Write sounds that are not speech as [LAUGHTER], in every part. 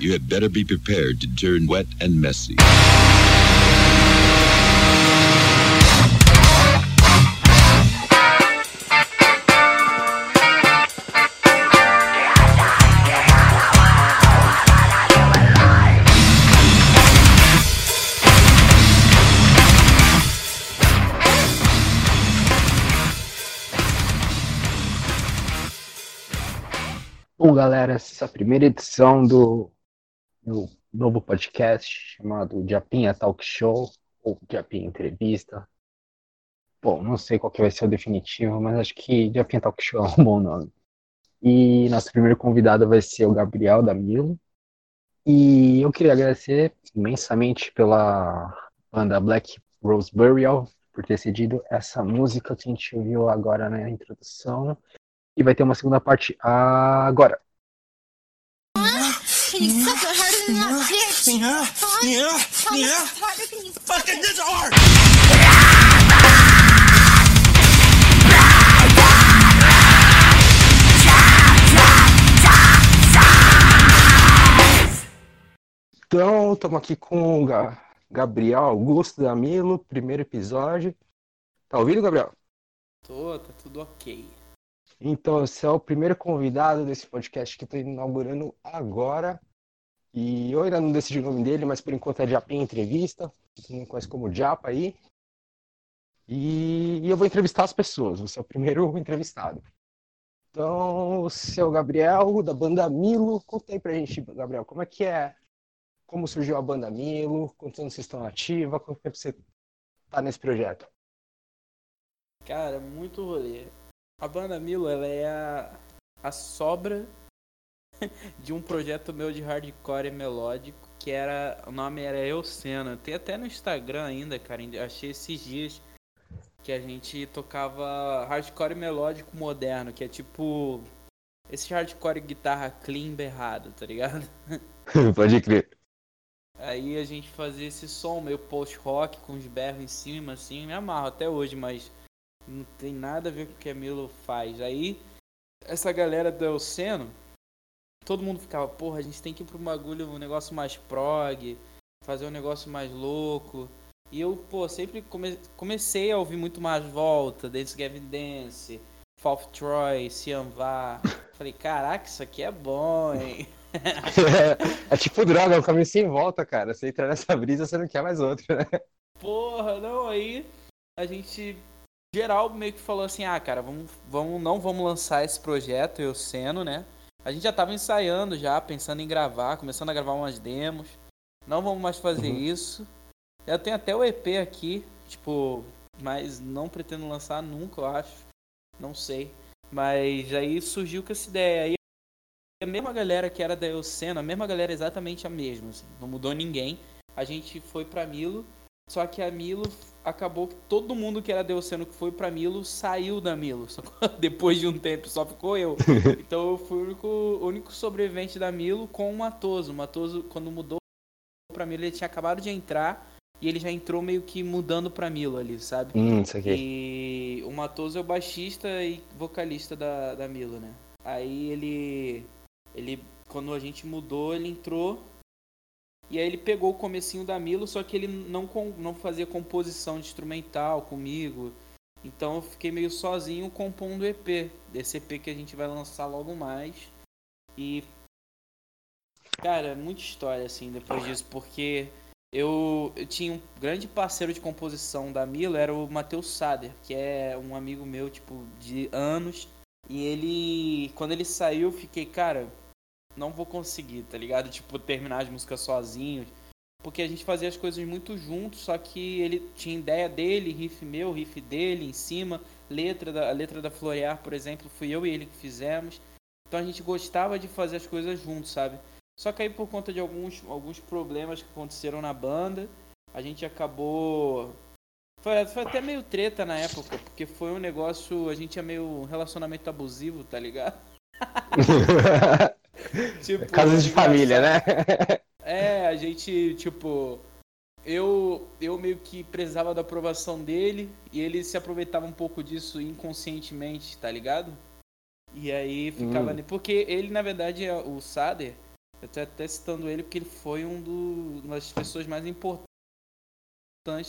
You had better be prepared to turn wet and messy. Bom, galera, essa primeira edição do meu novo podcast chamado Japinha Talk Show ou Japinha Entrevista. Bom, não sei qual que vai ser o definitivo, mas acho que Japinha Talk Show [LAUGHS] é um bom nome. E nosso primeiro convidado vai ser o Gabriel Damilo. E eu queria agradecer imensamente pela banda Black Rose Burial por ter cedido essa música que a gente ouviu agora na introdução. E vai ter uma segunda parte agora. Bitch? Fucking this hard! Então, estamos aqui com o Ga- Gabriel Augusto Damilo, primeiro episódio. Tá ouvindo, Gabriel? Tô, tá tudo ok. Então, você é o primeiro convidado desse podcast que eu estou inaugurando agora. E eu ainda não decidi o nome dele, mas por enquanto é Japinha Entrevista. Mundo conhece como Japa aí. E, e eu vou entrevistar as pessoas. Você é o primeiro [LAUGHS] entrevistado. Então, você é o Gabriel, da banda Milo. Conta aí pra gente, Gabriel, como é que é? Como surgiu a banda Milo? Quantos anos vocês estão ativa? Quanto tempo você tá nesse projeto? Cara, muito rolê. A banda Milo, ela é a, a sobra [LAUGHS] de um projeto meu de hardcore melódico, que era. O nome era Eucena. Tem até no Instagram ainda, cara. Achei esses dias que a gente tocava hardcore melódico moderno, que é tipo. Esse hardcore guitarra clean berrado, tá ligado? [LAUGHS] Pode crer. Aí a gente fazia esse som meio post-rock com os berros em cima, assim, me amarro até hoje, mas não tem nada a ver com o que a Milo faz. Aí, essa galera do Elceno, todo mundo ficava, porra, a gente tem que ir pro bagulho, um negócio mais prog, fazer um negócio mais louco. E eu, pô, sempre come- comecei a ouvir muito mais Volta, Dance Gavin Dance, Fall of Troy, Cianvar. [LAUGHS] Falei, caraca, isso aqui é bom, hein? É, tipo droga, é um caminho sem volta, cara. Você entra nessa brisa, você não quer mais outra, né? Porra, não, aí a gente geral meio que falou assim, ah, cara, vamos, vamos não vamos lançar esse projeto, eu sendo, né? A gente já tava ensaiando já, pensando em gravar, começando a gravar umas demos. Não vamos mais fazer Uhum. isso. Eu tenho até o EP aqui, tipo, mas não pretendo lançar nunca, eu acho. Não sei. Mas aí surgiu com essa ideia. Aí a mesma galera que era da Eucena, a mesma galera exatamente a mesma, assim, não mudou ninguém. A gente foi pra Milo, só que a Milo acabou que todo mundo que era da Eucena que foi pra Milo saiu da Milo. [LAUGHS] Só que depois de um tempo só ficou eu. [LAUGHS] Então eu fui o único, único sobrevivente da Milo com o Matoso. O Matoso, quando mudou pra Milo, ele tinha acabado de entrar e ele já entrou meio que mudando pra Milo ali, sabe? Hum, isso aqui. E o Matoso é o baixista e vocalista da, da Milo, né? Aí ele. Ele. Quando a gente mudou, ele entrou. E aí ele pegou o comecinho da Milo, só que ele não, não fazia composição de instrumental comigo. Então eu fiquei meio sozinho compondo o EP. Desse EP que a gente vai lançar logo mais. E. Cara, muita história assim depois disso, porque eu, eu tinha um grande parceiro de composição da Milo, era o Matheus Sader, que é um amigo meu, tipo, de anos. E ele, quando ele saiu, eu fiquei, cara, não vou conseguir, tá ligado? Tipo, terminar as músicas sozinho. Porque a gente fazia as coisas muito juntos, só que ele tinha ideia dele, riff meu, riff dele em cima, letra da, a letra da Florear, por exemplo, fui eu e ele que fizemos. Então a gente gostava de fazer as coisas juntos, sabe? Só que aí por conta de alguns, alguns problemas que aconteceram na banda, a gente acabou. Foi, foi até meio treta na época, porque foi um negócio. A gente é meio um relacionamento abusivo, tá ligado? [LAUGHS] [LAUGHS] [LAUGHS] Tipo, Casas de família, né? É, a gente, tipo. Eu, eu meio que precisava da aprovação dele e ele se aproveitava um pouco disso inconscientemente, tá ligado? E aí ficava. Hum. Porque ele, na verdade, é- o Sader, Eu tô até citando ele porque ele foi um do, uma das pessoas mais importantes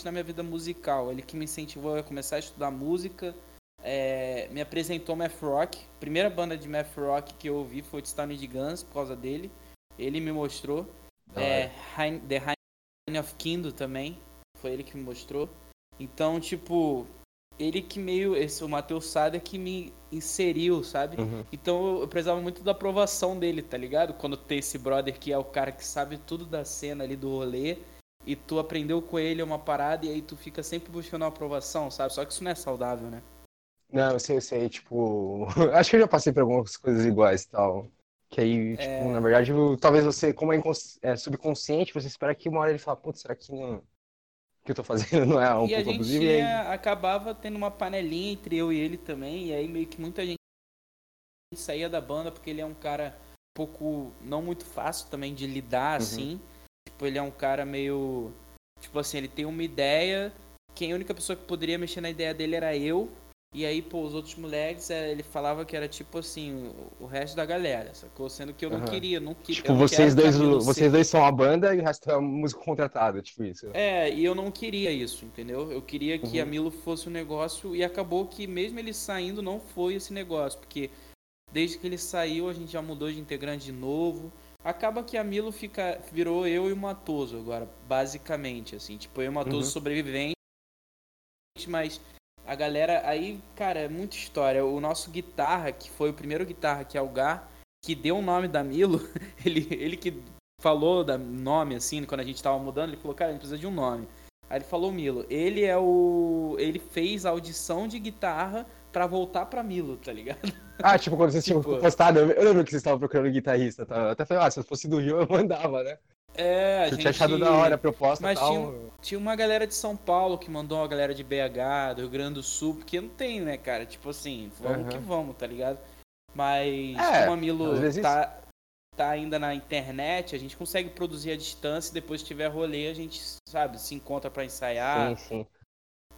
na minha vida musical. Ele que me incentivou a começar a estudar música, é, me apresentou Math Rock. A primeira banda de Math Rock que eu ouvi foi de Guns, por causa dele. Ele me mostrou. É, Hein- The Reign of Kingdom também. Foi ele que me mostrou. Então, tipo, ele que meio. Esse, o Matheus Sada que me inseriu, sabe? Uhum. Então eu- eu precisava muito da aprovação dele, tá ligado? Quando tem esse brother que é o cara que sabe tudo da cena ali do rolê. E tu aprendeu com ele uma parada e aí tu fica sempre buscando uma aprovação, sabe? Só que isso não é saudável, né? Não, eu sei, eu sei, tipo. [LAUGHS] Acho que eu já passei por algumas coisas iguais e tal. Que aí, tipo, É. na verdade, talvez você, como é, incons- é subconsciente, você espera que uma hora ele fala, putz, será que não. O que eu tô fazendo [LAUGHS] não é um e a pouco gente abusivo? E aí, acabava tendo uma panelinha entre eu e ele também, e aí meio que muita gente saía da banda porque ele é um cara um pouco não muito fácil também de lidar Uhum. assim. Tipo, ele é um cara meio tipo assim, ele tem uma ideia, quem a única pessoa que poderia mexer na ideia dele era eu. E aí, pô, os outros moleques, é, ele falava que era tipo assim, o, o resto da galera, sacou? Sendo que eu não Aham. queria, não queria. tipo, vocês dois, vocês dois são a banda e o resto é músico contratado, tipo isso. É, e eu não queria isso, entendeu? Eu queria que Uhum. a Milo fosse um negócio e acabou que mesmo ele saindo não foi esse negócio, porque desde que ele saiu a gente já mudou de integrante de novo. Acaba que a Milo fica virou eu e o Matoso agora, basicamente assim, tipo eu e o Matoso Uhum. sobrevivente, mas a galera aí, cara, é muita história. O nosso guitarra, que foi o primeiro guitarra que é o Gar, que deu o nome da Milo, [LAUGHS] ele ele que falou da nome assim, quando a gente tava mudando, ele falou, cara, a gente precisa de um nome. Aí ele falou Milo. Ele é o. Ele fez a audição de guitarra pra voltar pra Milo, tá ligado? [LAUGHS] Ah, tipo, quando vocês tinham Tipo- postado, eu eu lembro que vocês estavam procurando guitarrista, tá? Eu até falei, ah, se eu fosse do Rio, eu mandava, né? É, a Eu gente. tinha achado da hora a proposta Mas tal. tinha, tinha uma galera de São Paulo que mandou uma galera de BH, do Rio Grande do Sul, porque não tem, né, cara? Tipo assim, vamos Aham. que vamos, tá ligado? Mas É, como a Milo vezes- tá, tá ainda na internet, a gente consegue produzir à distância e depois que tiver rolê, a gente, sabe, se encontra pra ensaiar. Sim, sim.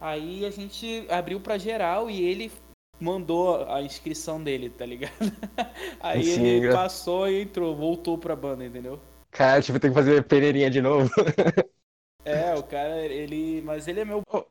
Aí a gente abriu pra geral e ele mandou a inscrição dele, tá ligado? [LAUGHS] Aí Sim, ele passou e entrou, voltou pra banda, entendeu? Cara, tipo, tem que fazer peneirinha de novo. [LAUGHS] É, o cara, ele. Mas ele é meu Oh.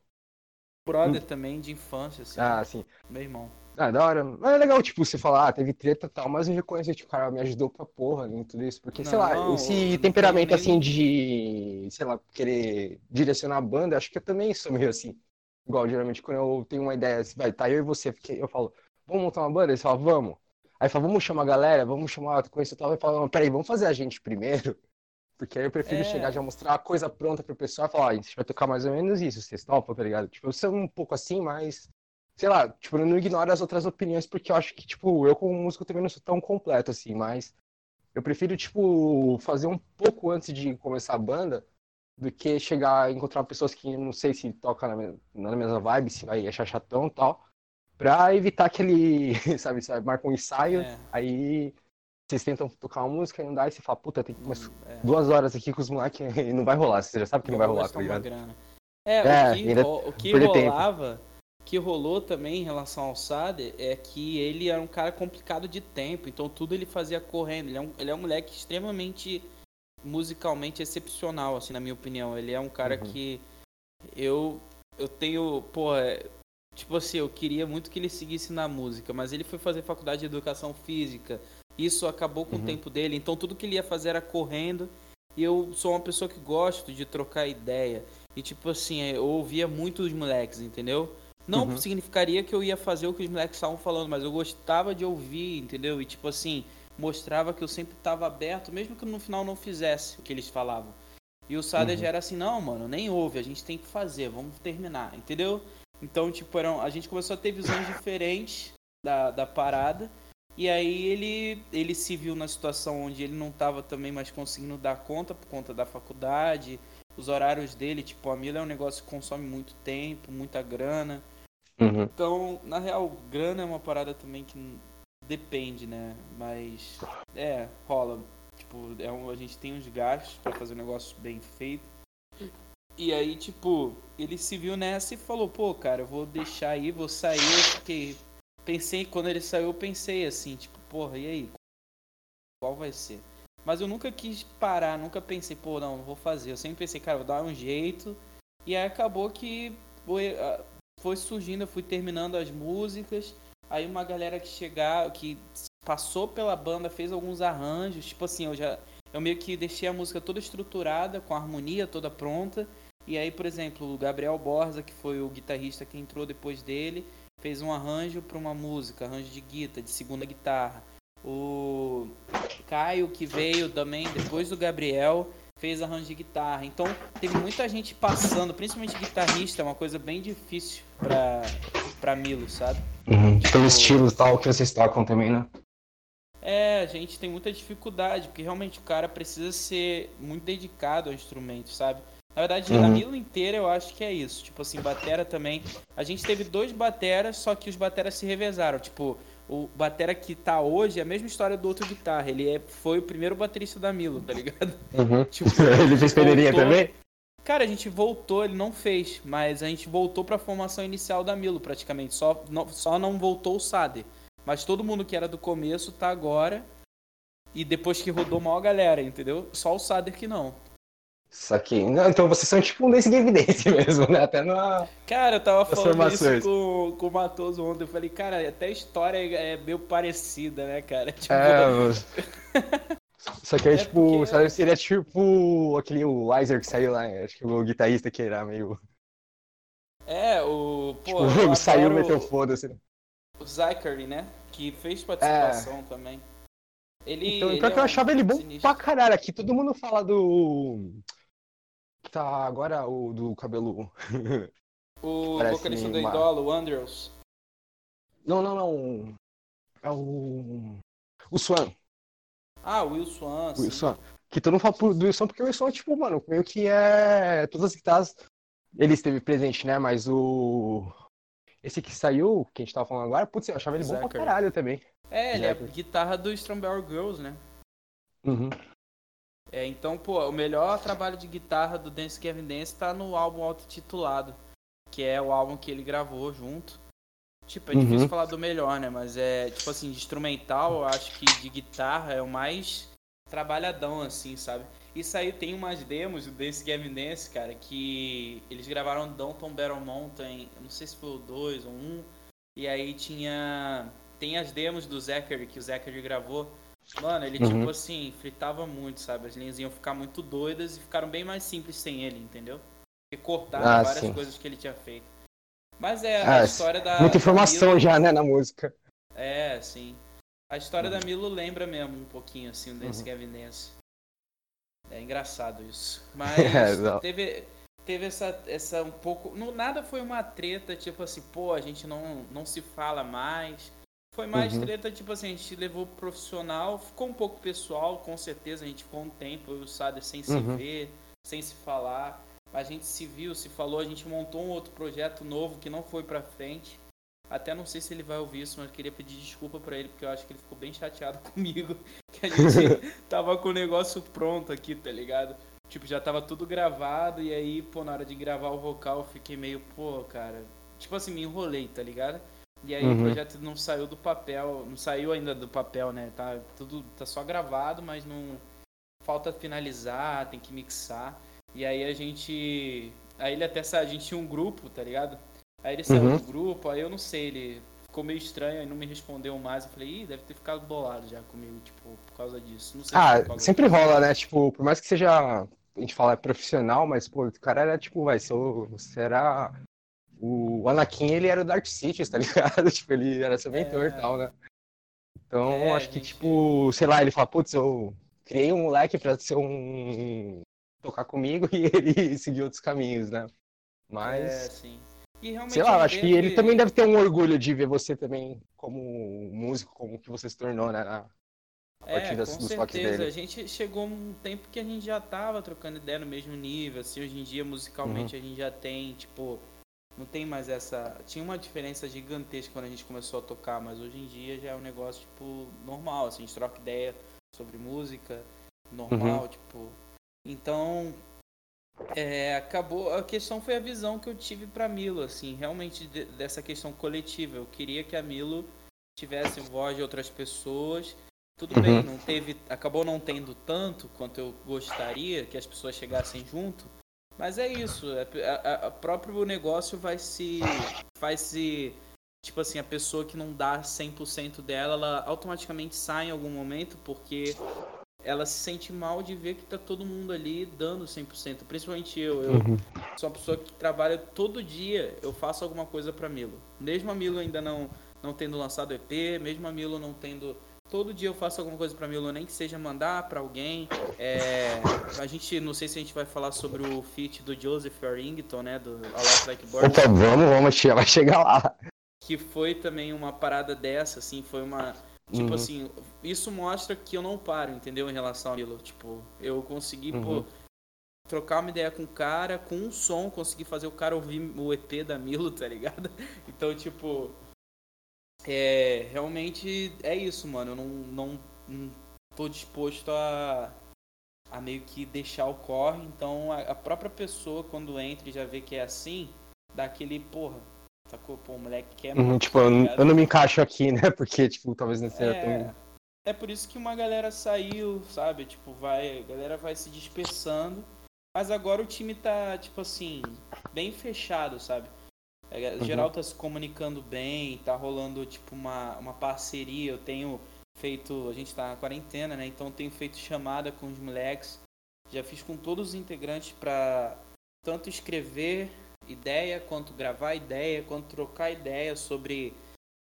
brother também de infância, assim. ah, sim. Meu irmão. Ah, da hora. Mas é legal, tipo, você falar, ah, teve treta e tal, mas eu reconheço que o cara me ajudou pra porra em tudo isso. Porque, sei lá, Não, esse não temperamento tenho assim de, sei lá, querer direcionar a banda, acho que eu também sou meio assim. Igual, geralmente, quando eu tenho uma ideia, assim, vai, tá eu e você, porque eu falo, vamos montar uma banda? Eles falam, vamos. Aí fala, vamos chamar a galera, vamos chamar, conhecer tal. Falo, não, peraí, vamos fazer a gente primeiro. [LAUGHS] Porque aí eu prefiro É. chegar já mostrar a coisa pronta pro pessoal e falar, ó, a gente vai tocar mais ou menos isso, vocês topam, tá ligado? Tipo, eu sou um pouco assim, mas sei lá, tipo, eu não ignoro as outras opiniões, porque eu acho que, tipo, eu como músico também não sou tão completo assim, mas eu prefiro, tipo, fazer um pouco antes de começar a banda do que chegar a encontrar pessoas que não sei se tocam na, na mesma vibe, se vai achar chatão e tal, pra evitar aquele, [LAUGHS] sabe, sabe, marca um ensaio, É, aí vocês tentam tocar uma música e não dá, e você fala, puta, tem que mais é. duas horas aqui com os moleques [LAUGHS] e não vai rolar, você já sabe que não vai rolar, tá ligado? É, É, o que, ainda ro- o que tempo. rolava, o que rolou também em relação ao Sader é que ele era um cara complicado de tempo, então tudo ele fazia correndo. Ele é um, ele é um moleque extremamente musicalmente excepcional, assim, na minha opinião. Ele é um cara Uhum. que eu eu tenho, é, tipo assim, eu queria muito que ele seguisse na música, mas ele foi fazer faculdade de educação física. Isso acabou com Uhum. o tempo dele, então tudo que ele ia fazer era correndo. E eu sou uma pessoa que gosto de trocar ideia. E tipo assim, eu ouvia muito os moleques, entendeu? Não Uhum. significaria que eu ia fazer o que os moleques estavam falando, mas eu gostava de ouvir, entendeu? E tipo assim, mostrava que eu sempre estava aberto, mesmo que no final não fizesse o que eles falavam. E o Sader Uhum. já era assim, não, mano, nem ouve, a gente tem que fazer, vamos terminar, entendeu? Então, tipo, eram, a gente começou a ter visões diferentes da, da parada. E aí ele, ele se viu na situação onde ele não estava também mais conseguindo dar conta por conta da faculdade, os horários dele, tipo, a Mila é um negócio que consome muito tempo, muita grana. Uhum. Então, na real, grana é uma parada também que depende, né? Mas é, rola. Tipo, é um- a gente tem uns gastos pra fazer um negócio bem feito. E aí, tipo, ele se viu nessa e falou, pô, cara, eu vou deixar aí, vou sair. Fiquei. Pensei, quando ele saiu, eu pensei assim, tipo, porra, e aí? Qual vai ser? Mas eu nunca quis parar, nunca pensei, pô, não, vou fazer. Eu sempre pensei, cara, vou dar um jeito. E aí acabou que foi, ah, foi surgindo, eu fui terminando as músicas. Aí uma galera que chegar, que passou pela banda, fez alguns arranjos. Tipo assim, eu já. Eu meio que deixei a música toda estruturada, com a harmonia toda pronta. E aí, por exemplo, o Gabriel Borza, que foi o guitarrista que entrou depois dele, fez um arranjo para uma música, arranjo de guitarra, de segunda guitarra. O Caio, que veio também depois do Gabriel, fez arranjo de guitarra. Então, teve muita gente passando, principalmente guitarrista, é uma coisa bem difícil pra, pra Milo, sabe? Uhum. Tipo- Pelo estilo e tal que vocês tocam também, né? É, a gente tem muita dificuldade, porque realmente o cara precisa ser muito dedicado ao instrumento, sabe? Na verdade, a Uhum. Milo inteira eu acho que é isso. Tipo assim, batera também. A gente teve dois bateras, só que os bateras se revezaram. Tipo, o batera que tá hoje é a mesma história do outro guitarra. Ele é, foi o primeiro baterista da Milo, tá ligado? Uhum. [LAUGHS] Tipo, Ele fez pedreirinha voltou- também? Cara, a gente voltou, ele não fez, mas a gente voltou pra formação inicial da Milo, praticamente. Só não, só não voltou o Sader. Mas todo mundo que era do começo tá agora. E depois que rodou mal a galera, entendeu? Só o Sader que não. Saquei. Não, então vocês são tipo um Dance Game Dance [LAUGHS] mesmo, né? Até na. Cara, eu tava falando isso com, com o Matoso ontem. Eu falei, cara, até a história é meio parecida, né, cara? [LAUGHS] Tipo, É, [LAUGHS] mas- Só que aí, É tipo, porque- sabe, seria tipo aquele o Weiser que saiu lá, acho que o guitarrista que era meio. é, o. Pô, Tipo, saiu meteu foda-se. né? O Zachary, né? Que fez participação também. Ele, Então, ele pior que é eu um achava ele bom sinistro. pra caralho. Aqui todo mundo fala do. Tá agora o do cabelo. O [LAUGHS] Parece vocalista do Idola, o Andrews. Não, não, não. É o. O Swan. Ah, o Will Swan. O sim. Wilson. Que todo mundo fala do Wilson porque o Wilson é tipo, mano, meio que é. Todas as guitarras. Ele esteve presente, né? Mas o. Esse que saiu, que a gente tava falando agora, putz, eu achava ele bom pra Zachary. caralho também. É, ele é Zachary. guitarra do Strawberry Girls, né? Uhum. É, então, pô, o melhor trabalho de guitarra do Dance Kevin Dance tá no álbum auto-titulado, que é o álbum que ele gravou junto. Tipo, é Uhum. difícil falar do melhor, né? Mas é, tipo assim, de instrumental, eu acho que de guitarra é o mais trabalhadão, assim, sabe? Isso aí tem umas demos do Dance Kevin Dance, cara, que eles gravaram Downton Battle Mountain, não sei se foi o 2 ou 1, um, e aí tinha. Tem as demos do Zachary, que o Zachary gravou. Mano, ele, Uhum. tipo assim, fritava muito, sabe? As linhas iam ficar muito doidas e ficaram bem mais simples sem ele, entendeu? Porque cortaram Ah, várias sim. coisas que ele tinha feito. Mas é, Ah, a história da. Muita da informação Milo- já, né, na música. É, sim. A história da Milo lembra mesmo um pouquinho, assim, o Dance Uhum. Kevin Dance. É engraçado isso. [LAUGHS] Mas É, teve, teve essa, essa um pouco. Não, nada foi uma treta, tipo assim, pô, a gente não, não se fala mais. Foi mais Uhum. treta, tipo assim, a gente levou pro profissional, ficou um pouco pessoal, com certeza, a gente ficou um tempo, eu e o Sader sem se Uhum. ver, sem se falar. A gente se viu, se falou, a gente montou um outro projeto novo que não foi pra frente. Até não sei se ele vai ouvir isso, mas eu queria pedir desculpa pra ele, porque eu acho que ele ficou bem chateado [LAUGHS] comigo. Que a gente [LAUGHS] tava com o negócio pronto aqui, tá ligado? Tipo, já tava tudo gravado, e aí, pô, na hora de gravar o vocal, eu fiquei meio, pô, cara. Tipo assim, me enrolei, tá ligado? E aí Uhum. o projeto não saiu do papel, não saiu ainda do papel, né? Tá tudo tá só gravado, mas não falta finalizar, tem que mixar. E aí a gente, aí ele até saiu, a gente tinha um grupo, tá ligado? Aí ele saiu Uhum. do grupo, aí eu não sei, ele ficou meio estranho, aí não me respondeu mais. Eu falei, ih, deve ter ficado bolado já comigo, tipo, por causa disso. Não sei se Ah, sempre disso. rola, né? Tipo, por mais que seja. A gente fala é profissional, mas, pô, o cara era tipo, vai, você era. O Anakin, ele era o Dark Sith, tá [LAUGHS] ligado? Tipo, ele era seu mentor É. e tal, né? Então, É, acho que, gente. tipo, sei lá, ele fala, putz, eu criei um moleque pra ser um. tocar comigo [LAUGHS] e ele seguiu outros caminhos, né? Mas. É, sim. E Sei lá, acho que ele também deve ter um orgulho de ver você também como músico, como que você se tornou, né? na- A partir É, das- com dos toques certeza. dele. A gente chegou um tempo que a gente já tava trocando ideia no mesmo nível, assim, hoje em dia Uhum. musicalmente a gente já tem, tipo, não tem mais essa, tinha uma diferença gigantesca quando a gente começou a tocar, mas hoje em dia já é um negócio tipo normal, assim, a gente troca ideia sobre música, Uhum. normal, tipo. Então, é, acabou, a questão foi a visão que eu tive pra Milo, assim, realmente de- dessa questão coletiva. Eu queria que a Milo tivesse voz de outras pessoas Tudo bem, não teve, acabou não tendo tanto quanto eu gostaria que as pessoas chegassem junto, mas é isso, é, a, a próprio negócio vai se vai se tipo assim, a pessoa que não dá 100% dela, ela automaticamente sai em algum momento porque ela se sente mal de ver que tá todo mundo ali dando 100%, principalmente eu. Eu Uhum. sou uma pessoa que trabalha todo dia, eu faço alguma coisa pra Milo. Mesmo a Milo ainda não não tendo lançado EP, mesmo a Milo não tendo todo dia eu faço alguma coisa pra Milo, nem que seja mandar pra alguém. É, a gente não sei se a gente vai falar sobre o feat do Joseph Arrington, né, do A Lot Like Birds Opa, vamos, vamos, tia, vai chegar lá. que foi também uma parada dessa, assim, foi uma. Tipo Uhum. assim, isso mostra que eu não paro, entendeu? Em relação a Milo. Tipo, eu consegui, Uhum. pô, trocar uma ideia com o cara, com um som, consegui fazer o cara ouvir o EP da Milo, [LAUGHS] tá ligado? Então, tipo. É. Realmente é isso, mano. Eu não, não, não tô disposto a. A meio que deixar o corre. Então, a, a própria pessoa, quando entra e já vê que é assim, dá aquele, porra. Sacou? Pô, o moleque quer Uhum, muito, tipo, eu, tá não- ligado? eu não me encaixo aqui, né? [LAUGHS] Porque, tipo, talvez não seja É, tão. é por isso que uma galera saiu, sabe? Tipo, vai, a galera vai se dispersando. Mas agora o time tá, tipo assim, bem fechado, sabe? É, Uhum. Geral tá se comunicando bem, tá rolando, tipo, uma, uma parceria. Eu tenho feito, a gente tá na quarentena, né? Então eu tenho feito chamada com os moleques. Já fiz com todos os integrantes pra tanto escrever ideia, quanto gravar ideia, quanto trocar ideia sobre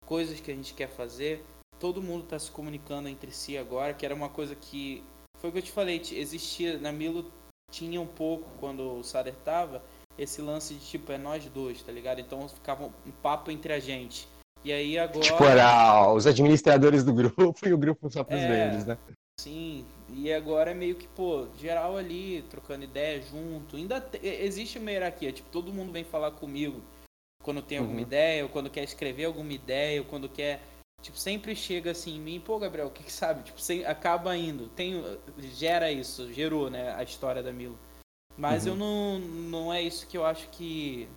coisas que a gente quer fazer todo mundo tá se comunicando entre si agora, que era uma coisa que foi o que eu te falei, existia na Milo tinha um pouco quando o Sader tava esse lance de tipo é nós dois, tá ligado? Então ficava um papo entre a gente. E aí agora Tipo, era os administradores do grupo [LAUGHS] e o grupo só pros É. verdes, né? Sim, e agora é meio que, pô, geral ali, trocando ideia junto. Ainda te- existe uma hierarquia, tipo, todo mundo vem falar comigo quando tem alguma Uhum. ideia, ou quando quer escrever alguma ideia, ou quando quer. Tipo, sempre chega assim em mim, pô, Gabriel, o que, que sabe? Tipo, sem, acaba indo. Tem, gera isso, gerou, né, a história da Milo. Mas Uhum. eu não. Não é isso que eu acho que.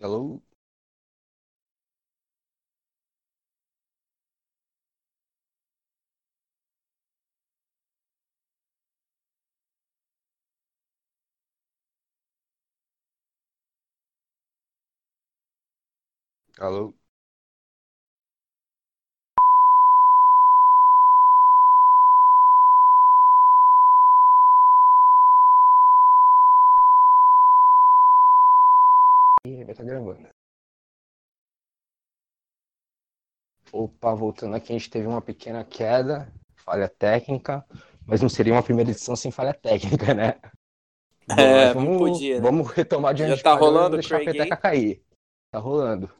Alô? Alô? Vai estar gravando. Opa, voltando aqui, a gente teve uma pequena queda, falha técnica, mas não seria uma primeira edição sem falha técnica, né? [LAUGHS] É, não podia, né? Vamos retomar de Já onde tá parou e rolando, deixar a Craig, peteca cair. Tá rolando.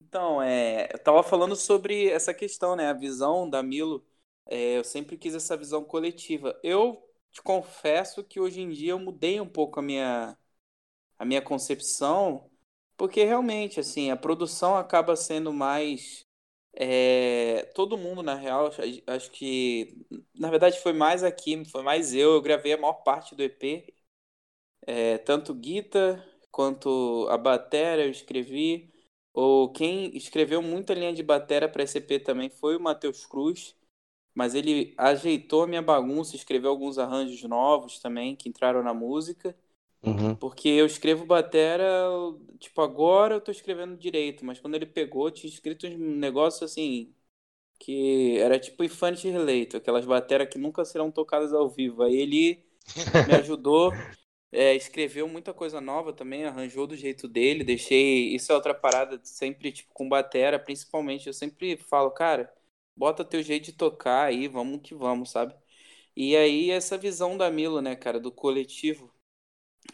Então, é, eu tava falando sobre essa questão, né? A visão da Milo. É, eu sempre quis essa visão coletiva. Eu te confesso que hoje em dia eu mudei um pouco a minha, a minha concepção, porque realmente, assim, a produção acaba sendo mais. é, todo mundo, na real, acho- que. Na verdade, foi mais aqui, foi mais eu. Eu gravei a maior parte do EP. É, tanto Guita quanto a bateria eu escrevi. Ou quem escreveu muita linha de bateria para esse EP também foi o Matheus Cruz, mas ele ajeitou a minha bagunça, escreveu alguns arranjos novos também que entraram na música, Uhum. porque eu escrevo bateria, tipo, agora eu tô escrevendo direito, mas quando ele pegou, tinha escrito um negócio assim que era tipo Infante Relato, aquelas baterias que nunca serão tocadas ao vivo. Aí ele me [LAUGHS] ajudou, é, escreveu muita coisa nova também, arranjou do jeito dele, deixei. Isso é outra parada, sempre, tipo, com batera, principalmente, eu sempre falo, cara, bota teu jeito de tocar aí, vamos que vamos, sabe? E aí, essa visão da Milo, né, cara, do coletivo.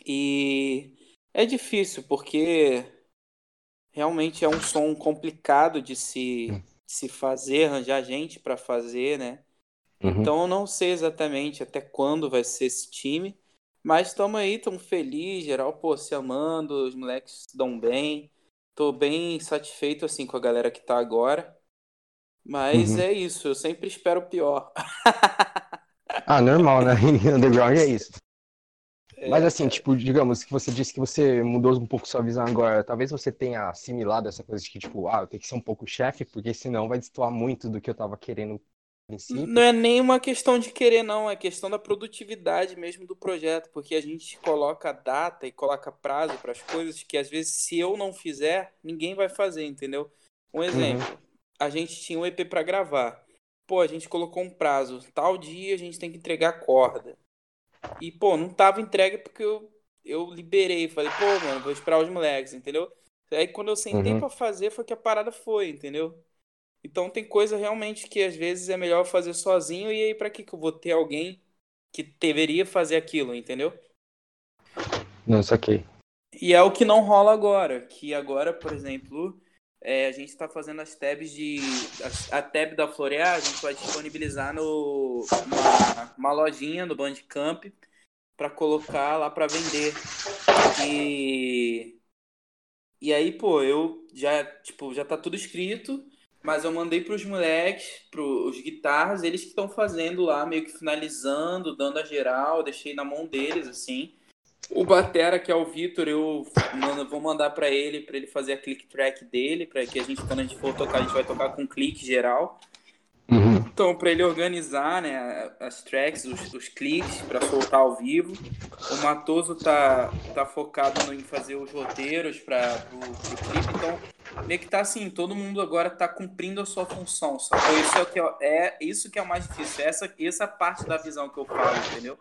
E é difícil, porque realmente é um som complicado de se, de se fazer, arranjar gente pra fazer, né? Uhum. Então eu não sei exatamente até quando vai ser esse time, mas estamos aí, estamos felizes, geral, pô, se amando, os moleques se dão bem. Tô bem satisfeito assim com a galera que tá agora. Mas Uhum. é isso, eu sempre espero o pior. [LAUGHS] Ah, normal, né? [LAUGHS] Underground é isso. Mas É, assim, tipo, digamos que você disse que você mudou um pouco sua visão agora. Talvez você tenha assimilado essa coisa de que, tipo, ah, eu tenho que ser um pouco chefe, porque senão vai destoar muito do que eu tava querendo. Não é nem uma questão de querer, não, é questão da produtividade mesmo do projeto, porque a gente coloca data e coloca prazo para as coisas que às vezes se eu não fizer, ninguém vai fazer, entendeu? Um exemplo, a gente tinha um EP para gravar. Pô, a gente colocou um prazo, tal dia a gente tem que entregar a corda. E, pô, não tava entregue porque eu, eu liberei, falei, pô, mano, vou esperar os moleques, entendeu? Aí quando eu sentei Uhum. pra fazer foi que a parada foi, entendeu? Então tem coisa realmente que às vezes é melhor fazer sozinho e aí pra que que eu vou ter alguém que deveria fazer aquilo, entendeu? Não, saquei. E é o que não rola agora, que agora, por exemplo, é, a gente está fazendo as tabs de a, a tab da Florear, a gente vai disponibilizar no uma, uma lojinha no Bandcamp para colocar lá para vender. E e aí, pô, eu já, tipo, já tá tudo escrito, mas eu mandei pros moleques, pros guitarras, eles que estão fazendo lá, meio que finalizando, dando a geral, deixei na mão deles, assim. O Batera, que é o Vitor, eu mando- vou mandar pra ele, pra ele fazer a click track dele, para que a gente, quando a gente for tocar, a gente vai tocar com clique geral. Uhum. Então, pra ele organizar, né, as tracks, os, os cliques, pra soltar ao vivo. O Matoso tá, tá focado em fazer os roteiros para pro clipe, então meio que tá assim, todo mundo agora tá cumprindo a sua função, sacou? Isso é, o que é, é isso que é o mais difícil, essa, essa parte da visão que eu falo, entendeu?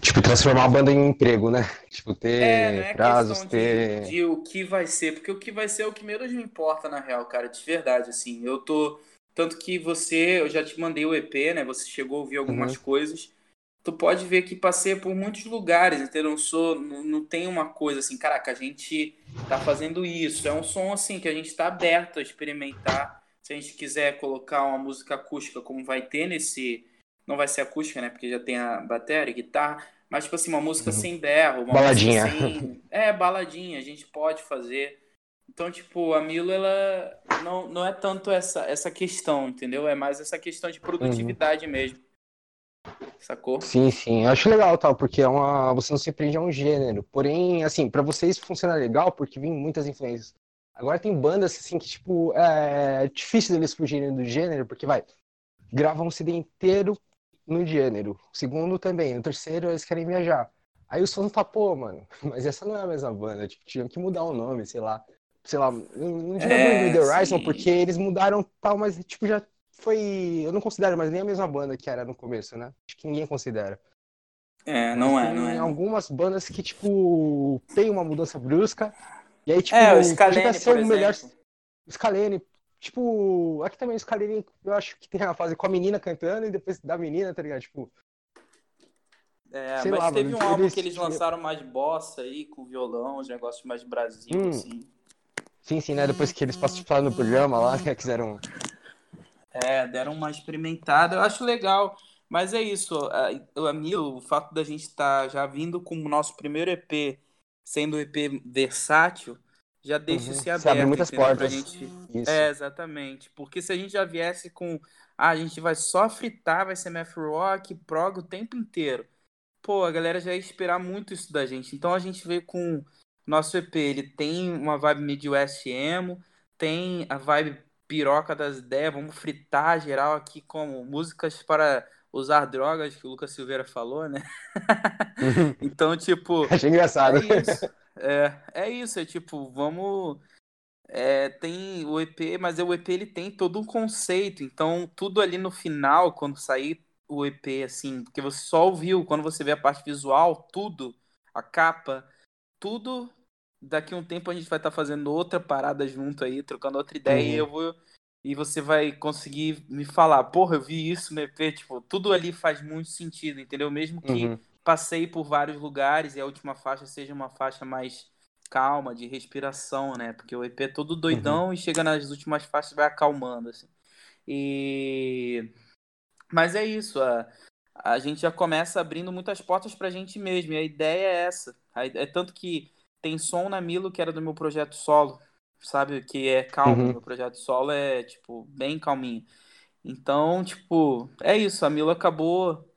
Tipo, transformar a banda em emprego, né? Tipo, ter É, é prazos, ter. de, de o que vai ser, porque o que vai ser é o que menos me importa, na real, cara, de verdade, assim. Eu tô. Tanto que você, eu já te mandei o EP, né? Você chegou a ouvir algumas Uhum. coisas. Tu pode ver que passei por muitos lugares, entendeu? Não sou. Não, não tem uma coisa assim, caraca, a gente tá fazendo isso. É um som assim que a gente tá aberto a experimentar. Se a gente quiser colocar uma música acústica, como vai ter nesse. Não vai ser acústica, né? Porque já tem a bateria, guitarra. Mas, tipo assim, uma música Uhum. sem berro, uma Baladinha. música sem. É, baladinha, a gente pode fazer. Então, tipo, a Milo, ela não, não é tanto essa, essa questão, entendeu? É mais essa questão de produtividade mesmo. Sacou? Sim, sim. Eu acho legal, tal, porque é uma. Você não se prende a um gênero. Porém, assim, pra vocês funciona legal porque vem muitas influências. Agora tem bandas assim que, tipo, é difícil deles fugirem do gênero, porque vai, gravam um CD inteiro no gênero. O segundo também. O terceiro eles querem viajar. Aí os fãs falam, pô, mano, [LAUGHS] mas essa não é a mesma banda. Tipo, tinham que mudar o nome, sei lá. Sei lá, não digo É, The Horizon, sim. porque eles mudaram tal, mas, tipo, já foi. Eu não considero mais nem a mesma banda que era no começo, né? Acho que ninguém considera. É, não é, Tem não é. algumas bandas que, tipo, tem uma mudança brusca. E aí, tipo, É, o Scalene, ser por o melhor. Scalene, tipo, aqui também o Scalene, eu acho que tem a fase com a menina cantando e depois da menina, tá ligado? Tipo, É, mas lá, teve mano, um álbum eles- que eles lançaram mais bossa aí, com violão, os negócios mais Brasil, Hum. assim. sim, sim, né? Depois que eles participaram no programa lá, né? Quiseram. É, deram uma experimentada, eu acho legal. Mas é isso, a, a Milo, o fato da gente estar já vindo com o nosso primeiro EP, sendo um EP versátil, já deixa Uhum. se Se aberto, abre muitas entendeu? Portas. gente... É, exatamente. Porque se a gente já viesse com. Ah, a gente vai só fritar, vai ser math rock, prog o tempo inteiro. Pô, a galera já ia esperar muito isso da gente. Então a gente veio com nosso EP. Ele tem uma vibe Midwest emo, tem a vibe piroca das ideias. Vamos fritar geral aqui como músicas para usar drogas, que o Lucas Silveira falou, né? [LAUGHS] Então, tipo. Achei engraçado. É isso. É, é isso, é tipo, vamos. é, tem o EP, mas o EP ele tem todo um conceito, então tudo ali no final, quando sair o EP, assim, porque você só ouviu, quando você vê a parte visual, tudo, a capa, tudo, daqui um tempo a gente vai estar fazendo outra parada junto aí, trocando outra ideia, e Uhum. eu vou. E você vai conseguir me falar, porra, eu vi isso no EP, tipo, tudo ali faz muito sentido, entendeu? Mesmo que Uhum. Passei por vários lugares e a última faixa seja uma faixa mais calma, de respiração, né? Porque o EP é todo doidão e chega nas últimas faixas e vai acalmando, assim. E... Mas é isso, a, a gente já começa abrindo muitas portas pra gente mesmo, e a ideia é essa. A É tanto que tem som na Milo, que era do meu projeto solo, sabe? Que é calmo, Uhum. meu projeto solo é, tipo, bem calminho. Então, tipo, é isso, a Milo acabou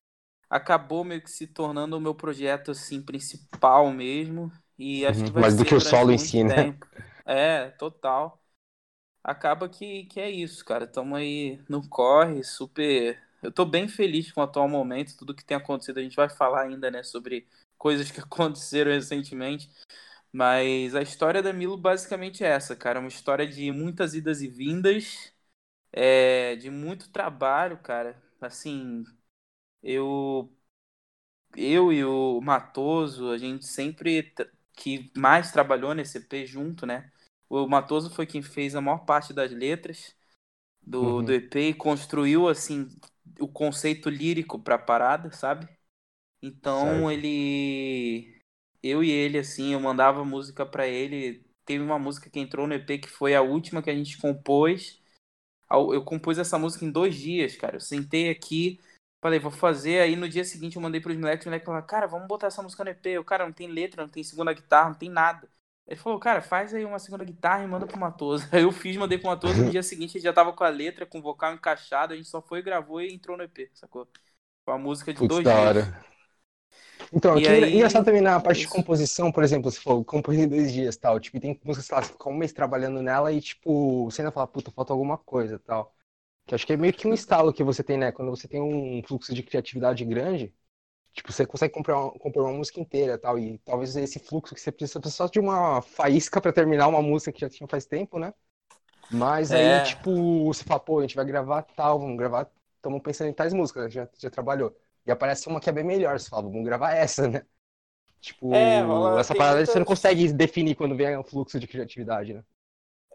acabou meio que se tornando o meu projeto assim principal mesmo. E acho Uhum, que vai mais do que o solo em si, né? tempo. É, total. Acaba que, que é isso, cara. Tamo aí no corre, super. Eu tô bem feliz com o atual momento, tudo que tem acontecido. A gente vai falar ainda, né, sobre coisas que [LAUGHS] aconteceram recentemente. Mas a história da Milo basicamente é essa, cara. Uma história de muitas idas e vindas, é, de muito trabalho, cara. Assim, eu, eu e o Matoso, a gente sempre que mais trabalhou nesse EP junto, né? O Matoso foi quem fez a maior parte das letras do, Uhum. do EP e construiu, assim, o conceito lírico pra parada, sabe? Então Certo. ele. Eu e ele, assim, eu mandava música pra ele. Teve uma música que entrou no EP que foi a última que a gente compôs. Eu compus essa música em dois dias, cara. Eu sentei aqui, falei, vou fazer. Aí no dia seguinte eu mandei pros moleques, os moleques falaram, cara, vamos botar essa música no EP. Eu, cara, não tem letra, não tem segunda guitarra, não tem nada. Ele falou, cara, faz aí uma segunda guitarra e manda pro Matoso. [LAUGHS] Aí eu fiz, mandei pro Matoso. No dia seguinte ele já tava com a letra, com o vocal encaixado. A gente só foi, gravou e entrou no EP, sacou? Foi uma música de Putz, dois da dias. hora. Então, E que engra- aí, engraçado também na é parte de isso. composição, por exemplo, se for compor em dois dias tal, tipo, tem músicas, sei lá, você fica um mês trabalhando nela e, tipo, você ainda fala, puta, falta alguma coisa tal. Que acho que é meio que um estalo que você tem, né? Quando você tem um fluxo de criatividade grande, tipo, você consegue comprar uma, compor uma música inteira tal, e talvez esse fluxo que você precisa, só de uma faísca pra terminar uma música que já tinha faz tempo, né? Mas aí, É, tipo, você fala, pô, a gente vai gravar tal, vamos gravar, estamos pensando em tais músicas, já, já trabalhou. E aparece uma que é bem melhor, você fala, vamos gravar essa, né? Tipo, é, essa parada você não consegue definir quando vem o fluxo de criatividade, né?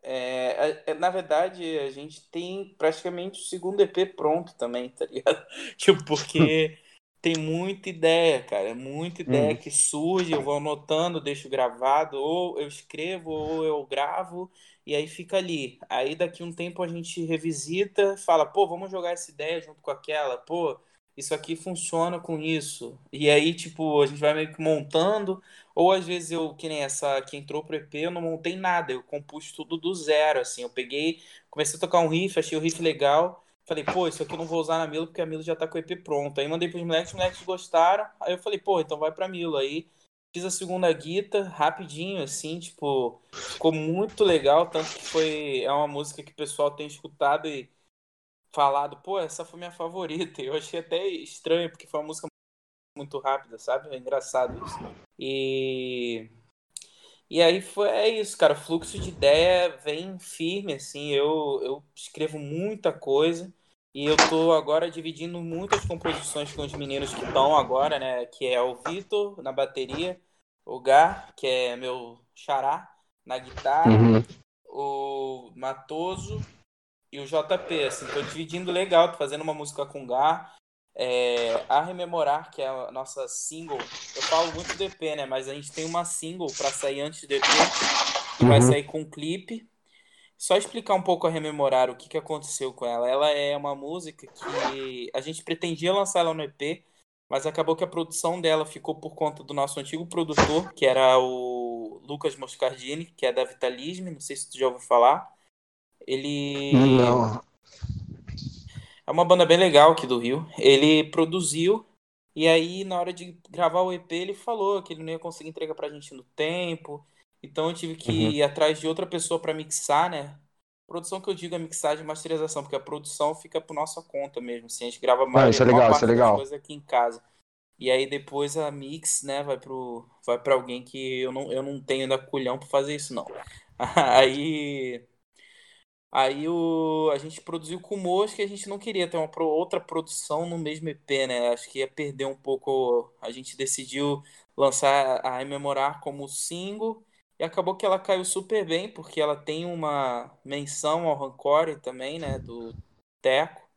É, é, é, na verdade, a gente tem praticamente o segundo EP pronto também, tá ligado? [LAUGHS] Tipo, porque tem muita ideia, cara. Muita ideia Hum, que surge, eu vou anotando, deixo gravado, ou eu escrevo, ou eu gravo, e aí fica ali. Aí daqui um tempo a gente revisita, fala, pô, vamos jogar essa ideia junto com aquela, pô, isso aqui funciona com isso. E aí, tipo, a gente vai meio que montando. Ou às vezes eu, que nem essa que entrou pro EP, eu não montei nada, eu compus tudo do zero, assim. Eu peguei, comecei a tocar um riff, achei o riff legal. Falei, pô, isso aqui eu não vou usar na Milo porque a Milo já tá com o EP pronto. Aí mandei pros moleques, os moleques gostaram. Aí eu falei, pô, então vai pra Milo. Aí fiz a segunda guita rapidinho, assim, tipo, ficou muito legal. Tanto que foi, é uma música que o pessoal tem escutado e falado, pô, essa foi minha favorita. Eu achei até estranho, porque foi uma música muito rápida, sabe? É engraçado isso. E, e aí foi, é isso, cara. O fluxo de ideia vem firme, assim. Eu, eu escrevo muita coisa. E eu tô agora dividindo muitas composições com os meninos que estão agora, né? Que é o Vitor na bateria, o Gar, que é meu xará, na guitarra, uhum. o Matoso e o JP, assim, tô dividindo legal, tô fazendo uma música com o Gar. É, a Rememorar, que é a nossa single, eu falo muito do EP, né? Mas a gente tem uma single pra sair antes do EP, que vai Uhum. sair com clipe. Só explicar um pouco a Rememorar, o que, que aconteceu com ela. Ela é uma música que a gente pretendia lançar ela no EP, mas acabou que a produção dela ficou por conta do nosso antigo produtor, que era o Lucas Moscardini, que é da Vitalisme, não sei se tu já ouviu falar. Ele Não. é uma banda bem legal aqui do Rio. Ele produziu e aí na hora de gravar o EP ele falou que ele não ia conseguir entregar pra gente no tempo. Então eu tive que Uhum. ir atrás de outra pessoa pra mixar, né? Produção que eu digo é mixagem e masterização, porque a produção fica por nossa conta mesmo. Assim, a gente grava a Não, maior, isso é legal, isso é legal. coisas aqui em casa. E aí depois a mix, né, vai pro vai para alguém que eu não, eu não tenho ainda culhão pra fazer isso não. [LAUGHS] Aí Aí o, a gente produziu com o que a gente não queria ter uma pro- outra produção no mesmo EP, né? Acho que ia perder um pouco. A gente decidiu lançar a Rememorar como single e acabou que ela caiu super bem, porque ela tem uma menção ao Rancore também, né? Do Teco.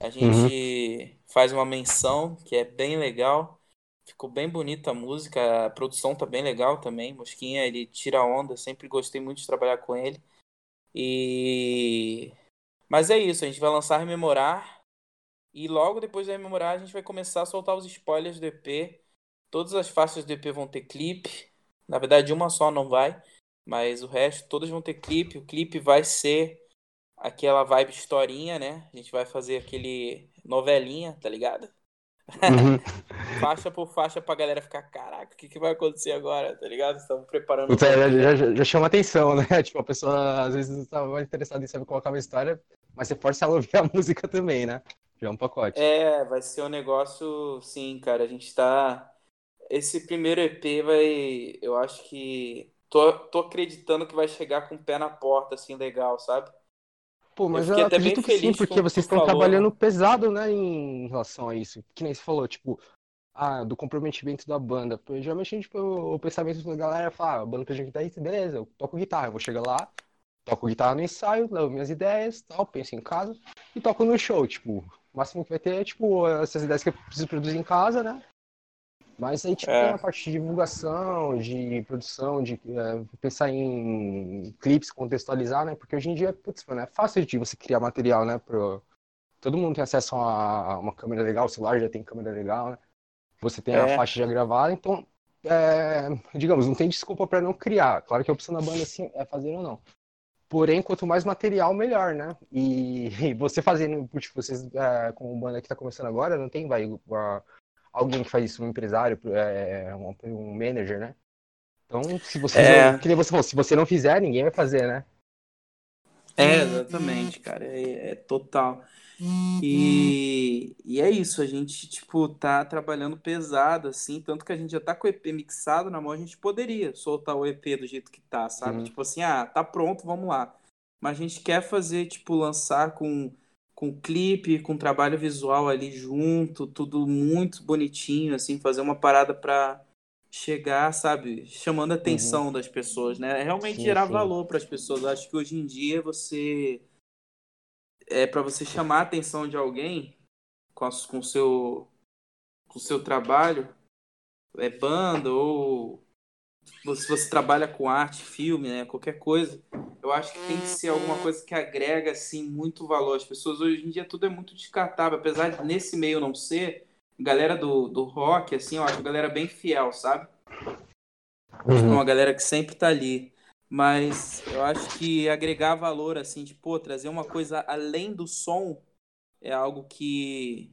A Uhum. gente faz uma menção que é bem legal. Ficou bem bonita a música, a produção tá bem legal também. Mosquinha, ele tira onda, sempre gostei muito de trabalhar com ele. E mas é isso, a gente vai lançar Rememorar e logo depois da Rememorar a gente vai começar a soltar os spoilers do EP. Todas as faixas do EP vão ter clipe. Na verdade, uma só não vai, mas o resto todas vão ter clipe. O clipe vai ser aquela vibe historinha, né? A gente vai fazer aquele novelinha, tá ligado? Uhum. [LAUGHS] faixa por faixa pra galera ficar, caraca, o que, que vai acontecer agora, tá ligado? Estamos preparando. Puta, o já, já, já- chama atenção, né? [LAUGHS] Tipo, a pessoa às vezes não mais interessada em saber colocar uma história, mas você força ela a ouvir a [LAUGHS] música também, né? Já é um pacote. É, vai ser um negócio, sim, cara. A gente tá. Esse primeiro EP vai. Eu acho que. Tô, tô acreditando que vai chegar com o pé na porta, assim, legal, sabe? Pô, mas eu bem acredito que sim, porque vocês estão falou, trabalhando né? pesado, né, em relação a isso. Que nem você falou, tipo, ah, do comprometimento da banda. Pô, geralmente, tipo, o pensamento da galera fala, ah, a banda precisa de guitarrista, beleza, eu toco guitarra, eu vou chegar lá, toco guitarra no ensaio, levo minhas ideias, tal, penso em casa e toco no show, tipo, o máximo que vai ter é, tipo, essas ideias que eu preciso produzir em casa, né? Mas aí, tipo, É. tem a parte de divulgação, de produção, de é, pensar em clipes, contextualizar, né? Porque hoje em dia, putz, mano, é fácil de você criar material, né? Pro... Todo mundo tem acesso a uma câmera legal, o celular já tem câmera legal, né? Você tem a É. faixa já gravada, então, é, digamos, não tem desculpa para não criar. Claro que a opção da banda assim, é fazer ou não. Porém, quanto mais material, melhor, né? E, [LAUGHS] e você fazendo, tipo, vocês, é, com banda que tá começando agora, não tem, vai, a- alguém que faz isso, um empresário, é, um, um manager, né? Então, se você, É. que nem você falou, se você não fizer, ninguém vai fazer, né? É, exatamente, cara. É, é total. E, e é isso, a gente, tipo, tá trabalhando pesado, assim, tanto que a gente já tá com o EP mixado na mão, a gente poderia soltar o EP do jeito que tá, sabe? Uhum. Tipo assim, ah, tá pronto, vamos lá. Mas a gente quer fazer, tipo, lançar com, com clipe, com trabalho visual ali junto, tudo muito bonitinho, assim, fazer uma parada pra chegar, sabe, chamando a atenção das pessoas, né? Realmente Sim, gerar sim. valor para as pessoas. Eu acho que hoje em dia você é para você chamar a atenção de alguém com a- com o seu com o seu trabalho, é banda ou se você trabalha com arte, filme, né, qualquer coisa, eu acho que tem que ser alguma coisa que agrega assim muito valor. As pessoas hoje em dia tudo é muito descartável, apesar de nesse meio não ser, galera do, do rock assim, eu acho a galera bem fiel, sabe? Tipo, uma galera que sempre tá ali. Mas eu acho que agregar valor, assim, tipo, pô, trazer uma coisa além do som é algo que.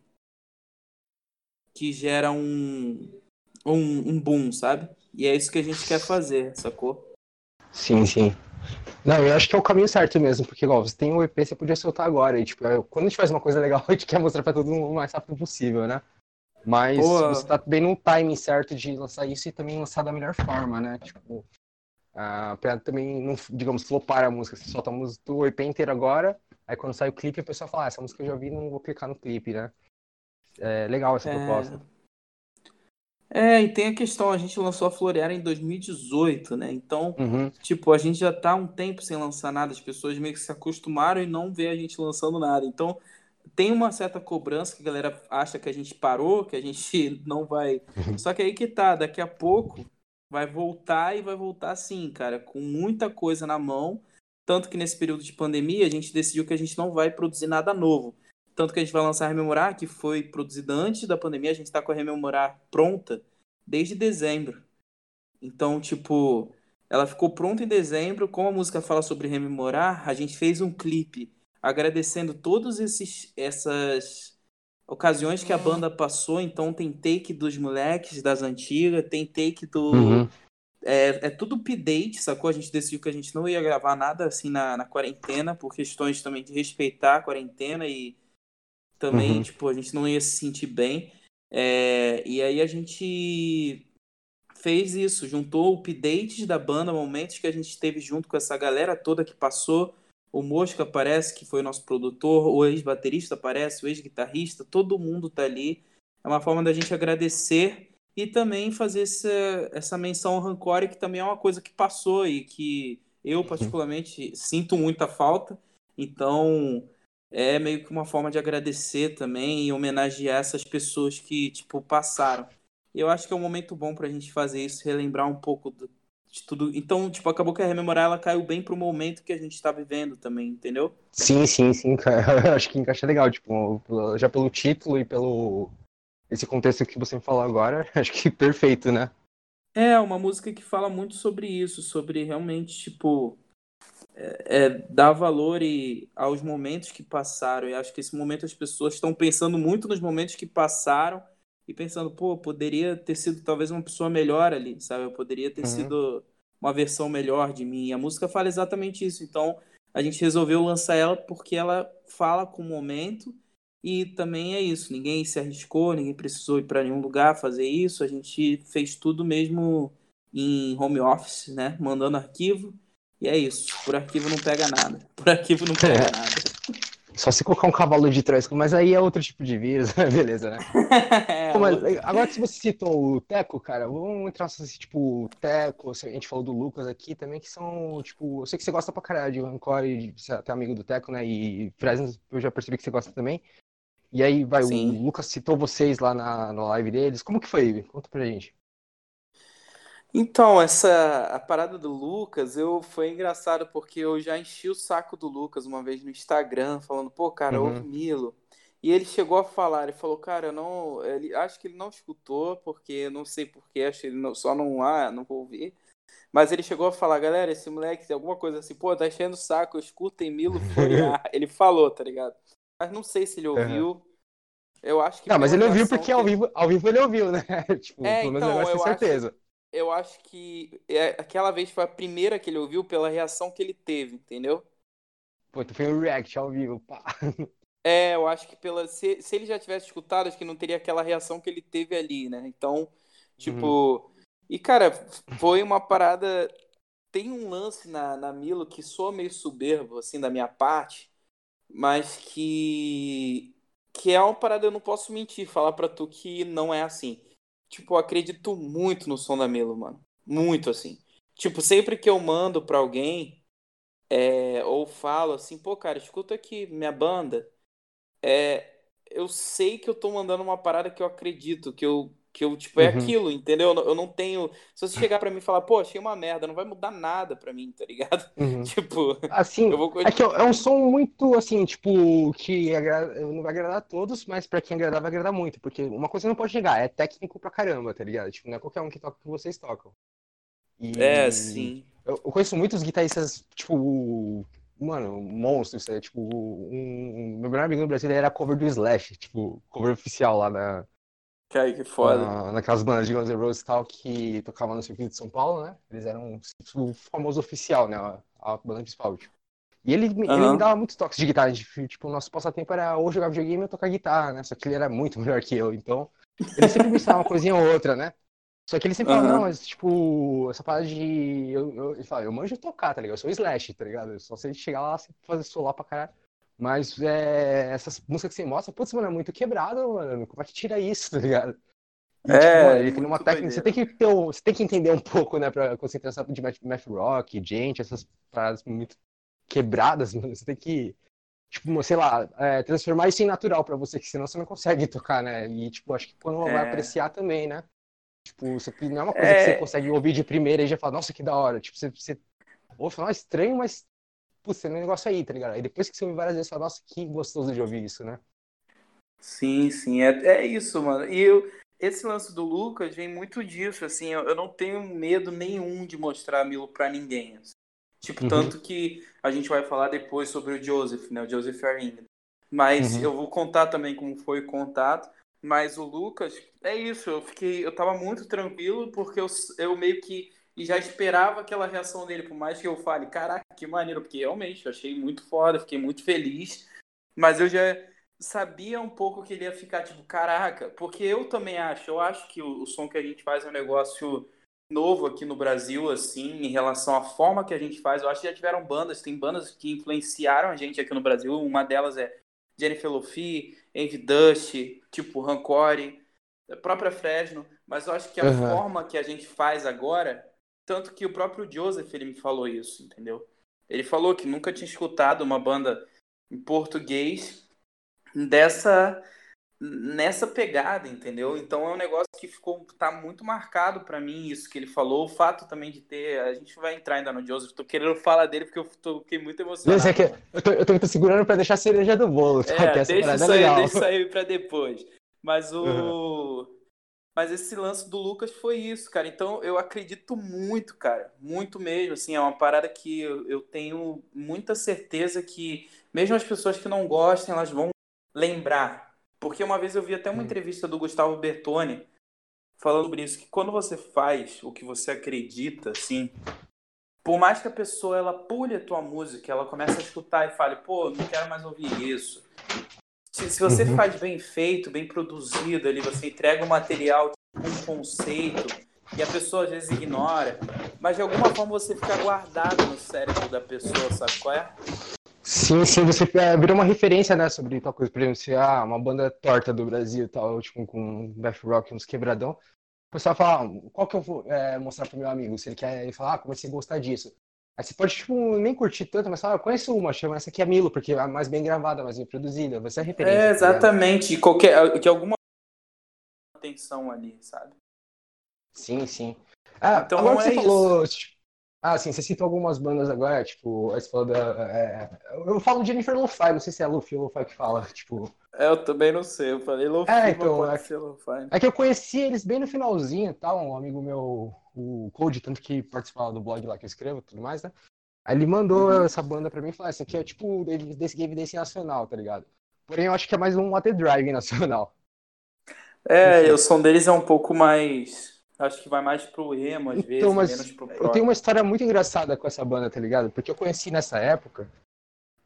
que gera um. um, um boom, sabe? E é isso que a gente quer fazer, sacou? Sim, sim. Não, eu acho que é o caminho certo mesmo, porque, igual, você tem o EP, você podia soltar agora, e, tipo, é, quando a gente faz uma coisa legal, [LAUGHS] a gente quer mostrar pra todo mundo o mais rápido possível, né? Mas Pô. você tá bem no timing certo de lançar isso e também lançar da melhor forma, né? Tipo, ah, pra também não, digamos, flopar a música, você solta a música o EP inteiro agora, aí quando sai o clipe, a pessoa fala, ah, essa música eu já vi, não vou clicar no clipe, né? É legal essa proposta. É, e tem a questão, a gente lançou a Florear em 2018, né? Então, Uhum. Tipo, a gente já tá um tempo sem lançar nada, as pessoas meio que se acostumaram e não vê a gente lançando nada. Então, tem uma certa cobrança que a galera acha que a gente parou, que a gente [LAUGHS] não vai. Só que aí que tá, daqui a pouco vai voltar e vai voltar sim, cara, com muita coisa na mão. Tanto que nesse período de pandemia a gente decidiu que a gente não vai produzir nada novo. Tanto que a gente vai lançar a Rememorar, que foi produzida antes da pandemia, a gente tá com a Rememorar pronta desde dezembro. Então, tipo, ela ficou pronta em dezembro. Como a música fala sobre rememorar, a gente fez um clipe agradecendo todas essas ocasiões que a banda passou. Então tem take dos moleques das antigas, tem take do. Uhum. É, é tudo update, sacou? A gente decidiu que a gente não ia gravar nada assim na, na quarentena, por questões também de respeitar a quarentena e também, Uhum. tipo, a gente não ia se sentir bem. É, e aí a gente fez isso, juntou updates da banda, momentos que a gente teve junto com essa galera toda que passou. O Mosca aparece, que foi o nosso produtor, o ex-baterista aparece, o ex-guitarrista, todo mundo tá ali. É uma forma da gente agradecer e também fazer essa, essa menção ao Rancore, que também é uma coisa que passou e que eu, particularmente, sinto muita falta. Então, é meio que uma forma de agradecer também e homenagear essas pessoas que, tipo, passaram. E eu acho que é um momento bom pra gente fazer isso, relembrar um pouco do- de tudo. Então, tipo, acabou que a Rememorar, ela caiu bem pro momento que a gente tá vivendo também, entendeu? Sim, sim, sim. [LAUGHS] Eu acho que encaixa legal, tipo, já pelo título e pelo esse contexto que você me falou agora, [LAUGHS] acho que perfeito, né? É, uma música que fala muito sobre isso, sobre realmente, tipo, é, é, dar valor e, aos momentos que passaram. E acho que esse momento as pessoas estão pensando muito nos momentos que passaram e pensando, pô, poderia ter sido talvez uma pessoa melhor ali, sabe? Eu poderia ter Uhum. sido uma versão melhor de mim. E a música fala exatamente isso. Então, a gente resolveu lançar ela porque ela fala com o momento e também é isso. Ninguém se arriscou, ninguém precisou ir para nenhum lugar fazer isso. A gente fez tudo mesmo em home office, né? Mandando arquivo. E é isso. Por arquivo não pega nada. [LAUGHS] Por arquivo não pega É. nada. Só se colocar um cavalo de trás, mas aí é outro tipo de vírus, [LAUGHS] beleza, né? [LAUGHS] É, mas agora que você citou o Teco, cara, vamos entrar nessa, tipo, o Teco, a gente falou do Lucas aqui também, que são, tipo, eu sei que você gosta pra caralho de Encore, de ser até amigo do Teco, né? E Fresno, eu já percebi que você gosta também. E aí, vai, Sim. o Lucas citou vocês lá na, na live deles. Como que foi? Conta pra gente. Então, essa a parada do Lucas, eu foi engraçado porque eu já enchi o saco do Lucas uma vez no Instagram, falando, pô, cara, Uhum. ouve Milo. E ele chegou a falar, ele falou, cara, eu não, ele acho que ele não escutou, porque não sei porquê, acho que ele não- só não, ah, não vou ouvir. Mas ele chegou a falar, galera, esse moleque tem alguma coisa assim, pô, tá enchendo o saco, escutem Milo Floriar. [LAUGHS] ele falou, tá ligado? Mas não sei se ele ouviu. Eu acho que Não, mas ele ouviu porque que ao vivo, ao vivo ele ouviu, né? [LAUGHS] Tipo, É, pelo menos então, eu tem acho- certeza. Eu acho que é, aquela vez foi a primeira que ele ouviu pela reação que ele teve, entendeu? Pô, tu foi um react ao vivo, pá. É, eu acho que pela se, se ele já tivesse escutado, acho que não teria aquela reação que ele teve ali, né? Então, tipo, e cara, foi uma parada tem um lance na, na Milo que soa meio soberbo assim da minha parte, mas que que é uma parada eu não posso mentir, falar pra tu que não é assim. Tipo, acredito muito no som da Milo, mano. Muito assim. Tipo, sempre que eu mando pra alguém, é, ou falo assim, pô, cara, escuta aqui minha banda. É, eu sei que eu tô mandando uma parada que eu acredito, que eu, que eu tipo, é Uhum. aquilo, entendeu? Eu não, tenho. Se você chegar pra mim e falar, pô, achei uma merda, não vai mudar nada pra mim, tá ligado? [LAUGHS] Uhum. Tipo, Assim, eu vou É que é um som muito, assim, tipo, que agra- não vai agradar a todos, mas pra quem agradar, vai agradar muito. Porque uma coisa não pode negar, é técnico pra caramba, tá ligado? Tipo, não é qualquer um que toca o que vocês tocam. E É, sim. Eu, conheço muitos guitarristas, tipo, mano, monstros, é, tipo, um, meu melhor amigo no Brasil era cover do Slash, tipo, cover oficial lá na, Cara, que foda. na- naquelas bandas de Guns N' Roses e tal que tocavam no circuito de São Paulo, né? Eles eram o famoso oficial, né? A, a banda principal. Tipo. E ele, me- ele me dava muitos toques de guitarra. Tipo, tipo, o nosso passatempo era ou jogar videogame ou tocar guitarra, né? Só que ele era muito [LAUGHS] melhor que eu, então ele sempre me ensinava uma coisinha ou outra, né? Só que ele sempre falava, Aham. não, mas tipo, essa parada de. Eu, eu, ele fala, eu manjo tocar, tá ligado? Eu sou Slash, tá ligado? Eu só sei chegar lá fazer solar pra caralho. Mas é, essas músicas que você mostra, putz, mano, é muito quebrado, mano. Como é que tira isso, tá ligado? E, É, tipo, mano, ele tem uma técnica. Você tem que ter, o- você tem que entender um pouco, né, pra concentração de math, math rock, gente, essas paradas muito quebradas, mano. Você tem que, tipo, sei lá, é, transformar isso em natural pra você, que senão você não consegue tocar, né? E, tipo, acho que quando vai É. apreciar também, né? Tipo, isso aqui não é uma coisa É. que você consegue ouvir de primeira e já fala, nossa, que da hora. Tipo, você, você ouve e fala, ah, estranho, mas, putz, tem um negócio aí, tá ligado? Aí depois que você ouve várias vezes, você fala, nossa, que gostoso de ouvir isso, né? Sim, sim, é, é isso, mano. E eu, esse lance do Lucas vem muito disso, assim, eu, eu não tenho medo nenhum de mostrar Milo pra ninguém. assim. Tipo, Uhum. tanto que a gente vai falar depois sobre o Joseph, né? O Joseph Aringa. Mas Uhum. eu vou contar também como foi o contato. Mas o Lucas, é isso, eu fiquei, eu tava muito tranquilo porque eu, eu meio que já esperava aquela reação dele, por mais que eu fale, caraca, que maneiro, porque realmente eu achei muito foda, fiquei muito feliz. Mas eu já sabia um pouco que ele ia ficar tipo, caraca, porque eu também acho, eu acho que o, o som que a gente faz é um negócio novo aqui no Brasil, assim, em relação à forma que a gente faz. Eu acho que já tiveram bandas, tem bandas que influenciaram a gente aqui no Brasil. Uma delas é Jennifer Lofi, Envy Dust, tipo Rancore, a própria Fresno. Mas eu acho que a Uhum. forma que a gente faz agora, tanto que o próprio Joseph ele me falou isso, entendeu? Ele falou que nunca tinha escutado uma banda em português dessa nessa pegada, entendeu? Então é um negócio que ficou tá muito marcado pra mim isso que ele falou, o fato também de ter, a gente vai entrar ainda no Joseph, tô querendo falar dele porque eu tô, fiquei muito emocionado. É que eu tô, eu tô segurando pra deixar a cereja do bolo, tá? É, deixa parada isso é aí, legal. deixa isso aí pra depois. Mas o. Uhum. Mas esse lance do Lucas foi isso, cara. Então eu acredito muito, cara. Muito mesmo. Assim, é uma parada que eu, eu tenho muita certeza que, mesmo as pessoas que não gostem, elas vão lembrar. Porque uma vez eu vi até uma Hum. entrevista do Gustavo Bertoni falando sobre isso, que quando você faz o que você acredita, assim, por mais que a pessoa ela pule a tua música, ela começa a escutar e fale, pô, não quero mais ouvir isso. Se, se você Uhum. faz bem feito, bem produzido ali, você entrega um material com um conceito e a pessoa às vezes ignora, mas de alguma forma você fica guardado no cérebro da pessoa, sabe qual é? Sim, sim, você virou uma referência, né, sobre tal coisa. Por exemplo, se ah, uma banda torta do Brasil tal, tipo, com Death Rock, uns quebradão, o pessoal fala, ah, qual que eu vou é, mostrar pro meu amigo? Se ele quer, ele fala, ah, comecei a gostar disso. Aí você pode, tipo, nem curtir tanto, mas fala, ah, eu conheço uma, chama essa aqui é Milo, porque é mais bem gravada, mais bem produzida, você é referência. É, exatamente. Qualquer, de alguma atenção ali, sabe? Sim, sim. Ah, Então, agora que é você falou, tipo, ah, sim, você citou algumas bandas agora, tipo, você falou da, é, eu falo Jennifer Lo-Fi, não sei se é Luffy ou Lo-Fi que fala, [LAUGHS] tipo, É, eu também não sei. Eu falei lo-fi, É, então, é- lo-fi. É que eu conheci eles bem no finalzinho e tal, um amigo meu, o Code, tanto que participava do blog lá que eu escrevo e tudo mais, né? Aí ele mandou Uhum. essa banda pra mim e falou, "Ah, essa aqui é tipo desse Game Dance nacional, tá ligado? Porém, eu acho que é mais um Water Drive nacional. É, o som deles é um pouco mais. Acho que vai mais pro emo, às vezes, Então, mas menos pro eu prog. tenho uma história muito engraçada com essa banda, tá ligado? Porque eu conheci nessa época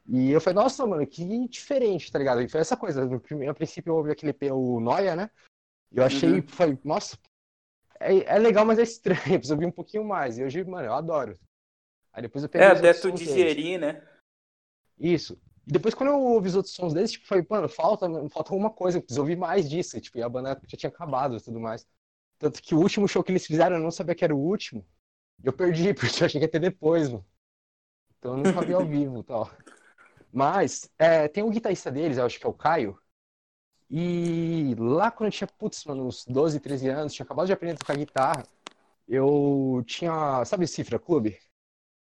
e eu falei, nossa, mano, que diferente, tá ligado? E foi essa coisa, no primeiro, a princípio eu ouvi aquele EP, o Noia, né? E eu achei, Uhum. falei, nossa, é, é legal, mas é estranho, [LAUGHS] preciso ouvir um pouquinho mais. E hoje, mano, eu adoro. Aí depois eu peguei É, até tu deles. digerir, né? Isso. E depois, quando eu ouvi os outros sons deles, tipo, falei, mano, falta, falta alguma coisa, eu preciso ouvir mais disso. Tipo, e a banda já tinha acabado e tudo mais. Tanto que o último show que eles fizeram, eu não sabia que era o último. Eu perdi, [LAUGHS] porque eu achei que ia ter depois, mano. Então eu nunca vi ao vivo e tal. Mas, é, tem um guitarrista deles, eu acho que é o Caio. E lá quando eu tinha, putz, mano, uns 12, 13 anos, tinha acabado de aprender a tocar guitarra, eu tinha, sabe o Cifra Clube?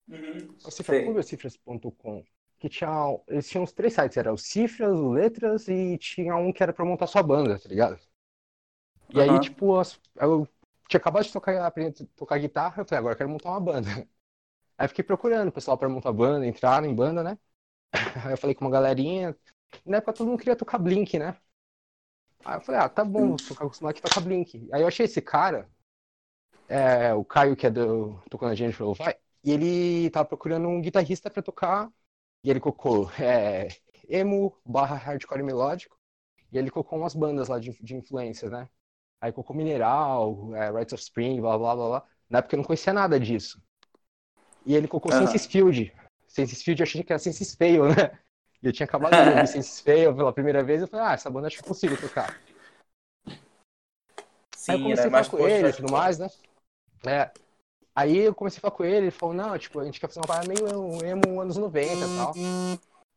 Uhum. O Cifra Sei. Clube ou Cifras.com? Que tinha, eles tinham uns três sites, era o Cifras, o Letras e tinha um que era pra montar sua banda, tá ligado? E aí, Aham. tipo, eu tinha acabado de tocar, aprender a tocar guitarra, eu falei, agora eu quero montar uma banda. [LAUGHS] Aí fiquei procurando o pessoal pra montar banda, entrar em banda, né? [LAUGHS] Aí eu falei com uma galerinha, na época todo mundo queria tocar Blink, né? Aí eu falei, ah, tá bom, vou tocar com os moleques que toca Blink. Aí eu achei esse cara, é, o Caio, que é do tocando a gente, falou, vai, e ele tava procurando um guitarrista pra tocar, e ele colocou é, emo barra hardcore melódico, e ele colocou umas bandas lá de, de influência, né? Aí colocou Mineral, é, Rites of Spring, blá blá blá blá. Na época eu não conhecia nada disso. E ele colocou Aham. Senses Field. Senses Field eu achei que era Senses Fail, né? E eu tinha acabado de [LAUGHS] ouvir Senses Fail pela primeira vez, eu falei, ah, essa banda acho que eu consigo tocar. Aí eu Sim, comecei era a falar com ele e tudo mais, né? É. Aí eu comecei a falar com ele, ele falou, não, tipo, a gente quer fazer uma parada meio emo anos 90 e tal.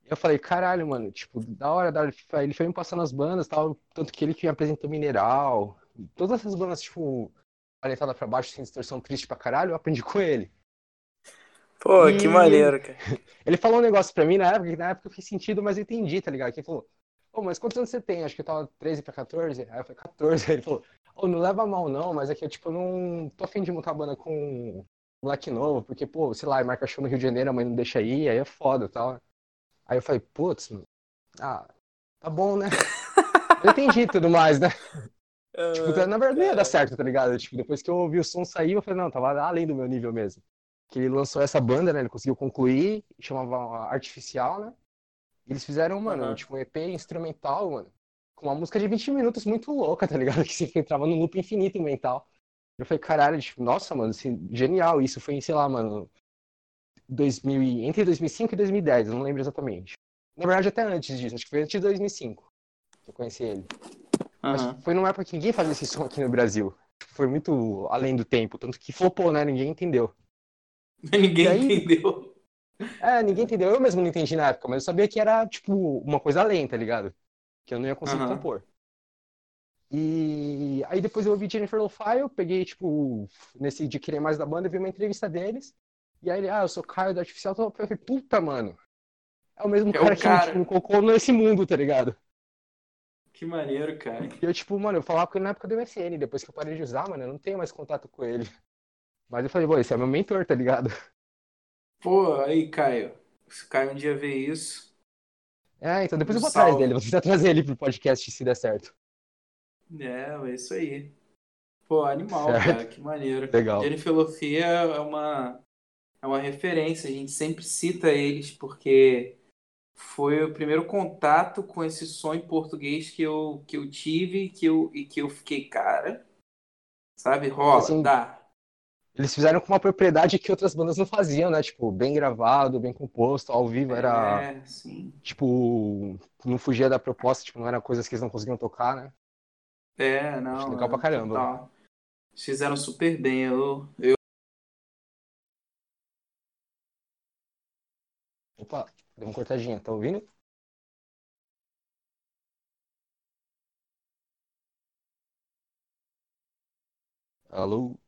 Eu falei, caralho, mano, tipo, da hora, da hora. Ele foi me passando as bandas tal, tanto que ele que me apresentou Mineral. Todas essas bandas, tipo, paletada pra baixo, sem distorção triste pra caralho, eu aprendi com ele. Pô, E- que maneiro, cara. [LAUGHS] Ele falou um negócio pra mim na época, que na época fez sentido, mas eu entendi, tá ligado? Que ele falou, ô, mas quantos anos você tem? Acho que eu tava 13 pra 14. Aí eu falei, 14. Aí ele falou, ô, não leva mal não, mas é que eu, tipo, não tô afim de montar banda com um moleque novo, porque, pô, sei lá, marca show no Rio de Janeiro, a mãe não deixa ir, aí é foda e tal. Aí eu falei, putz, ah, tá bom, né? [LAUGHS] Eu entendi tudo mais, né? Tipo, na verdade não ia dar certo, tá ligado? Tipo, depois que eu ouvi o som sair, eu falei, não, tava além do meu nível mesmo. Que ele lançou essa banda, né? Ele conseguiu concluir, chamava Artificial, né? E eles fizeram, mano, Aham. tipo, um EP instrumental, mano, com uma música de 20 minutos muito louca, tá ligado? [LAUGHS] Que você entrava num loop infinito mental. Eu falei, caralho, tipo, nossa, mano, assim, genial. Isso foi, em, sei lá, mano, 2000 e- entre 2005 e 2010, eu não lembro exatamente. Na verdade, até antes disso, acho que foi antes de 2005 que eu conheci ele. Mas Aham. foi numa época que ninguém fazia esse som aqui no Brasil. Foi muito além do tempo, tanto que flopou, né? Ninguém entendeu. [LAUGHS] Ninguém aí- entendeu. É, ninguém entendeu. Eu mesmo não entendi na época, mas eu sabia que era, tipo, uma coisa além, tá ligado? Que eu não ia conseguir Aham. compor. E aí depois eu ouvi Jennifer Lo-Fi, eu peguei, tipo, nesse de querer mais da banda, eu vi uma entrevista deles. E aí ele, ah, eu sou Caio da Artificial. Eu falei, puta, mano. É o mesmo É o cara que cara. tipo, me colocou nesse mundo, tá ligado? Que maneiro, cara. E eu, tipo, mano, eu falava com ele na época do MSN, depois que eu parei de usar, mano, eu não tenho mais contato com ele. Mas eu falei, pô, esse é meu mentor, tá ligado? Pô, aí, Caio. Se o Caio um dia ver isso. É, então depois eu vou atrás salve. dele, vou tentar trazer ele pro podcast se der certo. É, é isso aí. Pô, animal, Certo. cara, que maneiro. Legal. Jennifer Lofia é uma, é uma referência, a gente sempre cita eles porque foi o primeiro contato com esse som em português que eu, que eu tive que eu, e que eu fiquei, cara, sabe, rola, Assim, dá. Eles fizeram com uma propriedade que outras bandas não faziam, né? Tipo, bem gravado, bem composto, ao vivo era, É, sim. tipo, não fugia da proposta, tipo, não era coisas que eles não conseguiam tocar, né? É, não. Acho legal é, pra caramba. total. Eles fizeram super bem. Eu, eu Opa, deu uma cortadinha, tá ouvindo? Alô?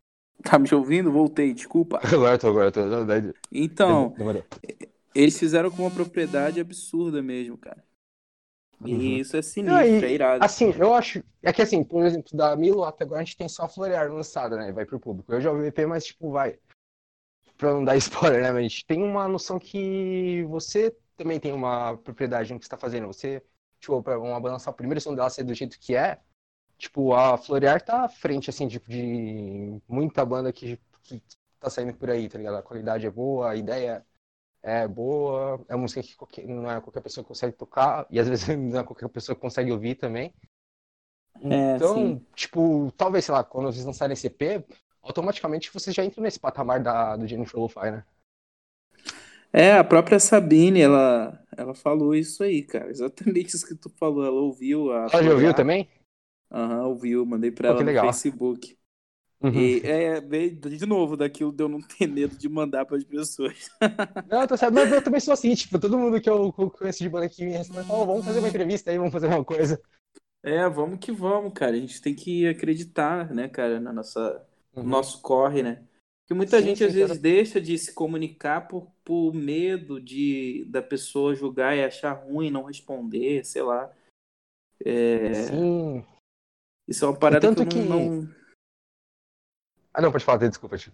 Tá me ouvindo? Voltei, desculpa. [LAUGHS] Agora tô, agora tô. Então, Demorou. eles fizeram com uma propriedade absurda mesmo, cara. E Uhum. isso é sinistro, e, é irado. Assim, eu acho. É que assim, por exemplo, da Milo até agora a gente tem só a Florear lançada, né? Vai pro público. Eu já ouvi EP, mas tipo, vai. Pra não dar [LAUGHS] spoiler, né? Mas a gente tem uma noção que você também tem uma propriedade no que você tá fazendo. Você, tipo, pra uma banda lançar o primeiro som dela ser do jeito que é, tipo, a Florear tá à frente, assim, tipo, de muita banda que, que tá saindo por aí, tá ligado? A qualidade é boa, a ideia é boa, é música que qualquer- não é qualquer pessoa que consegue tocar, e às vezes [LAUGHS] não é qualquer pessoa que consegue ouvir também. É, Então, sim. tipo, talvez, sei lá, quando vocês lançarem esse EP, automaticamente vocês já entram nesse patamar da, do Jennifer Lo-Fi, né? É, a própria Sabine, ela, ela falou isso aí, cara. [LAUGHS] Exatamente isso que tu falou. Ela ouviu a. Ela já ouviu também? Aham, ouviu. Mandei pra Pô, ela no legal. Facebook. Uhum. E é, veio de novo daquilo de eu não ter medo de mandar pras pessoas. [LAUGHS] Não, tô certo, mas eu também sou assim, tipo, todo mundo que eu conheço de banda que me responde, "Ô, vamos fazer uma entrevista aí, vamos fazer uma coisa. É, vamos que vamos, cara. A gente tem que acreditar, né, cara, na nossa, no Uhum. nosso corre, né? Porque muita Sim, gente sim, às vezes claro. deixa de se comunicar por, por medo de da pessoa julgar e achar ruim, não responder, sei lá. É, Sim. isso é uma parada que tanto eu não, que- não. Ah, não, pode falar, desculpa, tio.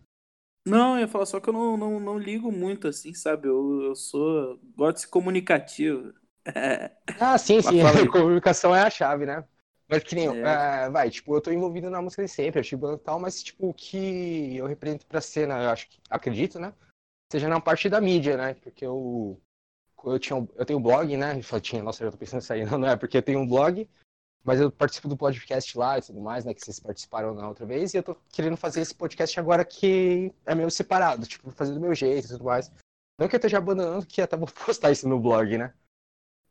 Não, eu ia falar só que eu não, não, não ligo muito, assim, sabe? Eu, eu sou. Gosto de ser comunicativo. [LAUGHS] Ah, sim, sim, [LAUGHS] comunicação é a chave, né? Mas que nem, É. é, vai, tipo, eu tô envolvido na música de sempre, eu acho banda e tal, mas, tipo, o que eu represento pra cena, eu acho que, acredito, né? Seja na parte da mídia, né? Porque eu, eu, tinha, eu tenho um blog, né? Eu falei, tinha, nossa, eu já tô pensando em sair, [LAUGHS] não, não é, porque eu tenho um blog, mas eu participo do podcast lá e tudo mais, né? Que vocês participaram na outra vez, e eu tô querendo fazer esse podcast agora que é meio separado, tipo, fazer do meu jeito e tudo mais. Não que eu esteja abandonando, que até vou [LAUGHS] postar isso no blog, né?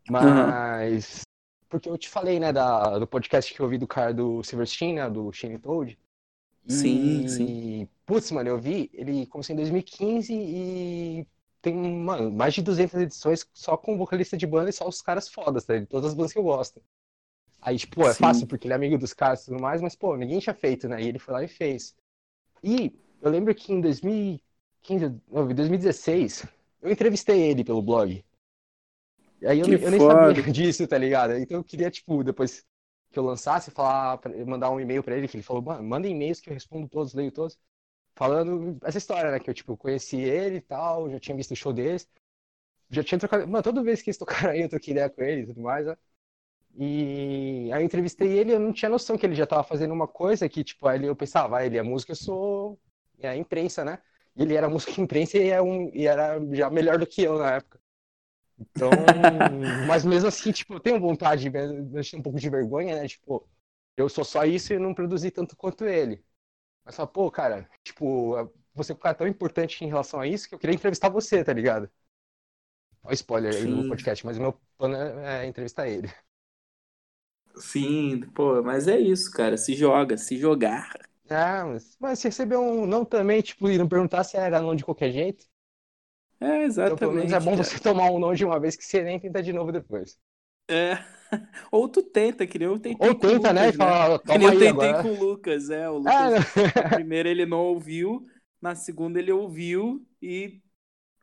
Mas. Porque eu te falei, né, da, do podcast que eu ouvi do cara do Silverstein, né? Do Shane Toad. E, Sim, sim. Putz, mano, eu vi, ele começou em 2015 e tem, mano, mais de 200 edições só com vocalista de banda e só os caras fodas, tá? De todas as bandas que eu gosto. Aí, tipo, pô, é Sim. fácil porque ele é amigo dos caras e tudo mais, mas, pô, ninguém tinha feito, né? E ele foi lá e fez. E eu lembro que em 2015, não, em 2016, eu entrevistei ele pelo blog. E aí eu, eu nem sabia [LAUGHS] disso, tá ligado? Então eu queria, tipo, depois que eu lançasse, falar, mandar um e-mail pra ele, que ele falou, mano, manda e-mails que eu respondo todos, leio todos. Falando essa história, né? Que eu, tipo, conheci ele e tal, já tinha visto o show deles. Já tinha trocado. Mano, toda vez que eles tocaram aí, eu troquei ideia com ele e tudo mais, né? E aí eu entrevistei ele, eu não tinha noção que ele já tava fazendo uma coisa que, tipo, aí eu pensava, ah, ele é música, eu sou é a imprensa, né? E ele era música e imprensa e, é um, e era já melhor do que eu na época. Então, [LAUGHS] mas mesmo assim, tipo, eu tenho vontade, tenho um pouco de vergonha, né? Tipo, eu sou só isso e não produzi tanto quanto ele. Mas fala, pô, cara, tipo, você é um cara tão importante em relação a isso que eu queria entrevistar você, tá ligado? Olha o spoiler aí Sim. do podcast, mas o meu plano é, é entrevistar ele. Sim, pô, mas é isso, cara. Se joga, se jogar. Ah, mas, mas se receber um não também, tipo, e não perguntar se era não de qualquer jeito, É, então pelo menos exatamente. é bom cara. você tomar um não de uma vez que você nem tenta de novo depois. É. [LAUGHS] Ou tu tenta, que nem eu tentei Ou com tenta, né? E Lucas, fala, Que nem eu tentei agora. com o Lucas, é. O Ah, Lucas, na [LAUGHS] primeira ele não ouviu, na segunda ele ouviu e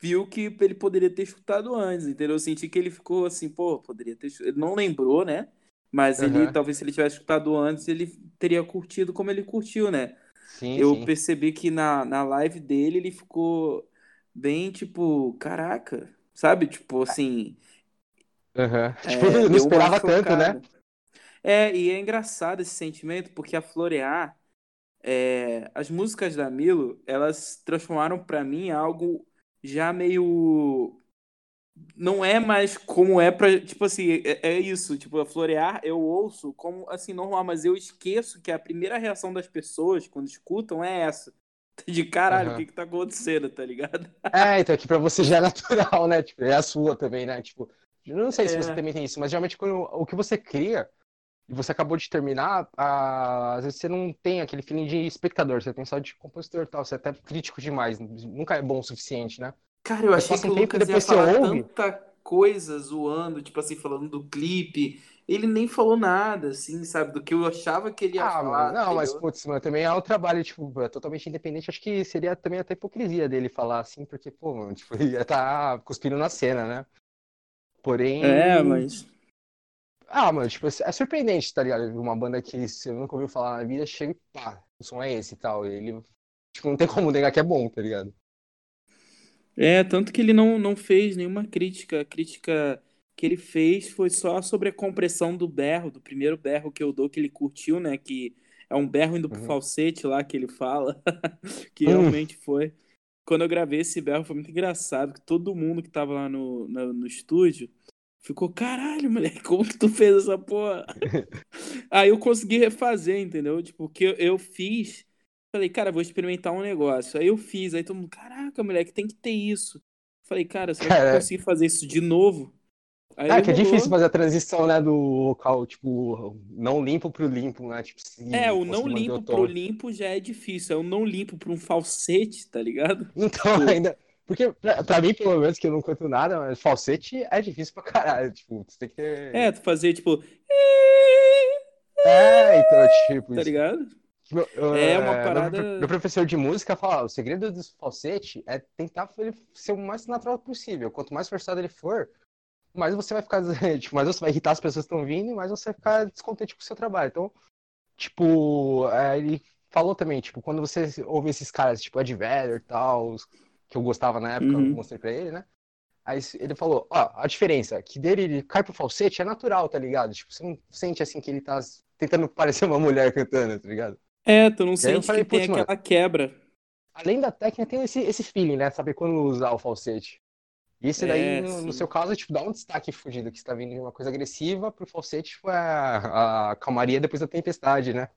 viu que ele poderia ter chutado antes, entendeu? Eu senti que ele ficou assim, pô, poderia ter chutado. Ele não lembrou, né? Mas ele, Aham. talvez se ele tivesse chutado antes, ele teria curtido como ele curtiu, né? sim, eu sim. percebi que na, na live dele ele ficou bem tipo, caraca, sabe? Tipo assim. É, Tipo, não esperava tanto, né? É, e é engraçado esse sentimento, porque a Florear, é, as músicas da Milo, elas transformaram pra mim algo já meio. Não é mais como é pra. Tipo assim, é, é isso. Tipo, a Florear eu ouço como assim, normal, mas eu esqueço que a primeira reação das pessoas quando escutam é essa. De caralho, o Aham. que que tá acontecendo, tá ligado? É, então aqui pra você já é natural, né? Tipo, é a sua também, né? Tipo, eu não sei se É. você também tem isso, mas geralmente quando o que você cria e você acabou de terminar, ah, às vezes você não tem aquele feeling de espectador, você tem só de compositor e tal, você é até crítico demais, nunca é bom o suficiente, né? Cara, eu Mas achei que o tempo Lucas ia depois você falar ouve. tanta coisa zoando, tipo assim, falando do clipe. Ele nem falou nada, assim, sabe? Do que eu achava que ele ia Ah, falar, mano, não, mas entendeu? putz, mano, também é um trabalho, tipo, é totalmente independente, acho que seria também até hipocrisia dele falar assim, porque, pô, mano, tipo, ele ia tá cuspindo na cena, né? Porém, É, mas. Ah, mano, tipo, é surpreendente, tá ligado? Uma banda que você nunca ouviu falar na vida, chega e pá, o som é esse e tal. E ele, tipo, não tem como negar que é bom, tá ligado? É, tanto que ele não, não fez nenhuma crítica. Crítica que ele fez foi só sobre a compressão do berro, do primeiro berro que eu dou, que ele curtiu, né? Que é um berro indo pro Uhum. falsete lá que ele fala. [LAUGHS] que Hum. realmente foi. Quando eu gravei esse berro foi muito engraçado, que todo mundo que tava lá no, no, no estúdio ficou, caralho, moleque, [LAUGHS] como que tu fez essa porra? [LAUGHS] Aí eu consegui refazer, entendeu? Tipo, que eu, eu fiz. Falei, cara, vou experimentar um negócio. Aí eu fiz, aí todo mundo, caraca, moleque, tem que ter isso. Falei, cara, será que eu consigo fazer isso de novo? Aí Ah, que é difícil fazer a transição, né, do vocal, tipo, não limpo pro limpo, né? Tipo, se É, o não limpo o pro limpo já é difícil. É o não limpo pra um falsete, tá ligado? [LAUGHS] Então, Tipo, ainda. Porque, pra, pra mim, pelo menos, que eu não canto nada, mas falsete é difícil pra caralho. Tipo, você tem que ter. é, tu fazer tipo. É, então, tipo, Tá isso. ligado? Meu- eu- É uma é, meu, parada- profe- meu professor de música fala, "Ah, o segredo do falsete é tentar ele ser o mais natural possível. Quanto mais forçado ele for, mais você vai ficar, [LAUGHS] tipo, mais você vai irritar as pessoas que estão vindo e mais você vai ficar descontente com o seu trabalho. Então, tipo, é, ele falou também, tipo, quando você ouve esses caras, tipo, Ed Vedder e tal, que eu gostava na época, eu Uhum. mostrei pra ele, né? Aí ele falou, ó, a diferença, que dele ele cai pro falsete é natural, tá ligado? Tipo, você não sente assim que ele tá tentando [LAUGHS] parecer uma mulher cantando, tá ligado? É, tu não E eu sente falei, que tem mano, aquela quebra. além da técnica, tem esse, esse feeling, né? Saber quando usar o falsete. E esse daí, É, no, no seu caso, tipo, dá um destaque fugido, que você tá vindo de uma coisa agressiva pro falsete, tipo, é a, calmaria depois da tempestade, né?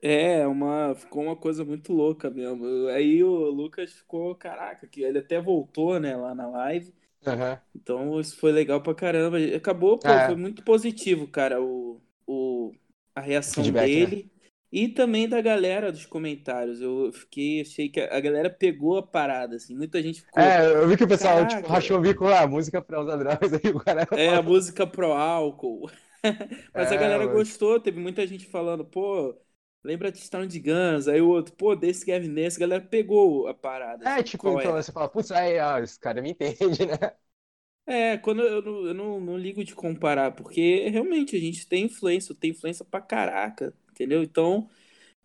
É, uma, ficou uma coisa muito louca mesmo. Aí o Lucas ficou, caraca, que ele até voltou, né, lá na live. Aham. Então isso foi legal pra caramba. Acabou, pô, É. foi muito positivo, cara, o, o, a reação Feedback, né? E também da galera dos comentários. Eu fiquei, achei que a galera pegou a parada, assim. Muita gente ficou. É, eu vi que o pessoal, tipo, Caraca. rachou o bico lá, música pra usar drogas, aí o cara... É a música pro álcool. [LAUGHS] Mas a É, galera mano. gostou, teve muita gente falando, pô, lembra de Stone de Guns, aí o outro, pô, desse Gavin Ness, a galera pegou a parada. É, assim, tipo, então, é. você fala, putz, aí, ó, esse cara me entende, né? É, quando eu, não, eu não, não ligo de comparar, porque realmente a gente tem influência, tem influência pra caraca, entendeu? Então,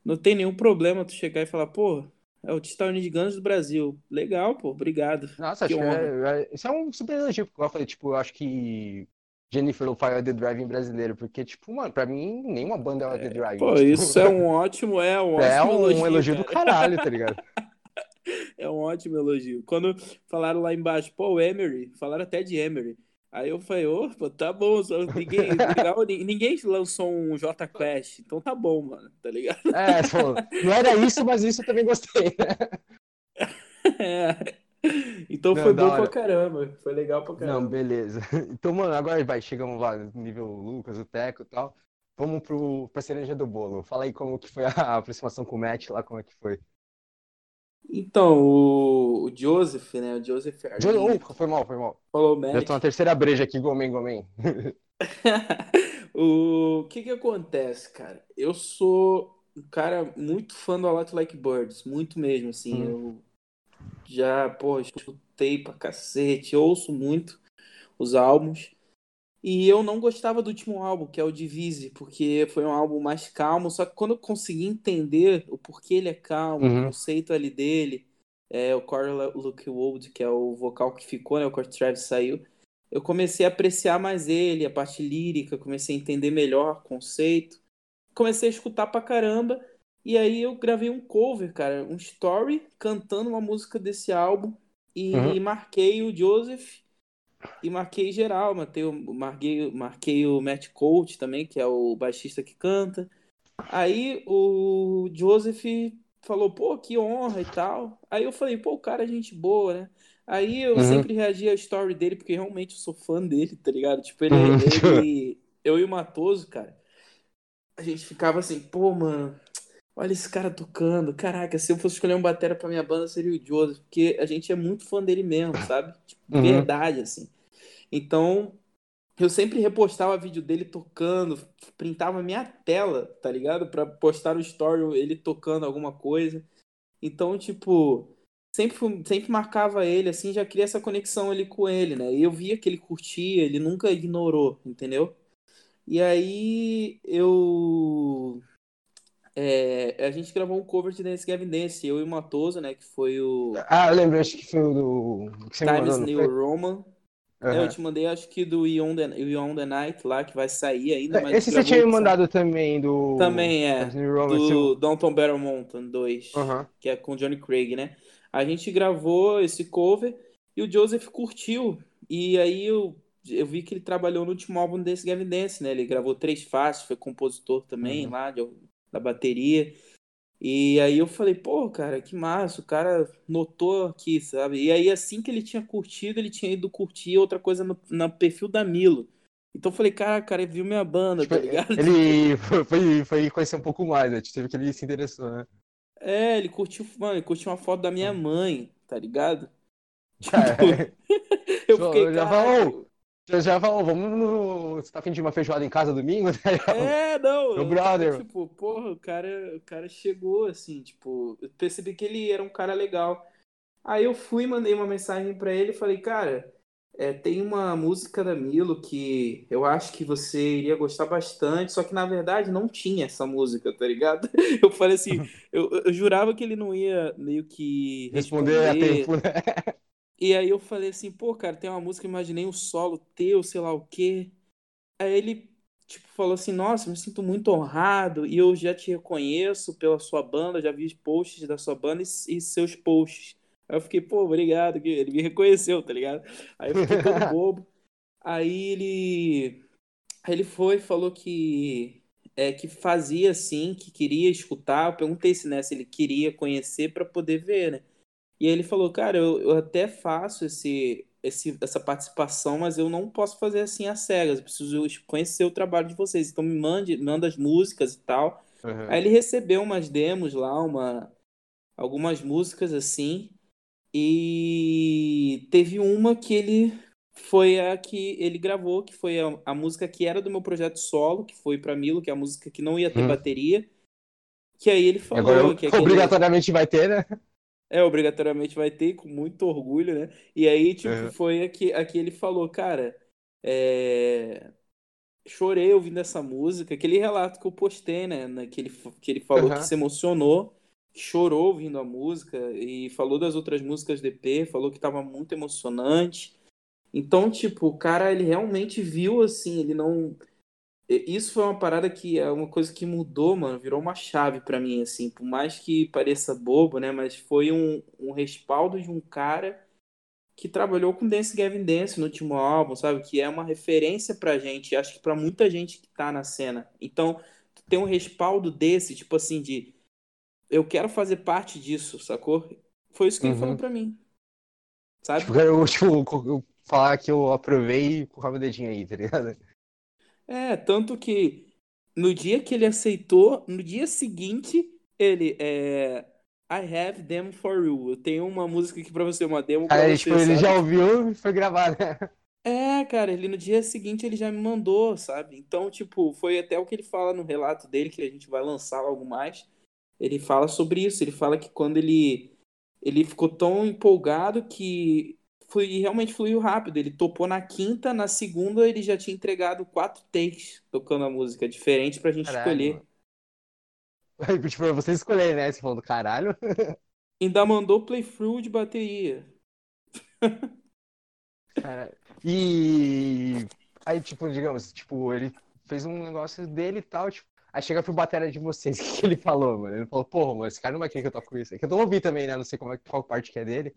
não tem nenhum problema tu chegar e falar, pô, é o de Guns do Brasil. Legal, pô, obrigado. Nossa, Que acho que honra. é, é- isso é um super elogio, porque eu falei, tipo, eu acho que Jennifer Lopez é The Driving brasileiro, porque, tipo, mano, pra mim, nenhuma banda é The Driving. Pô, tipo, isso é um [LAUGHS] ótimo, é um é um elogio, elogio do cara. caralho, tá ligado? [LAUGHS] É um ótimo elogio. Quando falaram lá embaixo, pô, o Emery, falaram até de Emery. Aí eu falei, opa, tá bom, só ninguém, [LAUGHS] legal, ninguém lançou um J Quest, então tá bom, mano, tá ligado? É, falou, não era isso, mas isso eu também gostei, né? É. [LAUGHS] Então Não, foi bom hora. pra caramba, foi legal pra Não, caramba. beleza. [LAUGHS] Então, mano, agora vai, chegamos lá no nível Lucas, o Teco e tal. Vamos pro, pra cereja do bolo. Fala aí como que foi a aproximação com o Matt lá, como é que foi. Então, o, o Joseph, né, o Joseph Jo- Arlindo, Oh, foi mal, foi mal. falou Matt, tô na terceira breja aqui, Gomen, Gomen. [LAUGHS] o que que acontece, cara? Eu sou um cara muito fã do A Lot Like Birds, muito mesmo, assim, Hum. eu já, pô, escutei pra cacete, ouço muito os álbuns, e eu não gostava do último álbum, que é o Divise, porque foi um álbum mais calmo, só que quando eu consegui entender o porquê ele é calmo, o Uhum. conceito ali dele, é, o Corey Luke Wold, que é o vocal que ficou, né, o Corey Travis saiu, eu comecei a apreciar mais ele, a parte lírica, comecei a entender melhor o conceito. Comecei a escutar pra caramba. E aí eu gravei um cover, cara, um story cantando uma música desse álbum. E Uhum. marquei o Joseph e marquei geral. Marquei, o- marquei, marquei o Matt Coach também, que é o baixista que canta. Aí o Joseph falou, pô, que honra e tal. Aí eu falei, pô, o cara é gente boa, né? Aí eu Uhum. sempre reagi à story dele, porque realmente eu sou fã dele, tá ligado? Tipo, ele, Uhum. ele eu e o Matoso, cara, a gente ficava assim, pô, mano, olha esse cara tocando. Caraca, se eu fosse escolher um batera pra minha banda, seria o Joseph, porque a gente é muito fã dele mesmo, sabe? [LAUGHS] Tipo, Uhum. verdade, assim. Então, eu sempre repostava vídeo dele tocando, printava minha tela, tá ligado? Pra postar no story ele tocando alguma coisa. Então, tipo, sempre, sempre marcava ele, assim, já cria essa conexão ali com ele, né? E eu via que ele curtia, ele nunca ignorou, entendeu? E aí eu. É, a gente gravou um cover de Dance Gavin Dance, eu e o Matoso, né? Que foi o Ah, eu lembro, acho que foi o do. Que Times New foi? Roman. É, Aham. eu te mandei, acho que do Beyond the, Beyond the Night lá, que vai sair ainda, mas Esse você tinha me mandado também do. Também é, do Downton Battle Mountain 2, Aham. que é com Johnny Craig, né? A gente gravou esse cover e o Joseph curtiu. E aí eu, eu vi que ele trabalhou no último álbum desse Gavin Dance, né? Ele gravou três faixas, foi compositor também Uhum. lá de- da bateria. E aí eu falei, pô, cara, que massa, o cara notou aqui, sabe? E aí assim que ele tinha curtido, ele tinha ido curtir outra coisa no, no perfil da Milo. Então eu falei, cara, cara, ele viu minha banda, Tipo, tá ligado? ele foi, foi, conhecer um pouco mais, né? Teve que ele se interessou, né? É, ele curtiu, mano, ele curtiu uma foto da minha mãe, tá ligado? Cara, [LAUGHS] [LAUGHS] Eu Pô, fiquei, eu já caraca. falou. Já, já falou, vamos no. Você tá afim de uma feijoada em casa domingo? [LAUGHS] É, não, Meu eu tava, brother. tipo, porra, o cara, o cara chegou assim, tipo, eu percebi que ele era um cara legal. Aí eu fui, mandei uma mensagem pra ele e falei, cara, é, tem uma música da Milo que eu acho que você iria gostar bastante, só que na verdade não tinha essa música, tá ligado? [LAUGHS] Eu falei assim, eu, eu jurava que ele não ia meio que Responder a responder. tempo, né? E aí eu falei assim, pô, cara, tem uma música, imaginei um solo teu, sei lá o quê. Aí ele, tipo, falou assim, nossa, me sinto muito honrado e eu já te reconheço pela sua banda, já vi posts da sua banda e, e seus posts. Aí eu fiquei, pô, obrigado, que ele me [LAUGHS] reconheceu, tá ligado? Aí eu fiquei todo [LAUGHS] bobo. Aí ele, aí ele foi e falou que é que fazia assim, que queria escutar. Eu perguntei se né, se ele queria conhecer para poder ver, né? E aí ele falou, cara, eu, eu até faço esse, esse, essa participação, mas eu não posso fazer assim às cegas. Eu preciso conhecer o trabalho de vocês. Então me mande, manda as músicas e tal. Uhum. Aí ele recebeu umas demos lá, uma, algumas músicas assim. E teve uma que ele foi a que ele gravou, que foi a, a música que era do meu projeto solo, que foi pra Milo, que é a música que não ia ter Hum. bateria. Que aí ele falou Agora que aquele... obrigatoriamente vai ter, né? É, obrigatoriamente vai ter, com muito orgulho, né? E aí, tipo, Uhum. foi aqui, aqui ele falou, cara, é... chorei ouvindo essa música, aquele relato que eu postei, né? né, Que ele, que ele falou Uhum. que se emocionou, chorou ouvindo a música e falou das outras músicas do EP, falou que tava muito emocionante. Então, tipo, o cara, ele realmente viu, assim, ele não... Isso foi uma parada que é uma coisa que mudou, mano, virou uma chave pra mim, assim, por mais que pareça bobo, né, mas foi um, um respaldo de um cara que trabalhou com Dance Gavin Dance no último álbum, sabe, que é uma referência pra gente, acho que pra muita gente que tá na cena. Então, ter um respaldo desse, tipo assim, de eu quero fazer parte disso, sacou? Foi isso que ele Uhum. falou pra mim. Sabe? Tipo, [LAUGHS] eu, tipo, eu falar que eu aprovei e colocava o dedinho aí, tá ligado? É, tanto que no dia que ele aceitou, no dia seguinte, ele é. I have them for you. Eu tenho uma música aqui pra você, uma demo pra Aí, você, tipo, ele já ouviu e foi gravar, né? É, cara, ele no dia seguinte ele já me mandou, sabe? Então, tipo, foi até o que ele fala no relato dele, que a gente vai lançar algo mais. Ele fala sobre isso, ele fala que quando ele ele ficou tão empolgado que foi, realmente fluiu rápido. Ele topou na quinta, na segunda ele já tinha entregado quatro takes tocando a música, diferente pra gente Caralho, escolher. [LAUGHS] tipo, pra vocês escolherem, né? Você falou do caralho. [LAUGHS] Ainda mandou playthrough de bateria. [LAUGHS] É, e aí, tipo, digamos, tipo, ele fez um negócio dele e tal, tipo, aí chega pro batera de vocês, o que, que ele falou, mano? Ele falou, porra, mano, esse cara não vai querer que eu toque isso. É que eu não ouvi também, né? Não sei como é, qual parte que é dele.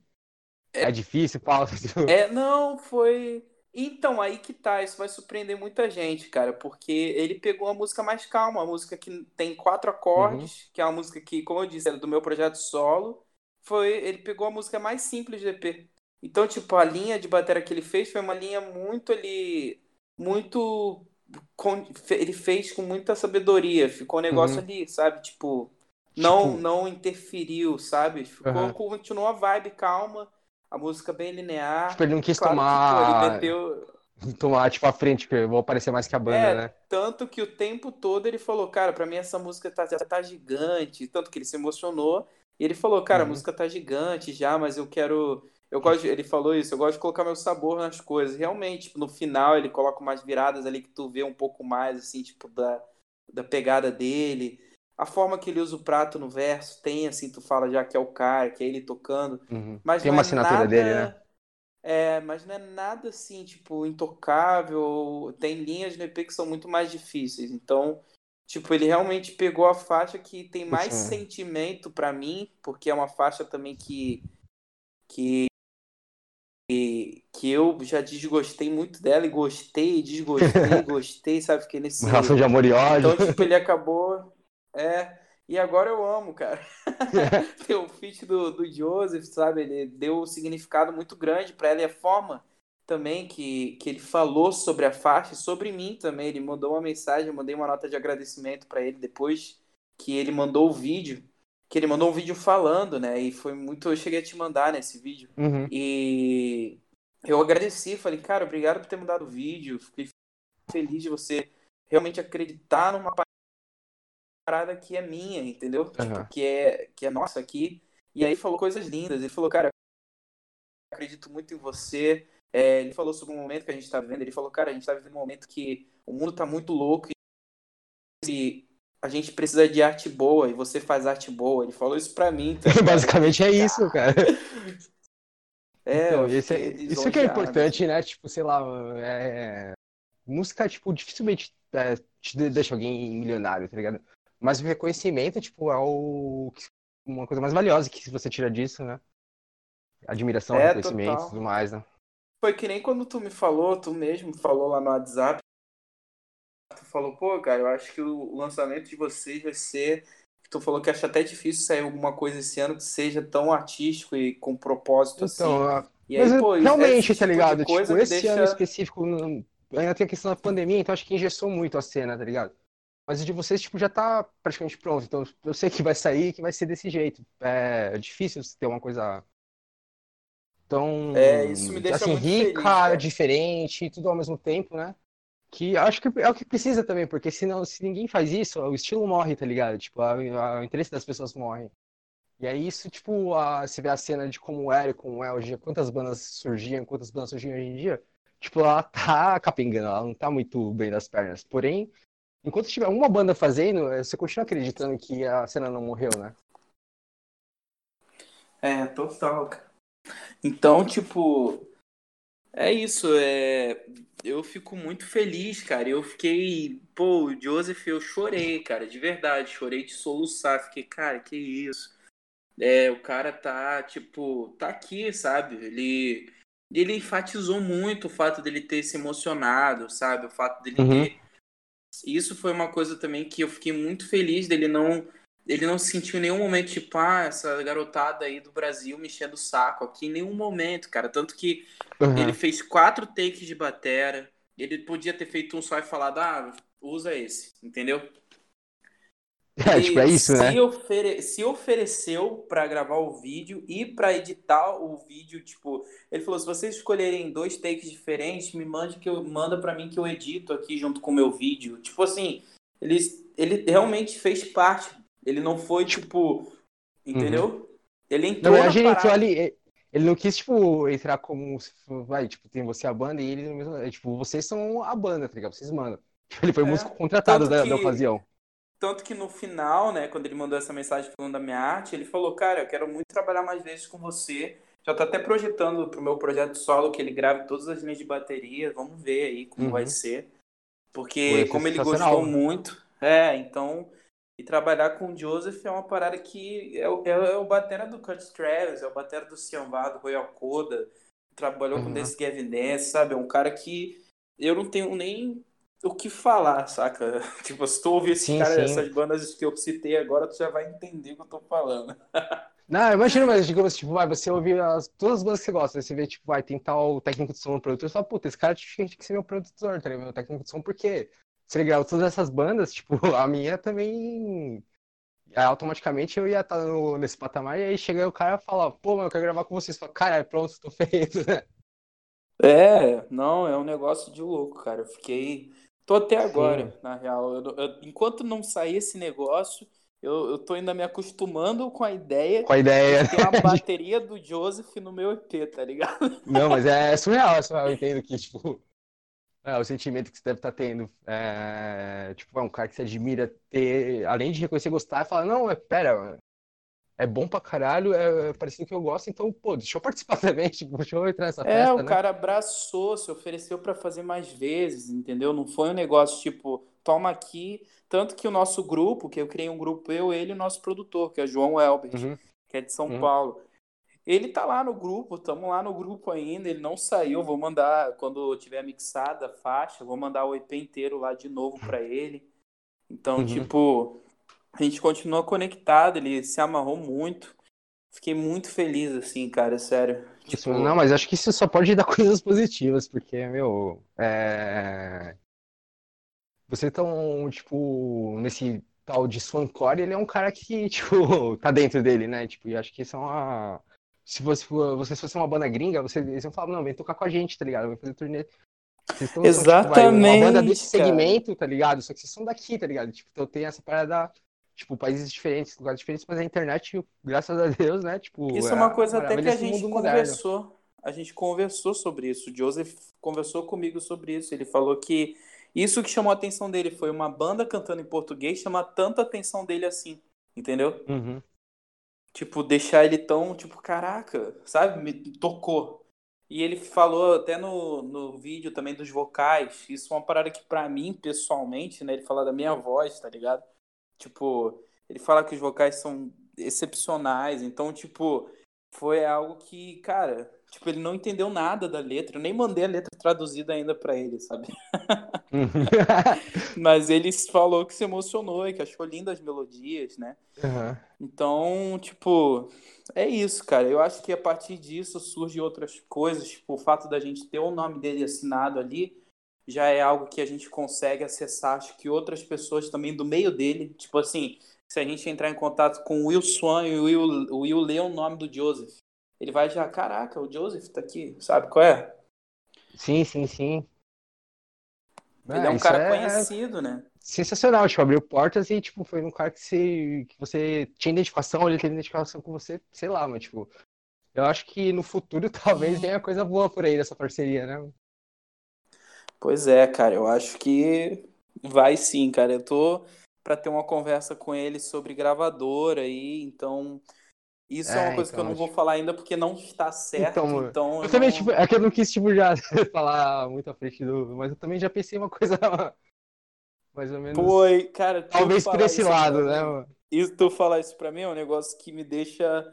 É, difícil, Paulo. É, não, foi. Então, aí que tá, isso vai surpreender muita gente, cara, porque ele pegou a música mais calma, a música que tem quatro acordes, que é uma música que, como eu disse, era do meu projeto solo. Foi, ele pegou a música mais simples do EP. Então, tipo, a linha de bateria que ele fez foi uma linha muito ali, muito ele fez com muita sabedoria, ficou um negócio Uhum. ali, sabe? Tipo, não Tipo- não interferiu, sabe? Ficou, Aham. continuou a vibe calma, a música bem linear. Tipo, ele não quis Claro que, pô, tomar, ele meteu. [LAUGHS] tomar, tipo, a frente, que eu vou aparecer mais que a banda, É, né? tanto que o tempo todo ele falou, cara, pra mim essa música tá, tá gigante. Tanto que ele se emocionou. E ele falou, cara, a Uhum. música tá gigante já, mas eu quero. Eu gosto, de- ele falou isso, eu gosto de colocar meu sabor nas coisas. Realmente, tipo, no final ele coloca umas viradas ali que tu vê um pouco mais, assim, tipo, da, da pegada dele. A forma que ele usa o prato no verso, tem, assim, tu fala já que é o cara, que é ele tocando. Uhum. Mas Tem uma é assinatura nada- dele, né? É, mas não é nada assim, tipo, intocável. Tem linhas no EP que são muito mais difíceis. Então, tipo, ele realmente pegou a faixa que tem mais Sim. sentimento pra mim, porque é uma faixa também que que que que eu já desgostei muito dela e gostei, desgostei, [LAUGHS] gostei, sabe? Fiquei nesse Relação de amor e ódio. então, tipo, ele acabou. É. E agora eu amo, cara. [LAUGHS] Tem o feat do, do Joseph, sabe? Ele deu um significado muito grande pra ela e a forma também que, que ele falou sobre a faixa e sobre mim também. Ele mandou uma mensagem, eu mandei uma nota de agradecimento pra ele depois que ele mandou o vídeo. Que ele mandou um vídeo falando, né? E foi muito. Eu cheguei a te mandar nesse vídeo. Uhum. E eu agradeci, falei, cara, obrigado por ter mudado o vídeo. Fiquei feliz de você realmente acreditar numa parada que é minha, entendeu? Tipo, Aham. que é que é nossa aqui. E aí falou coisas lindas. Ele falou, cara, acredito muito em você. É, ele falou sobre um momento que a gente tá vivendo. Ele falou, cara, a gente tá vivendo um momento que o mundo tá muito louco e a gente precisa de arte boa e você faz arte boa. Ele falou isso pra mim. [LAUGHS] ligado? Basicamente é isso, [LAUGHS] cara. É, Então, eu esse é- isso que é lisonjeado. importante, né? Tipo, sei lá, é... música, tipo, dificilmente é, te de- deixa alguém milionário, tá ligado? Mas o reconhecimento, tipo, é o... uma coisa mais valiosa que você tira disso, né? Admiração, É, reconhecimento e total. tudo mais, né? Foi que nem quando tu me falou, tu mesmo falou lá no WhatsApp. Tu falou, pô, cara, eu acho que o lançamento de vocês vai ser. Tu falou que acha até difícil sair alguma coisa esse ano que seja tão artístico e com propósito assim. Então, E aí, pô, realmente, tá tipo de ligado? Tipo, esse deixa- ano específico ainda tem a questão da pandemia, então acho que engessou muito a cena, tá ligado? Mas o de vocês, tipo, já tá praticamente pronto. Então eu sei que vai sair, que vai ser desse jeito. É difícil ter uma coisa tão É, isso me deixa assim, muito rica, feliz, cara. diferente, tudo ao mesmo tempo, né? Que acho que é o que precisa também, porque senão, se ninguém faz isso, o estilo morre, tá ligado? Tipo, a- a- o interesse das pessoas morre. E aí isso, tipo, a, você vê a cena de como era e como é hoje, quantas bandas surgiam, quantas bandas surgiam hoje em dia, tipo, ela tá capengando, ela não tá muito bem das pernas. Porém, enquanto tiver uma banda fazendo, eh, você continua acreditando que a cena não morreu, né? É, total, cara. Então, tipo, é isso, é... eu fico muito feliz, cara. Eu fiquei, pô, o Joseph, eu chorei, cara, de verdade, chorei de soluçar. Fiquei, cara, que isso. É, o cara tá, tipo, tá aqui, sabe? Ele, ele enfatizou muito o fato dele ter se emocionado, sabe? O fato dele Uhum. ter. Isso foi uma coisa também que eu fiquei muito feliz dele não ele não se sentiu em nenhum momento, tipo, ah, essa garotada aí do Brasil me enchendo o saco aqui, em nenhum momento, cara. Tanto que Uhum. ele fez quatro takes de batera, ele podia ter feito um só e falado, ah, usa esse, entendeu? É, Ele tipo, é isso, né? se, ofere- se ofereceu pra gravar o vídeo e pra editar o vídeo, tipo, ele falou, se vocês escolherem dois takes diferentes, me mande que eu manda pra mim que eu edito aqui junto com o meu vídeo. Tipo assim, ele, ele realmente fez parte. Ele não foi tipo, entendeu? Ele Na entrou verdade, na ele entrou parada. ali. Ele não quis, tipo, entrar como. Vai, tipo, tem você a banda e ele no mesmo. é, Tipo, vocês são a banda, tá ligado? Vocês mandam. [LAUGHS] Ele foi É, músico contratado da, que- da ocasião. Tanto que no final, né, quando ele mandou essa mensagem falando da minha arte, ele falou, cara, eu quero muito trabalhar mais vezes com você. Já tô até projetando pro meu projeto solo que ele grave todas as linhas de bateria. Vamos ver aí como Uhum. vai ser. Porque como ele gostou muito, é, então. E trabalhar com o Joseph é uma parada que é, o- é, o batera do Curtis Travis, é o batera do Cianvar, do Royal Coda, trabalhou com Uhum. Desse Gavin Dance, sabe? É um cara que eu não tenho nem o que falar, saca? [LAUGHS] Tipo, se tu ouvir esses Sim, caras, sim. essas bandas que eu citei agora, tu já vai entender o que eu tô falando. [LAUGHS] Não, imagina, mas digamos, tipo, vai, você ouvir as, todas as bandas que você gosta, você vê, tipo, vai tentar o técnico de som, o produtor, e fala, puta, esse cara tinha que ser meu produtor, tá ligado? Meu técnico de som, porque se ele grava todas essas bandas, [LAUGHS] tipo, a minha também, aí, automaticamente eu ia estar nesse patamar, e aí chega aí o cara e fala, pô, mano, eu quero gravar com vocês, fala, cara, pronto, tô feito, né? É, não, é um negócio de louco, cara. Eu fiquei. Tô até agora, Sim. na real. Eu- eu- enquanto não sair esse negócio, eu, eu tô ainda me acostumando com a ideia Com a ideia, de ter uma bateria do Joseph no meu EP, tá ligado? Não, mas é surreal, é surreal. Eu entendo que, tipo, é, o sentimento que você deve estar tendo. É, tipo, é um cara que você admira ter, além de reconhecer gostar, fala, não, é, pera, é bom pra caralho, é, é parecido com o que eu gosto, então, pô, deixa eu participar [LAUGHS] também, tipo, deixa eu entrar nessa É, festa, o né? cara abraçou, se ofereceu pra fazer mais vezes, entendeu? Não foi um negócio tipo, toma aqui. Tanto que o nosso grupo, que eu criei um grupo, eu, ele e o nosso produtor, que é João Elbert. Uhum. que é de São Uhum. Paulo. Ele tá lá no grupo, estamos lá no grupo ainda, ele não saiu, vou mandar, quando tiver mixada a faixa, vou mandar o EP inteiro lá de novo pra ele. Então, Uhum. tipo, a gente continua conectado, ele se amarrou muito. Fiquei muito feliz, assim, cara, sério. Tipo, não, mas acho que isso só pode dar [LAUGHS] coisas positivas, porque, meu, é... Você tão, tipo, nesse tal de Swancore, ele é um cara que, [LAUGHS] tipo, tá dentro dele, né? Tipo, e acho que isso é uma... Se você, você fosse uma banda gringa, você, eles iam falar, não, vem tocar com a gente, tá ligado? Vem fazer turnê. Vocês tão, são, tipo, vai, uma banda desse Exatamente, segmento, tá ligado? Só que vocês são daqui, tá ligado? Tipo, então tem essa parada, tipo, países diferentes, lugares diferentes, mas a internet, graças a Deus, né? Tipo, Isso é uma coisa a até que a gente mundo moderno. conversou. A gente conversou sobre isso. O Joseph conversou comigo sobre isso. Ele falou que isso que chamou a atenção dele foi uma banda cantando em português chamar tanta atenção dele assim. Entendeu? Uhum. Tipo, deixar ele tão, tipo, caraca, sabe? Me tocou. E ele falou até no, no vídeo também dos vocais. Isso é uma parada que, pra mim, pessoalmente, né? Ele fala da minha voz, tá ligado? Tipo, ele fala que os vocais são excepcionais. Então, tipo, foi algo que, cara, tipo, ele não entendeu nada da letra. Eu nem mandei a letra traduzida ainda pra ele, sabe? [LAUGHS] Mas ele falou que se emocionou e que achou lindas as melodias, né? Uhum. Então, tipo, é isso, cara. Eu acho que a partir disso surgem outras coisas. Tipo, o fato da gente ter o nome dele assinado ali já é algo que a gente consegue acessar. Acho que outras pessoas também do meio dele, tipo assim, se a gente entrar em contato com o Will Swan e o Will, o Will lê o nome do Joseph, ele vai já, caraca, o Joseph tá aqui, sabe qual é? Sim, sim, sim. Ele é um isso cara é conhecido, né? sensacional, tipo, abriu portas e, tipo, foi um cara que você, que você tinha identificação, ele teve identificação com você, sei lá, mas, tipo, eu acho que no futuro [LAUGHS] talvez venha coisa boa por aí dessa parceria, né? Pois é, cara, eu acho que vai sim, cara. Eu tô pra ter uma conversa com ele sobre gravadora aí, então isso é, É, uma coisa que eu então, não vou acho- falar ainda porque não está certo, Então, então, Eu também, não- tipo, é que eu não quis, tipo, já [LAUGHS] falar muito à frente do, mas eu também já pensei uma coisa [LAUGHS] mais ou menos, Foi, cara, talvez por esse lado, né, mano? Isso, tu falar isso pra mim é um negócio que me deixa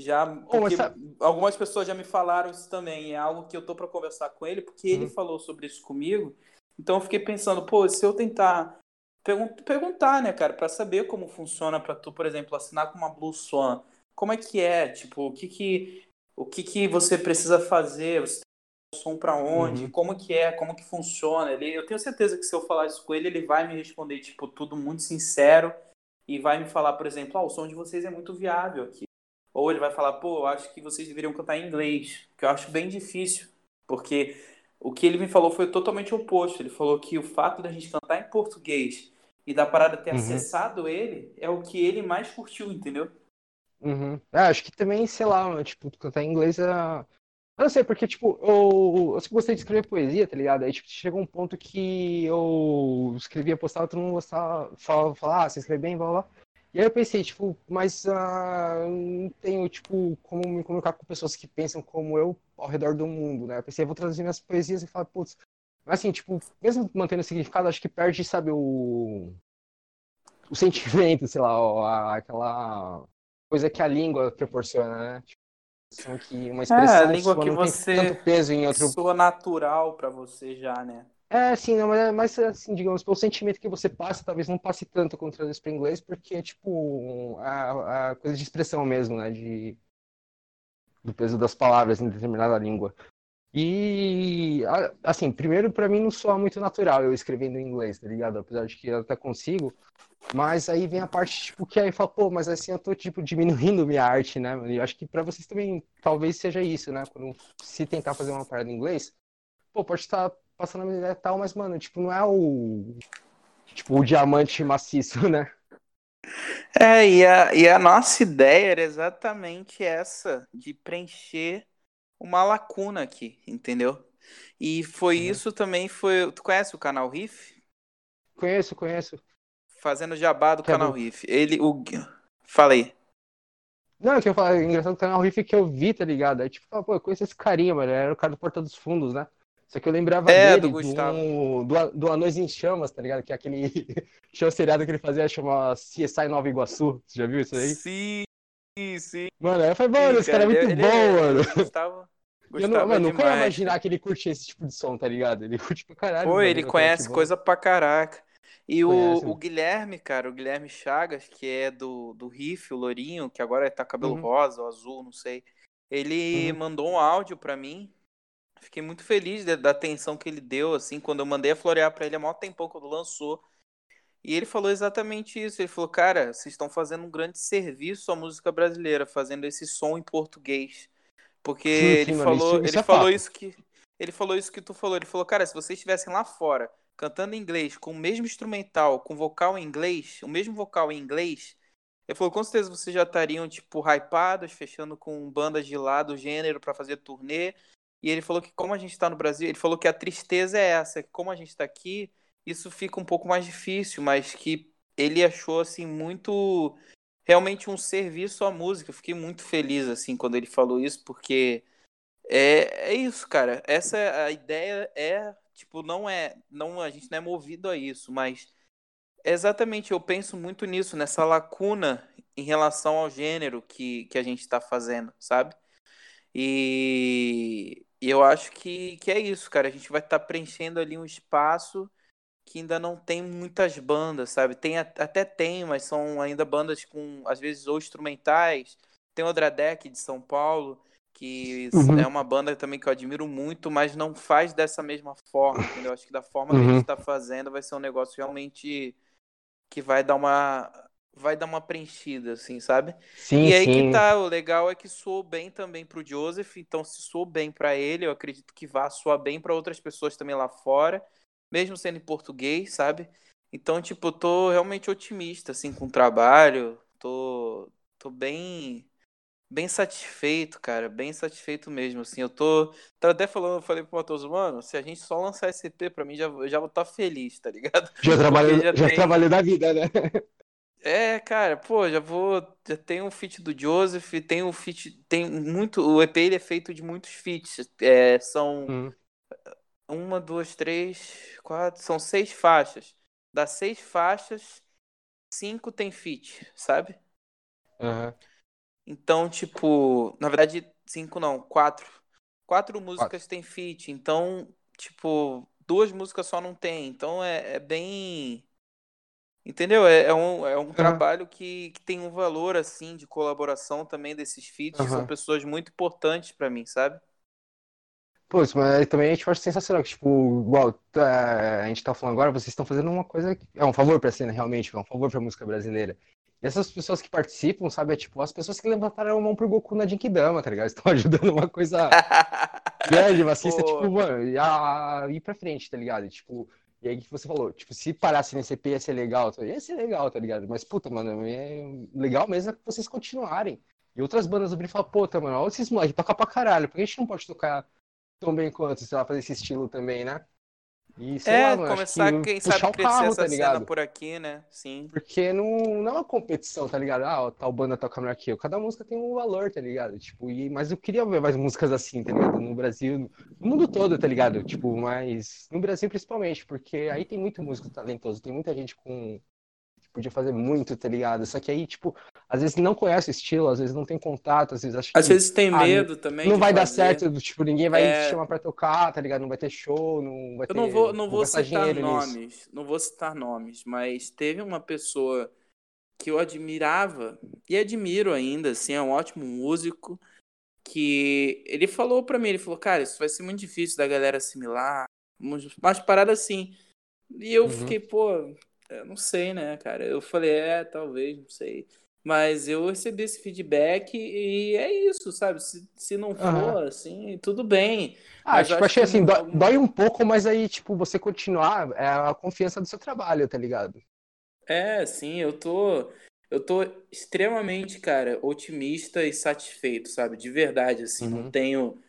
já. Porque sabe- algumas pessoas já me falaram isso também. É algo que eu tô pra conversar com ele, porque ele Uhum. falou sobre isso comigo. Então eu fiquei pensando, pô, se eu tentar pergun- perguntar, né, cara, pra saber como funciona pra tu, por exemplo, assinar com uma Blue Swan, como é que é? Tipo, o que que, o que, que você precisa fazer? Você tem um som pra onde? Uhum. Como que é? Como que funciona? Ele, eu tenho certeza que se eu falar isso com ele, ele vai me responder, tipo, tudo muito sincero e vai me falar, por exemplo, ah, o som de vocês é muito viável aqui. Ou ele vai falar, pô, acho que vocês deveriam cantar em inglês, que eu acho bem difícil, porque o que ele me falou foi totalmente oposto. Ele falou que o fato da gente cantar em português e da parada ter Uhum. acessado ele é o que ele mais curtiu, entendeu? Uhum. É, acho que também, sei lá, tipo, cantar em inglês é. Eu não sei, porque, tipo, eu, eu sempre gostei de escrever poesia, tá ligado? Aí, tipo, chegou um ponto que eu escrevia, postava, todo mundo gostava, falava, falava, ah, você escreve bem, blá, blá. E aí eu pensei, tipo, mas ah, não tenho, tipo, como me comunicar com pessoas que pensam como eu ao redor do mundo, né? Eu pensei, eu vou traduzir minhas poesias e falar, putz, mas assim, tipo, mesmo mantendo o significado, acho que perde, sabe, o, o sentimento, sei lá, ó, a- aquela coisa que a língua proporciona, né? Tipo, assim, que uma expressão É, a língua que você- tanto peso em outro Soa natural pra você já, né? É, sim, não, mas, mas assim, digamos, pelo sentimento que você passa, talvez não passe tanto quando traduz para inglês, porque é tipo a, a coisa de expressão mesmo, né? De, do peso das palavras em determinada língua. E, assim, primeiro para mim não soa muito natural eu escrevendo em inglês, tá ligado? Apesar de que eu até consigo, mas aí vem a parte, tipo, que aí fala, pô, mas assim eu tô, tipo, diminuindo minha arte, né? E eu acho que para vocês também talvez seja isso, né? Quando se tentar fazer uma parada em inglês, pô, pode estar passando a minha ideia e tal, mas, mano, tipo, não é o. Tipo, o diamante maciço, [LAUGHS] né? É, e a, e a nossa ideia era exatamente essa, de preencher uma lacuna aqui, entendeu? E foi Uhum. isso também, foi... Tu conhece o canal Riff? Conheço, conheço. Fazendo jabá do Que é canal do- Riff. Ele, o... Falei. Não, é que eu falo, é engraçado do canal Riff que eu vi, tá ligado? Aí, tipo, pô, eu conheço esse carinha, mano. Era o cara do Porta dos Fundos, né? Só que eu lembrava É, dele do Gustavo. do, do Anões em Chamas, tá ligado? Que é aquele [LAUGHS] show seriado que ele fazia, chama CSI Nova Iguaçu. Você já viu isso aí? Sim, sim. Mano, aí eu falei, mano, esse cara é muito ele- bom, ele- mano. Gustavo, [LAUGHS] E eu Gustavo não, é mano, nunca ia imaginar que ele curtia esse tipo de som, tá ligado? Ele curte pra caralho. Pô, mano, ele conhece coisa pra caraca. E o, o Guilherme, cara, o Guilherme Chagas, que é do, do Riff, o Lourinho, que agora tá cabelo Uhum. rosa ou azul, não sei. Ele Uhum. mandou um áudio pra mim. Fiquei muito feliz da, da atenção que ele deu, assim, quando eu mandei a florear pra ele há maior tempão quando lançou. E ele falou exatamente isso. Ele falou, cara, vocês estão fazendo um grande serviço à música brasileira, fazendo esse som em português. Porque Sim, [LAUGHS] ele falou, isso- ele é falou fato. isso que ele falou isso que tu falou. Ele falou, cara, se vocês estivessem lá fora cantando em inglês com o mesmo instrumental, com vocal em inglês, o mesmo vocal em inglês, ele falou, com certeza vocês já estariam tipo hypados, fechando com bandas de lá do gênero pra fazer turnê. E ele falou que como a gente tá no Brasil, ele falou que a tristeza é essa, que como a gente tá aqui, isso fica um pouco mais difícil, mas que ele achou assim muito realmente um serviço à música. Eu fiquei muito feliz assim quando ele falou isso, porque é, é isso, cara. Essa a ideia é, tipo, não é, não a gente não é movido a isso, mas é exatamente eu penso muito nisso, nessa lacuna em relação ao gênero que, que a gente está fazendo, sabe? E, e eu acho que, que é isso, cara. A gente vai estar preenchendo ali um espaço que ainda não tem muitas bandas, sabe? Tem até tem, mas são ainda bandas com às vezes ou instrumentais. Tem o Dradec de São Paulo, que Uhum. é uma banda também que eu admiro muito, mas não faz dessa mesma forma, entendeu? Acho que da forma que a Uhum. gente está fazendo vai ser um negócio realmente que vai dar uma vai dar uma preenchida, assim, sabe? Sim, E aí sim. que tá, o legal é que soou bem também pro Joseph, então se soou bem pra ele, eu acredito que vá soar bem pra outras pessoas também lá fora, mesmo sendo em português, sabe? Então, tipo, eu tô realmente otimista, assim, com o trabalho, tô, tô bem, bem satisfeito, cara, bem satisfeito mesmo, assim, eu tô, tava até falando, eu falei pro Matoso, mano, se a gente só lançar esse EP, pra mim, já, eu já vou estar feliz, tá ligado? Já [LAUGHS] Porque já já tem- trabalhou da vida, né? [LAUGHS] É, cara, pô, já vou. Já tem um feat do Joseph, tem um feat. Tem muito. O EP ele é feito de muitos feats. É, são Hum. uma, duas, três, quatro. São seis faixas. Das seis faixas, cinco tem feat, sabe? Aham. Então, tipo. Na verdade, cinco não, quatro. Quatro músicas tem feat. Então, tipo, duas músicas só não tem. Então é, é bem. Entendeu? É, é um, é um trabalho que, que tem um valor, assim, de colaboração também desses feats. que São pessoas muito importantes pra mim, sabe? Pô, isso, mas também a gente acha sensacional, que, tipo, igual tá, a gente tá falando agora, vocês estão fazendo uma coisa que é um favor pra cena, realmente, é um favor pra música brasileira. E essas pessoas que participam, sabe, é tipo as pessoas que levantaram a mão pro Goku na Genkidama, tá ligado? [LAUGHS] Estão ajudando uma coisa [LAUGHS] grande, maciça, Pô. tipo, mano, e a, ir pra frente, tá ligado? E, tipo, e aí que você falou, tipo, se parasse nesse EP ia ser legal, tá? ia ser legal, tá ligado? Mas, puta, mano, é legal mesmo é que vocês continuarem. E outras bandas do falam, puta, mano, olha esses moleques, toca pra caralho, por que a gente não pode tocar tão bem quanto, sei lá, fazer esse estilo também, né? E, É, lá, mano, começar, que quem sabe, crescer carro, essa tá cena ligado? por aqui, né? Sim. Porque não, não é uma competição, tá ligado? Ah, ó, tal banda toca melhor que eu. Cada música tem um valor, tá ligado? Tipo, e, mas eu queria ver mais músicas assim, tá ligado? No Brasil, no mundo todo, tá ligado? Tipo, mas no Brasil principalmente, porque aí tem muito músico talentoso, tem muita gente com. Podia fazer muito, tá ligado? Só que aí, tipo, às vezes não conhece o estilo, às vezes não tem contato, às vezes acha Às que vezes tem ah, medo também não vai dar fazer. certo, do tipo, ninguém vai É. te chamar pra tocar, tá ligado? Não vai ter show, não vai ter. Eu não vou, não vou citar dinheiro nisso. nomes, não vou citar nomes, mas teve uma pessoa que eu admirava e admiro ainda, assim, é um ótimo músico, que ele falou pra mim, ele falou, cara, isso vai ser muito difícil da galera assimilar, umas paradas assim. E eu Uhum. fiquei, pô, eu não sei, né, cara? Eu falei, é, talvez, não sei. Mas eu recebi esse feedback e é isso, sabe? Se, se não for Aham. assim, tudo bem. Ah, Mas tipo, acho achei que assim, não- dói, dói um pouco, mas aí, tipo, você continuar é a confiança do seu trabalho, tá ligado? É, sim, eu tô, eu tô extremamente, cara, otimista e satisfeito, sabe? De verdade, assim, não Uhum. tenho.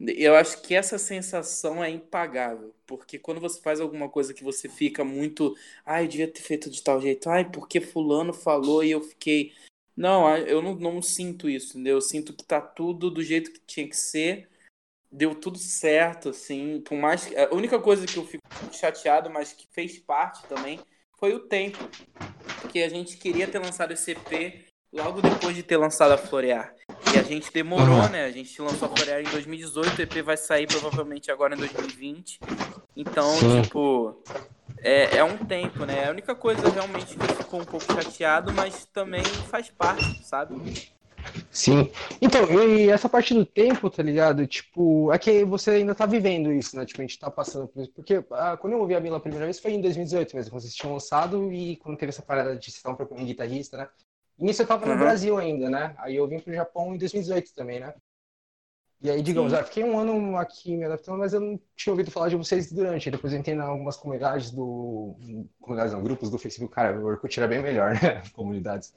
Eu acho que essa sensação é impagável, porque quando você faz alguma coisa que você fica muito, ai, eu devia ter feito de tal jeito, ai, porque fulano falou e eu fiquei. Não, eu não, não sinto isso, entendeu? Eu sinto que tá tudo do jeito que tinha que ser, deu tudo certo, assim, por mais a única coisa que eu fico chateado, mas que fez parte também, foi o tempo. Porque a gente queria ter lançado esse EP logo depois de ter lançado a Florear. E a gente demorou, né? A gente lançou a Florear em 2018, o EP vai sair provavelmente agora em 2020. Então, Sim. tipo, é, é um tempo, né? A única coisa realmente que eu fico um pouco chateado, mas também faz parte, sabe? Sim. Então, e essa parte do tempo, tá ligado? Tipo, é que você ainda tá vivendo isso, né? Tipo, a gente tá passando por isso. Porque ah, quando eu ouvi a Mila a primeira vez foi em 2018 mesmo, quando vocês tinham lançado e quando teve essa parada de vocês estavam procurando guitarrista, né? E nisso eu tava no Uhum. Brasil ainda, né? Aí eu vim pro Japão em 2018 também, né? E aí, digamos, Sim. ah, fiquei um ano aqui me adaptando, mas eu não tinha ouvido falar de vocês durante. Depois eu entrei em algumas comunidades do. Comunidades não, grupos do Facebook. Cara, o Orkut era bem melhor, [LAUGHS] né? Comunidades.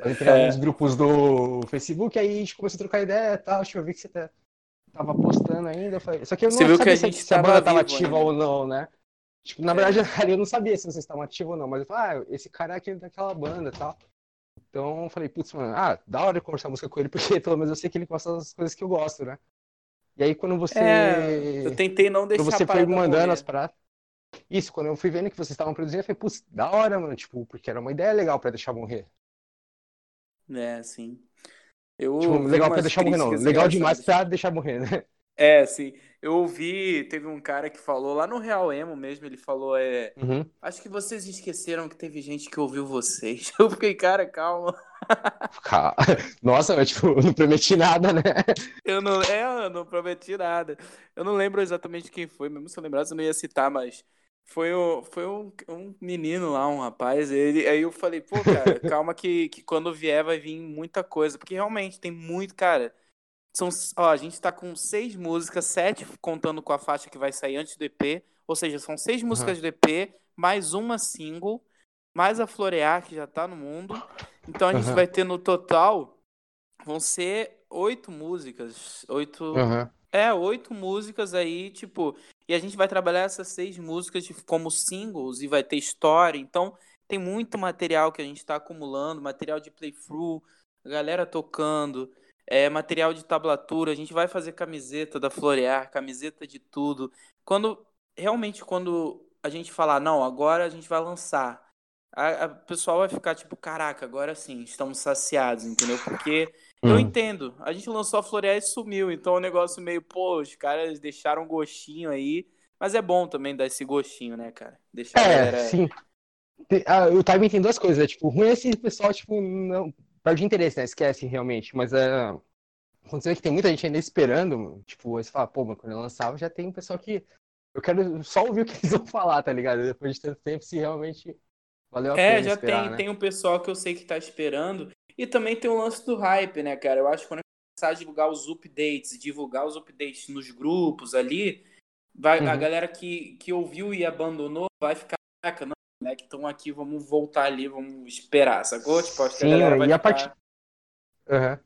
Eu entrei em É. alguns grupos do Facebook, aí a gente começou a trocar ideia e tal. Que eu vi que você tá- tava postando ainda. eu falei- Só que eu não Você viu que sabia a se, gente se a banda tava ativa ainda. ou não, né? Tipo, na É. verdade, [LAUGHS] eu não sabia se vocês estavam ativos ou não, mas eu falei, ah, esse cara é aquele daquela banda e tal. Então eu falei, putz, mano, ah, da hora eu conversar música com ele, porque [LAUGHS] pelo menos eu sei que ele gosta das coisas que eu gosto, né? E aí quando você. É, eu tentei não Quando deixar você a foi mandando morrer. as paradas. Isso, quando eu fui vendo que vocês estavam produzindo, eu falei, putz, da hora, mano, tipo, porque era uma ideia legal pra deixar morrer. É, sim. Eu Tipo, legal pra deixar morrer, não. Legal demais pra deixar morrer, né? É, sim. Eu ouvi, teve um cara que falou lá no Real Emo mesmo, ele falou, é, Uhum. acho que vocês esqueceram que teve gente que ouviu vocês. [LAUGHS] Eu fiquei, cara, calma. Ca- [LAUGHS] Nossa, mas, tipo, eu não prometi nada, né? Eu não, é, eu não prometi nada. Eu não lembro exatamente quem foi, mesmo se eu lembrasse eu não ia citar, mas foi, o, foi um, um menino lá, um rapaz, ele, aí eu falei, pô, cara, [LAUGHS] calma que, que quando vier vai vir muita coisa, porque realmente tem muito, cara, são, ó, a gente tá com seis músicas, sete contando com a faixa que vai sair antes do EP, ou seja, são seis músicas do EP, mais uma single, mais a Florear, que já tá no mundo, então a gente Aham. vai ter no total, vão ser oito músicas, oito... Aham. É, oito músicas aí, tipo, e a gente vai trabalhar essas seis músicas como singles e vai ter história, então tem muito material que a gente está acumulando, material de playthrough, galera tocando, é, material de tablatura, a gente vai fazer camiseta da Florear, camiseta de tudo. Quando, realmente, quando a gente falar, não, agora a gente vai lançar, a, a pessoal vai ficar tipo, caraca, agora sim, estamos saciados, entendeu? Porque eu Uhum. entendo. A gente lançou a Florear e sumiu. Então é um negócio meio, pô, os caras deixaram um gostinho aí. Mas é bom também dar esse gostinho, né, cara? Deixar É, galera. sim. Ah, o timing tem duas coisas, né? Tipo, ruim é se o pessoal, tipo, não perde interesse, né? Esquece realmente. Mas é. Quando você vê que tem muita gente ainda esperando, mano, tipo, você fala, pô, mas quando eu lançava já tem um pessoal que. Eu quero só ouvir o que eles vão falar, tá ligado? Depois de tanto tempo, se realmente valeu a É, pena já esperar, tem, né? tem um pessoal que eu sei que tá esperando. E também tem o lance do hype, né, cara? Eu acho que quando começar a divulgar os updates, divulgar os updates nos grupos ali, vai, a Uhum. galera que, que ouviu e abandonou vai ficar, caraca, não, né? Que estão aqui, vamos voltar ali, vamos esperar, sacou? Tipo, acho que a Sim, galera vai e a parte- Aham.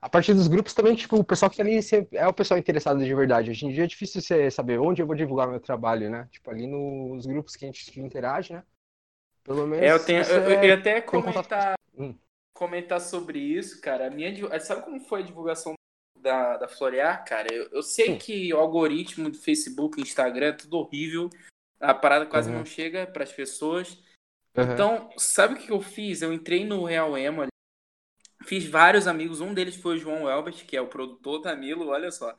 a partir dos grupos também, tipo, o pessoal que tá ali é o pessoal interessado de verdade. Hoje em dia é difícil você saber onde eu vou divulgar meu trabalho, né? Tipo, ali nos grupos que a gente interage, né? Pelo menos. É, eu tenho. Eu, eu ia até comentar, Hum. comentar sobre isso, cara. A minha, divu- sabe como foi a divulgação da, da Florear, cara? Eu, eu sei Hum. que o algoritmo do Facebook, Instagram, é tudo horrível. A parada quase Uhum. não chega para as pessoas. Aham. Então, sabe o que eu fiz? Eu entrei no Real Emo ali, fiz vários amigos, um deles foi o João Elbert, que é o produtor da Milo, olha só.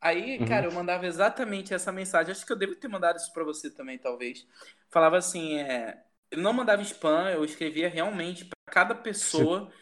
Aí, Uhum. cara, eu mandava exatamente essa mensagem. Acho que eu devo ter mandado isso pra você também, talvez. Falava assim, é... eu não mandava spam, eu escrevia realmente pra cada pessoa,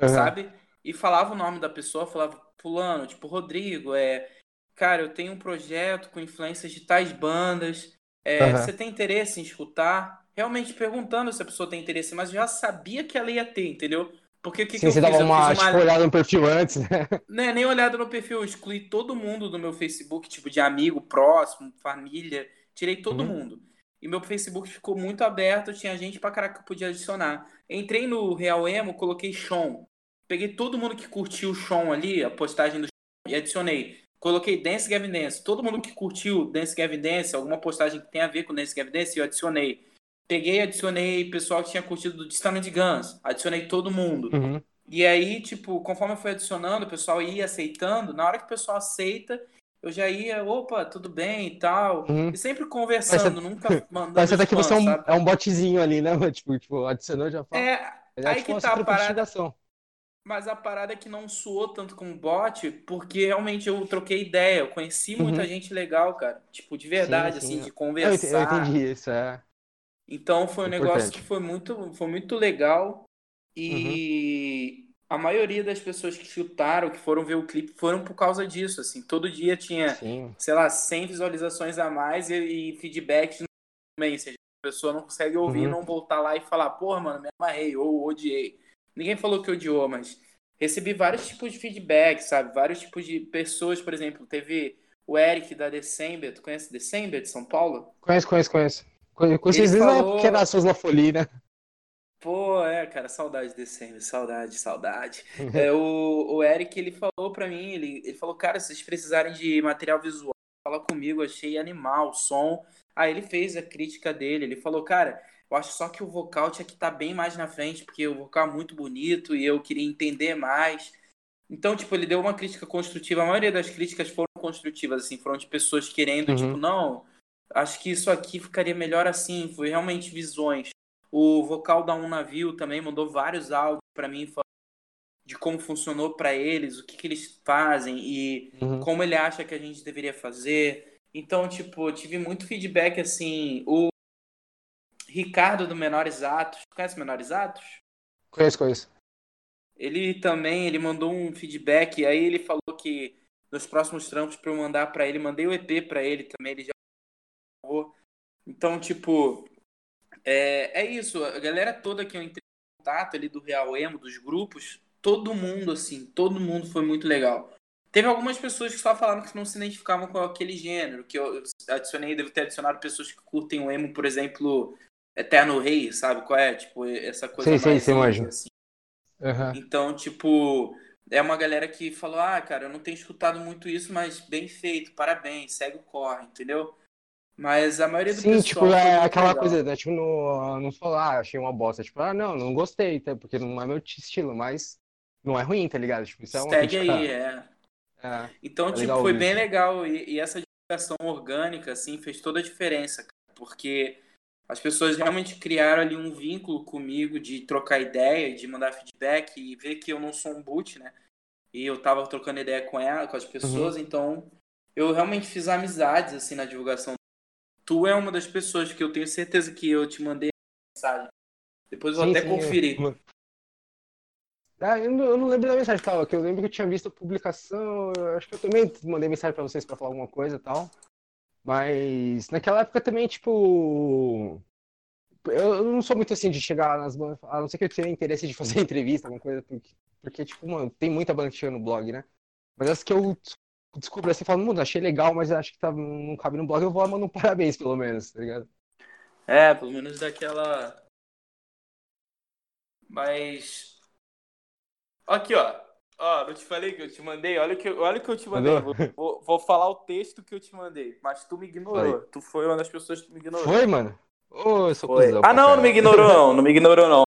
Aham. sabe? E falava o nome da pessoa, falava fulano, tipo Rodrigo, é, cara, eu tenho um projeto com influências de tais bandas. É, Aham. Você tem interesse em escutar? Realmente perguntando se a pessoa tem interesse, mas eu já sabia que ela ia ter, entendeu? Porque o que, que Sim, eu você dava Eu uma, uma tipo, olhada no perfil antes, né? [LAUGHS] né, nem olhada no perfil, eu excluí todo mundo do meu Facebook, tipo, de amigo próximo, família, tirei todo Uhum. mundo. E meu Facebook ficou muito aberto, tinha gente pra caraca que eu podia adicionar. Entrei no Real Emo, coloquei Sean. Peguei todo mundo que curtiu o Sean ali, a postagem do Sean, e adicionei. Coloquei Dance Gavin Dance. Todo mundo que curtiu Dance Gavin Dance, alguma postagem que tem a ver com Dance Gavin Dance, eu adicionei. Peguei adicionei pessoal que tinha curtido do Distano de Guns. Adicionei todo mundo. Uhum. E aí, tipo, conforme eu fui adicionando, o pessoal ia aceitando. Na hora que o pessoal aceita, eu já ia, opa, tudo bem e tal. Uhum. E sempre conversando, nunca [LAUGHS] mandando Parece até que spam, você é um, sabe? é um botzinho ali, né? [LAUGHS] Tipo, tipo adicionou já fala. É, Mas é aí tipo que tá a parada. Mas a parada é que não soou tanto como bot, porque realmente eu troquei ideia. Eu conheci muita Uhum. gente legal, cara. Tipo, de verdade, Sim, sim. assim, de conversar. Eu entendi isso, é. Então foi um Importante. negócio que foi muito, foi muito legal. E Uhum. a maioria das pessoas que chutaram, que foram ver o clipe, foram por causa disso. Assim, todo dia tinha, Sim. sei lá, 100 visualizações a mais e, e feedbacks também. Ou seja, a pessoa não consegue ouvir Uhum. não voltar lá e falar, porra, mano, me amarrei ou odiei. Ninguém falou que odiou, mas recebi vários tipos de feedback, sabe? Vários tipos de pessoas, por exemplo, teve o Eric da December, tu conhece December de São Paulo? Conheço, conheço, conheço. Conhe- Conheci Ele eles na falou- que era as suas na Folie, né? Pô, é, cara, saudade de December, saudade, saudade. É, o, o Eric, ele falou pra mim, ele, ele falou, cara, se vocês precisarem de material visual, fala comigo, achei animal, som. Aí ele fez a crítica dele, ele falou, cara, eu acho só que o vocal tinha que estar bem mais na frente, porque o vocal é muito bonito e eu queria entender mais. Então, tipo, ele deu uma crítica construtiva, a maioria das críticas foram construtivas, assim, foram de pessoas querendo, Uhum. tipo, não, acho que isso aqui ficaria melhor assim, foi realmente visões. O vocal da Um Navio também mandou vários áudios pra mim de como funcionou pra eles, o que, que eles fazem e Uhum. como ele acha que a gente deveria fazer. Então, tipo, eu tive muito feedback assim. O Ricardo do Menores Atos, conhece Menores Atos? Conheço, conheço. Ele também, ele mandou um feedback, aí ele falou que nos próximos trampos pra eu mandar pra ele, mandei o EP pra ele também, ele já. Então, tipo, é, é isso, a galera toda que eu entrei em contato ali do Real Emo, dos grupos, todo mundo, assim, todo mundo foi muito legal. Teve algumas pessoas que só falaram que não se identificavam com aquele gênero, que eu adicionei, devo ter adicionado pessoas que curtem o emo, por exemplo, Eterno Rei, sabe qual é? Tipo, essa coisa Sei, sei, mais sei, indie, manjo. assim. Aham. Então, tipo, é uma galera que falou: ah, cara, eu não tenho escutado muito isso, mas bem feito, parabéns, segue o corre, entendeu? Mas a maioria do Sim, pessoal tipo, foi é aquela legal. coisa, né? Tipo, não, não falar, ah, achei uma bosta. Tipo, ah, não, não gostei, tá? porque não é meu estilo, mas não é ruim, tá ligado? Tipo, isso é uma Segue crítica. aí, é. É. Então, É tipo, foi isso. bem legal. E, e essa divulgação orgânica, assim, fez toda a diferença, cara, porque as pessoas realmente criaram ali um vínculo comigo de trocar ideia, de mandar feedback e ver que eu não sou um boot, né? E eu tava trocando ideia com ela, com as Uhum. pessoas, então eu realmente fiz amizades, assim, na divulgação. Tu é uma das pessoas que eu tenho certeza que eu te mandei mensagem. Depois eu vou Sim, até sim, conferir. eu- Ah, eu não, eu não lembro da mensagem tal, que eu lembro que eu tinha visto a publicação, acho que eu também mandei mensagem pra vocês pra falar alguma coisa e tal. Mas naquela época também, tipo. Eu não sou muito assim de chegar nas bandas, a não ser que eu tenha interesse de [LAUGHS] fazer entrevista, alguma coisa, porque, porque, tipo, mano, tem muita banda que chega no blog, né? Mas as que eu des- descubro assim, falo, mano, achei legal, mas acho que tá, não cabe no blog, eu vou lá mandar um [LAUGHS] parabéns, pelo menos, tá ligado? É, pelo menos daquela. Mas. Aqui, ó. Ó, não te falei que eu te mandei? Olha o que, olha que eu te mandei. Vou, vou, vou falar o texto que eu te mandei. Mas tu me ignorou. Tu foi uma das pessoas que me ignorou. Foi, mano? Ô, eu sou Foi. cuzão Ah, não, não me ignorou, não. Não me ignorou, não.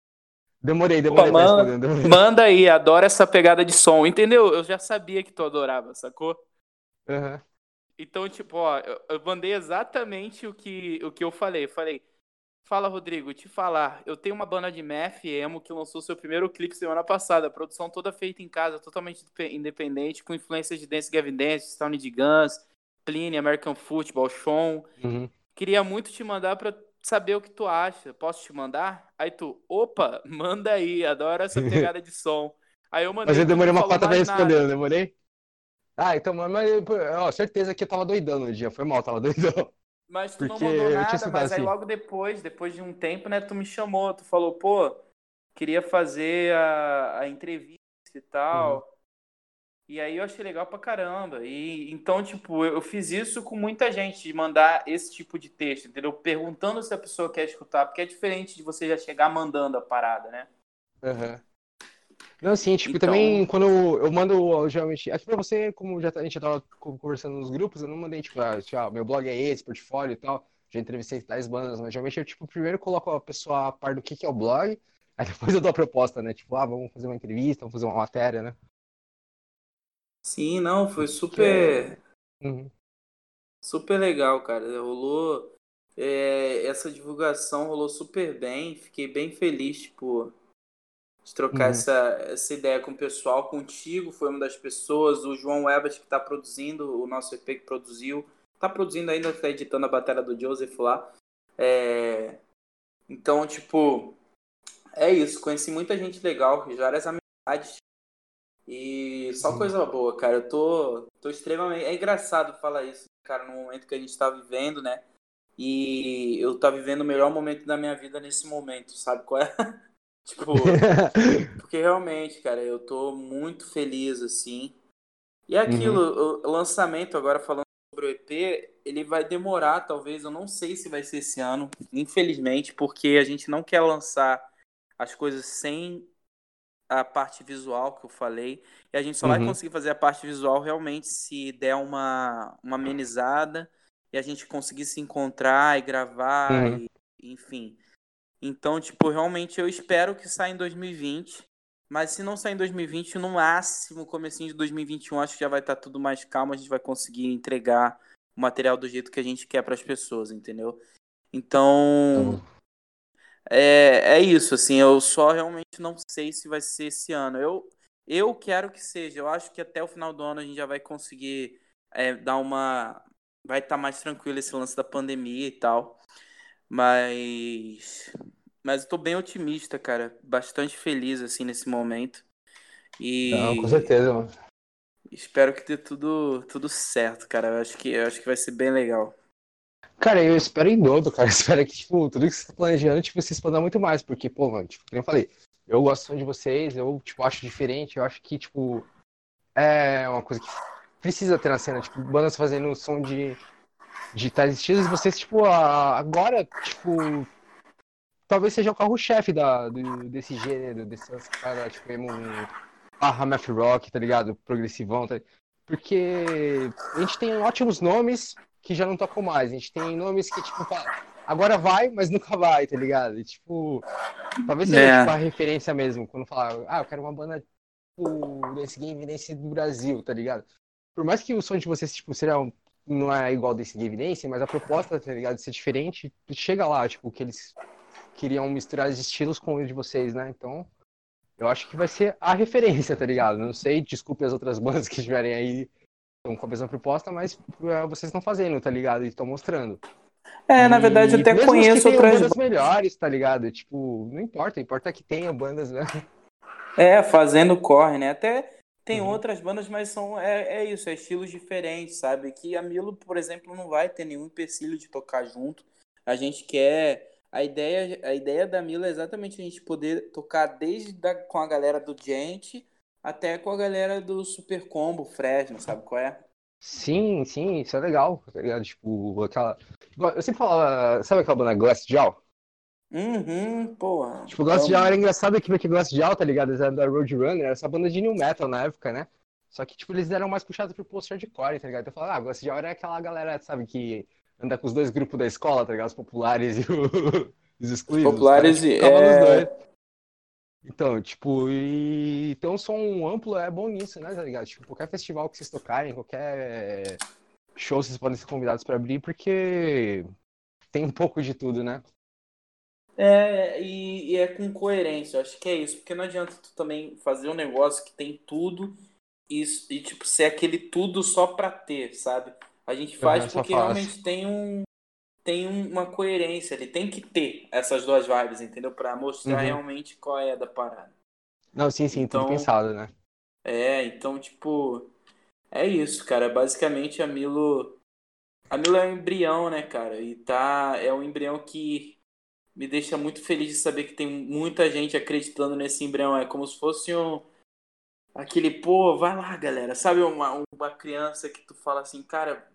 Demorei, demorei manda- demorei. Manda aí, adoro essa pegada de som. Entendeu? Eu já sabia que tu adorava, sacou? Aham. Então, tipo, ó, eu, eu mandei exatamente o que, o que eu falei. Eu falei, fala, Rodrigo, te falar. Eu tenho uma banda de math e emo que lançou seu primeiro clipe semana passada. Produção toda feita em casa, totalmente indepe- independente, com influências de Dance Gavin Dance, Stone de Guns, Pliny, American Football, Sean. Uhum. Queria muito te mandar pra saber o que tu acha. Posso te mandar? Aí tu, opa, [LAUGHS] manda aí, adoro essa [LAUGHS] pegada de som. Aí eu mandei. Mas eu demorei uma cota pra responder, não demorei? Ah, então, mas, ó, certeza que eu tava doidão no dia. Foi mal, tava doidão. Mas tu não Porque mandou eu tinha nada, mas aí assim. logo depois, depois de um tempo, né, tu me chamou, tu falou, pô, queria fazer a, a entrevista e tal. Uhum. E aí eu achei legal pra caramba. E então, tipo, eu, eu fiz isso com muita gente, de mandar esse tipo de texto, entendeu? Perguntando se a pessoa quer escutar, porque é diferente de você já chegar mandando a parada, né? Aham. Não, sim, tipo, Então- também quando eu, eu mando, geralmente, aqui pra você, como já, tá- a gente já tava co- conversando nos grupos, eu não mandei, tipo, ah, tipo, ah, meu blog é esse, portfólio e tal, já entrevistei tais bandas, mas geralmente eu, tipo, primeiro coloco a pessoa a par do que que é o blog, [LAUGHS] aí depois eu dou a proposta, né, tipo, ah, vamos fazer uma entrevista, vamos fazer uma matéria, né. Sim, não, foi super. Uhum. Super legal, cara. Rolou. é, essa divulgação rolou super bem. Fiquei bem feliz, tipo, de trocar Uhum. essa, essa ideia com o pessoal. Contigo foi uma das pessoas. O João Ebert, que tá produzindo, o nosso EP que produziu. Tá produzindo ainda, tá editando a batalha do Joseph lá. É, Então, tipo, é isso. Conheci muita gente legal, várias amizades. E só Sim. coisa boa, cara. Eu tô, tô extremamente. É engraçado falar isso, cara, no momento que a gente tá vivendo, né? E eu tá vivendo o melhor momento da minha vida nesse momento, sabe qual é? [LAUGHS] tipo, [LAUGHS] porque realmente, cara, eu tô muito feliz, assim. E é aquilo, o, o lançamento, agora falando sobre o EP, ele vai demorar, talvez, eu não sei se vai ser esse ano, infelizmente, porque a gente não quer lançar as coisas sem a parte visual que eu falei. E a gente só vai Uhum. conseguir fazer a parte visual realmente se der uma, uma amenizada e a gente conseguir se encontrar e gravar, Uhum. e, enfim. Então, tipo, realmente eu espero que saia em 2020. Mas se não sair em 2020, no máximo, comecinho de 2021, acho que já vai estar tudo mais calmo, a gente vai conseguir entregar o material do jeito que a gente quer para as pessoas, entendeu? Então, é, é isso, assim, eu só realmente não sei se vai ser esse ano. Eu, eu quero que seja, eu acho que até o final do ano a gente já vai conseguir é, dar uma. Vai estar mais tranquilo esse lance da pandemia e tal. Mas. Mas eu tô bem otimista, cara. Bastante feliz, assim, nesse momento. E Não, com certeza, mano. espero que dê tudo, tudo certo, cara. Eu acho que, eu acho que vai ser bem legal. Cara, eu espero em dobro, cara. [LAUGHS] Eu espero que, tipo, tudo que você tá planejando, tipo, se expanda muito mais. Porque, pô, mano, tipo, como eu falei, eu gosto de vocês, eu, tipo, acho diferente. Eu acho que, tipo, é uma coisa que precisa ter na cena. Tipo, bandas fazendo som de, de tais estilos. Vocês, tipo, agora, tipo, talvez seja o carro-chefe da, do- desse gênero, dessas caras, tipo, emo, barra math rock, tá ligado? Progressivão, tá? Porque a gente tem ótimos nomes que já não tocam mais. A gente tem nomes que, tipo, agora vai, mas nunca vai, tá ligado? E, tipo, talvez seja É. tipo, a referência mesmo, quando falar, ah, eu quero uma banda, tipo, desse game dance do Brasil, tá ligado? Por mais que o som de vocês, tipo, seja um- não é igual desse game dance, mas a proposta, tá ligado, de ser diferente, chega lá, tipo, que eles queriam misturar os estilos com o de vocês, né? Então, eu acho que vai ser a referência, tá ligado? Não sei, desculpe as outras [LAUGHS] bandas que estiverem aí com a mesma proposta, mas é, vocês estão fazendo, tá ligado? E estão mostrando. É, na verdade, eu até conheço outras bandas melhores, tá ligado? Tipo, não importa, importa que tenha bandas, né? É, fazendo corre, né? Até tem Uhum. outras bandas, mas são é, é isso, é estilos diferentes, sabe? Que a Milo, por exemplo, não vai ter nenhum empecilho de tocar junto. A gente quer a ideia, a ideia da Milo é exatamente a gente poder tocar desde da, com a galera do Gente até com a galera do Super Combo, Fresno, sabe qual é? Sim, sim, isso é legal, tá ligado? Tipo, aquela. Eu sempre falava, sabe aquela banda Glass Jaw? Uhum, porra. Tipo, Glass Amo. Jaw era engraçado que porque Glass Jaw, tá ligado? Eles eram da Roadrunner, era essa banda de new metal na época, né? Só que, tipo, eles eram mais puxados pro post-hardcore, tá ligado? Então eu falava, ah, Glass Jaw era aquela galera, sabe, que anda com os dois grupos da escola, tá ligado? Os populares e o- [LAUGHS] os excluídos. Populares Os caras, e- é. Então, tipo, e então o som amplo é bom nisso, né, tá ligado? Tipo, qualquer festival que vocês tocarem, qualquer show vocês podem ser convidados pra abrir, porque tem um pouco de tudo, né? É, e, e é com coerência, eu acho que é isso, porque não adianta tu também fazer um negócio que tem tudo e, e tipo, ser aquele tudo só pra ter, sabe? A gente faz porque faz. realmente tem um tem um- uma coerência, ele tem que ter essas duas vibes, entendeu? Pra mostrar Uhum. realmente qual é da parada. Não, sim, sim, Então- tudo pensado, né? É, então, tipo, é isso, cara. Basicamente, a Milo. A Milo é um embrião, né, cara? E tá. É um embrião que me deixa muito feliz de saber que tem muita gente acreditando nesse embrião. É como se fosse um. Aquele, pô, vai lá, galera. Sabe uma, uma criança que tu fala assim, cara,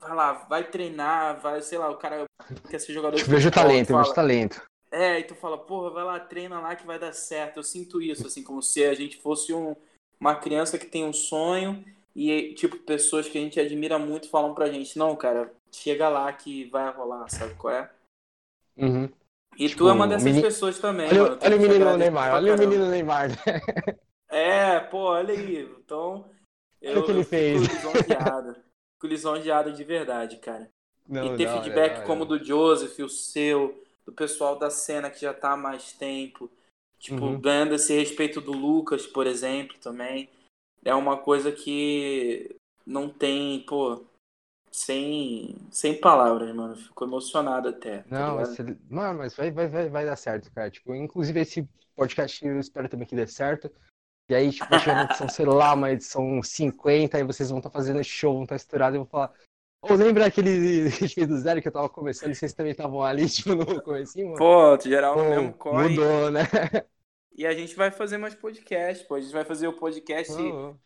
vai lá, vai treinar, vai, sei lá, o cara quer ser jogador Tipo, vejo futebol, talento, fala, vejo talento. é, e tu fala, porra, vai lá, treina lá que vai dar certo. Eu sinto isso, assim, como se a gente fosse um, uma criança que tem um sonho e, tipo, pessoas que a gente admira muito falam pra gente, não, cara, chega lá que vai rolar, sabe qual é? Uhum. E Tipo, tu é uma dessas meni- pessoas também, Olha, mano. o- olha o menino Neymar, olha o caramba. menino Neymar. É, pô, olha aí. Então, eu, Olha o que ele eu fez. fico lisonjeado. Fico lisonjeado de verdade, cara. Não, e ter hora, feedback da hora. como do Joseph, o seu, do pessoal da cena que já tá há mais tempo. Tipo, Uhum. ganhando esse respeito do Lucas, por exemplo, também. É uma coisa que não tem, pô, sem, sem palavras, mano. Fico emocionado até. tá Não, ligado? esse- mano, mas vai, vai, vai, vai dar certo, cara. Tipo, inclusive esse podcast eu espero também que dê certo. E aí, tipo, vai chegar uma edição, sei lá, uma edição 50, aí vocês vão estar fazendo show, vão estar estourados, e eu vou falar. Ô, lembra aquele fez do zero que eu tava começando e vocês também estavam ali, [LAUGHS] tipo, no comecinho, mano? Pô, geral Pô, mesmo corre. mudou, né? E a gente vai fazer mais podcast, pô. A gente vai fazer o podcast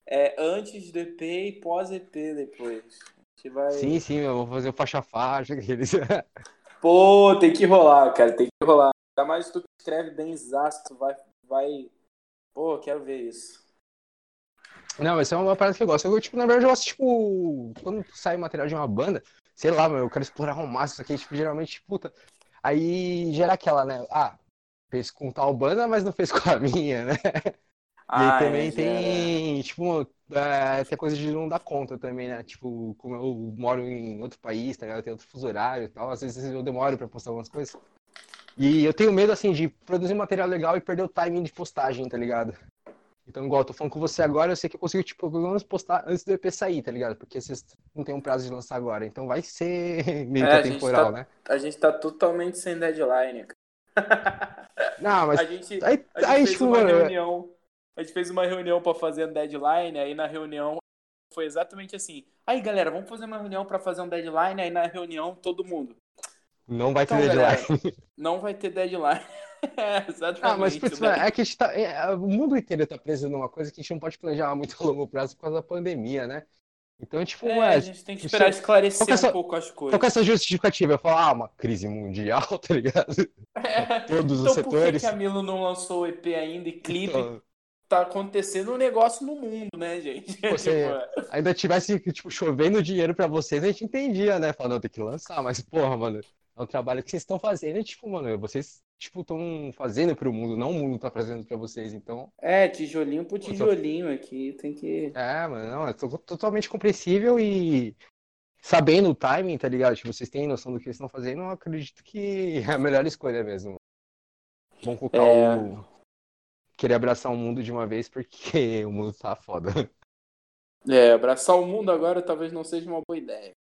é, antes do EP e pós EP depois. Gente vai. Sim, sim, eu vou fazer o faixa-faixa, aqueles. [LAUGHS] Pô, tem que rolar, cara. Tem que rolar. Ainda mais tu que escreve bem exato, vai. vai... Pô, quero ver isso. Não, mas é uma parada que eu gosto. Eu, tipo, na verdade, eu gosto, tipo, quando sai material de uma banda, sei lá, meu, eu quero explorar ao máximo isso aqui, tipo, geralmente, puta. Aí gera aquela, né? Ah, fez com tal banda, mas não fez com a [LAUGHS] minha, né? E Ah, aí também é, tem, tipo, é, tem coisa de não dar conta também, né? Tipo, como eu moro em outro país, tá ligado? Tem outro fuso horário e tal, às vezes eu demoro pra postar algumas coisas. E eu tenho medo, assim, de produzir material legal e perder o timing de postagem, tá ligado? Então, igual, eu tô falando com você agora, eu sei que eu consigo, tipo, pelo menos postar antes do EP sair, tá ligado? Porque vocês não tem um prazo de lançar agora. Então vai ser [LAUGHS] meio É, atemporal, tá- né? A gente tá totalmente sem deadline, cara. Não, mas A gente, aí, a gente aí fez tipo, uma mano, reunião. A gente fez uma reunião pra fazer a deadline, aí na reunião foi exatamente assim. Aí, galera, vamos fazer uma reunião pra fazer um deadline, aí na reunião todo mundo. não vai ter Então, deadline. [LAUGHS] Não vai ter deadline. [LAUGHS] é, exatamente. Ah, mas né? mano, é que a gente tá, é, o mundo inteiro tá preso numa coisa que a gente não pode planejar muito a longo prazo por causa da pandemia, né? Então, tipo, É, ué, a gente tem que esperar você- esclarecer que é essa- um pouco as coisas. qual que é essa justificativa? Eu falo, ah, uma crise mundial, [LAUGHS] tá ligado? É. Todos Então os por que, setores. que a Milo não lançou o EP ainda e clipe? Então, Tá acontecendo um negócio no mundo, né, gente? Você- Tipo, ainda tivesse, tipo, chovendo dinheiro pra vocês, a gente entendia, né? Falando, tem que lançar, mas, porra, mano, é um trabalho que vocês estão fazendo, e, tipo, mano, vocês, tipo, estão fazendo pro mundo, não o mundo tá fazendo pra vocês, então, é, tijolinho por tô- tijolinho aqui, tem que. é, mano, não, é to- totalmente compreensível e sabendo o timing, tá ligado? Tipo, vocês têm noção do que vocês estão fazendo, eu acredito que é a melhor escolha mesmo. Vamos colocar É. o... Querer abraçar o mundo de uma vez, porque [LAUGHS] o mundo tá foda. É, abraçar o mundo agora talvez não seja uma boa ideia.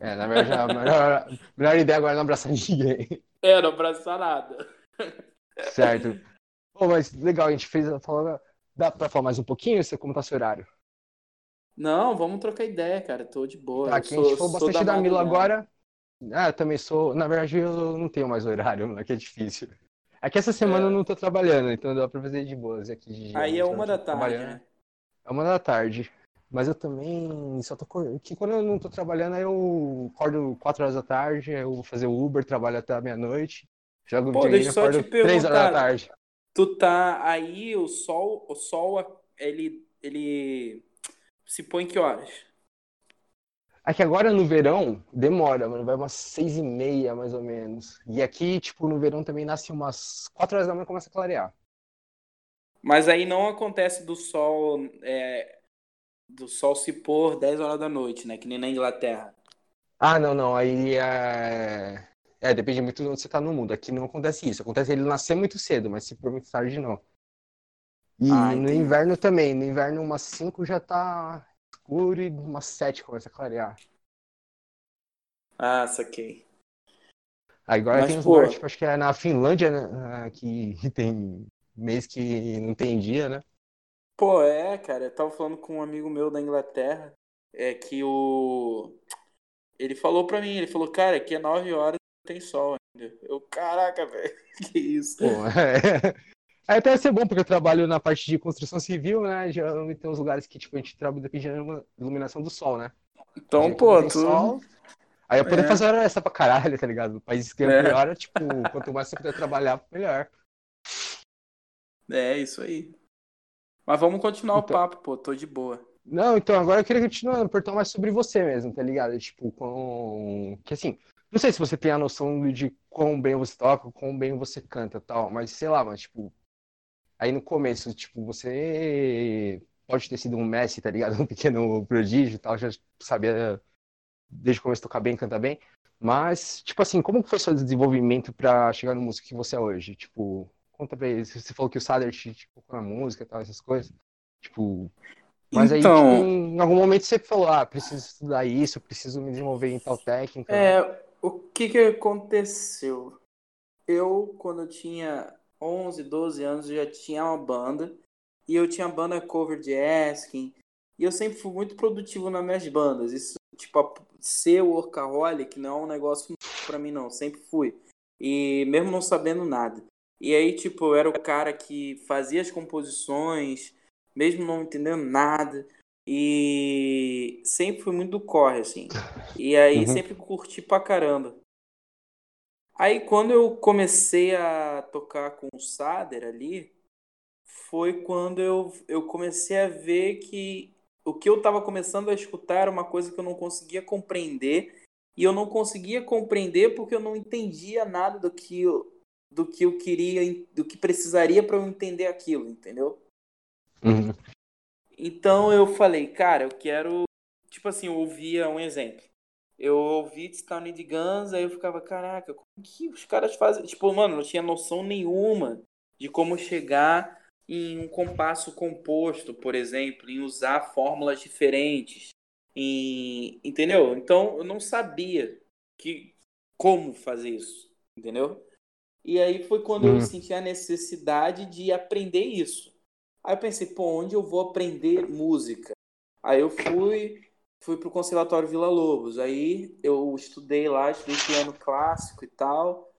É, na verdade, a melhor, melhor ideia agora é não abraçar [LAUGHS] ninguém. É, não abraçar nada. Certo. Pô, mas legal, a gente fez a falando. Dá pra falar mais um pouquinho? Você como tá seu horário? Não, vamos trocar ideia, cara. Tô de boa. Tá, aqui a sou- gente falou bastante da Milo madrugada. agora. Ah, eu também sou. Na verdade, eu não tenho mais horário, mano, [LAUGHS] que é difícil. É que essa semana É. eu não tô trabalhando, então dá pra fazer de boas aqui de dia. Aí é uma da tarde, né? É uma da tarde. Mas eu também só tô. Que quando eu não tô trabalhando, aí eu acordo 4 horas da tarde, aí eu vou fazer o Uber, trabalho até meia-noite. Jogo Pô, videogame acordo te 3 horas da tarde. Tu tá aí, o sol, o sol, ele, ele se põe que horas? Aqui agora no verão demora, mano. Vai umas seis e meia, mais ou menos. E aqui, tipo, no verão também nasce umas 4 horas da manhã e começa a clarear. Mas aí não acontece do sol, é, do sol se pôr 10 horas da noite, né? Que nem na Inglaterra. Ah, não, não. Aí é. É, depende muito de onde você tá no mundo. Aqui não acontece isso. Acontece ele nascer muito cedo, mas se for muito tarde, não. E Ah, no inverno também. No inverno, umas 5 já tá escuro e umas 7 começa a clarear. Ah, saquei. Agora Mas, tem uns pô- lugares, tipo, acho que é na Finlândia, né? ah, Que [LAUGHS] tem mês que não tem dia, né? Pô, é, cara, eu tava falando com um amigo meu da Inglaterra, é que o... Ele falou pra mim, ele falou, cara, aqui é 9 horas e tem sol ainda. Eu, caraca, velho, [LAUGHS] que isso? Pô, [LAUGHS] é. Aí até ser bom, porque eu trabalho na parte de construção civil, né? Geralmente tem uns lugares que, tipo, a gente trabalha dependendo da iluminação do sol, né? Então, pô, tu... sol, aí eu poder É. fazer hora extra pra caralho, tá ligado? O país que é É. pior, tipo, quanto mais você puder trabalhar, melhor. É, isso aí. Mas vamos continuar o Então- papo, pô, tô de boa. Não, então agora eu queria continuar, perguntar mais sobre você mesmo, tá ligado? Tipo, com. Que assim, não sei se você tem a noção de quão bem você toca, quão bem você canta e tal, mas sei lá, mas tipo. Aí no começo, tipo, você pode ter sido um Messi, tá ligado? [LAUGHS] Um pequeno prodígio e tal, já sabia desde o começo tocar bem, cantar bem. Mas, tipo assim, como foi seu desenvolvimento pra chegar no músico que você é hoje? Tipo, conta pra eles. Você falou que o Sader te colocou na música e tal, essas coisas. Tipo, mas aí, Então- tipo, em algum momento você falou, ah, preciso estudar isso, preciso me desenvolver em tal técnica. É, o que que aconteceu? Eu, quando eu tinha 11, 12 anos, eu já tinha uma banda. E eu tinha banda cover de Askin. E eu sempre fui muito produtivo nas minhas bandas. Isso, tipo, ser workaholic não é um negócio pra mim, não. Sempre fui. E mesmo não sabendo nada. E aí, tipo, eu era o cara que fazia as composições, mesmo não entendendo nada. E sempre fui muito do corre, assim. E aí Uhum. sempre curti pra caramba. Aí quando eu comecei a tocar com o Sader ali, foi quando eu, eu comecei a ver que o que eu tava começando a escutar era uma coisa que eu não conseguia compreender. E eu não conseguia compreender porque eu não entendia nada do que eu, do que eu queria, do que precisaria para eu entender aquilo, entendeu? Uhum. Então eu falei, cara, eu quero. Tipo assim, eu ouvia um exemplo. Eu ouvi de Guns, aí eu ficava, caraca, como que os caras fazem? Tipo, mano, não tinha noção nenhuma de como chegar em um compasso composto, por exemplo, em usar fórmulas diferentes. Em... Entendeu? Então eu não sabia que como fazer isso, entendeu? E aí foi quando Uhum. eu senti a necessidade de aprender isso. Aí eu pensei, pô, onde eu vou aprender música? Aí eu fui, fui pro Conservatório Vila Lobos. Aí eu estudei lá, estudei piano clássico e tal.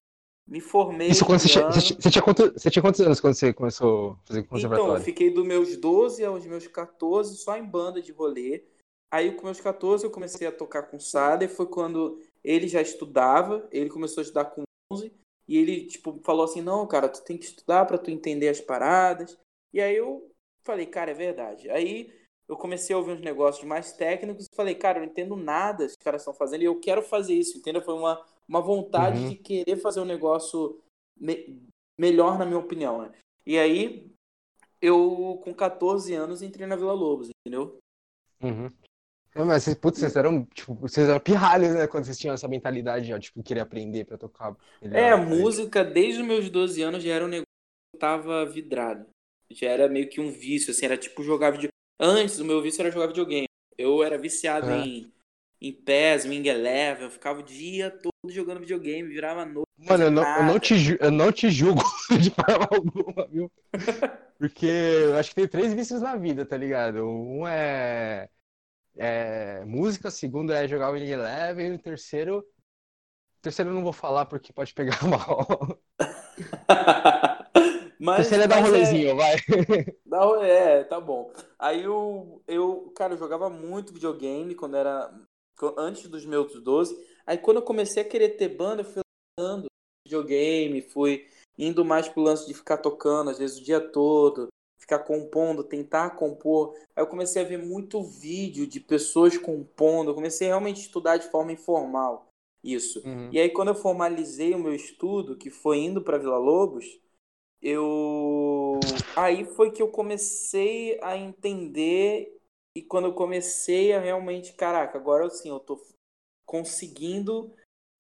Me formei Isso quando você, tinha- você, tinha- você tinha quanto- você tinha quantos anos quando você começou a fazer Então, eu conservatório? fiquei dos meus 12 aos meus 14 só em banda de rolê. Aí com meus 14 eu comecei a tocar com o Sader, foi quando ele já estudava, ele começou a estudar com 11 e ele tipo falou assim: "Não, cara, tu tem que estudar pra tu entender as paradas". E aí eu falei: "Cara, é verdade". Aí eu comecei a ouvir uns negócios mais técnicos e falei: "Cara, eu não entendo nada que os caras estão fazendo e eu quero fazer isso", entendeu? Foi uma uma vontade Uhum. de querer fazer um negócio me- melhor na minha opinião, né? E aí eu, com 14 anos, entrei na Vila Lobos, entendeu? Uhum. Não, mas vocês, putz, vocês eram, tipo, vocês eram pirralhos, né? Quando vocês tinham essa mentalidade, já, tipo, querer aprender pra tocar melhor, É, tá música, desde os meus 12 anos, já era um negócio que eu tava vidrado. Já era meio que um vício, assim, era tipo jogar vídeo. Antes, o meu vício era jogar videogame. Eu era viciado É. em, em PES, Wing Eleven, eu ficava o dia todo jogando videogame, virava noite. Mano, eu não, eu não te, ju- eu não te julgo [LAUGHS] de forma alguma, viu? Porque eu acho que tem três vícios na vida, tá ligado? Um é, é música, o segundo é jogar o Wing Eleven, e o terceiro. O terceiro eu não vou falar porque pode pegar [LAUGHS] mal. [LAUGHS] Mas, é dar um mas rolezinho, vai. [LAUGHS] Dá É, tá bom. Aí eu, eu, cara, eu jogava muito videogame quando era. Antes dos meus 12. Aí quando eu comecei a querer ter banda, eu fui largando videogame, fui indo mais pro lance de ficar tocando, às vezes o dia todo, ficar compondo, tentar compor. Aí eu comecei a ver muito vídeo de pessoas compondo, eu comecei a realmente estudar de forma informal isso. Uhum. E aí quando eu formalizei o meu estudo, que foi indo para Vila Lobos, eu aí foi que eu comecei a entender e quando eu comecei a realmente, caraca, agora assim, eu tô conseguindo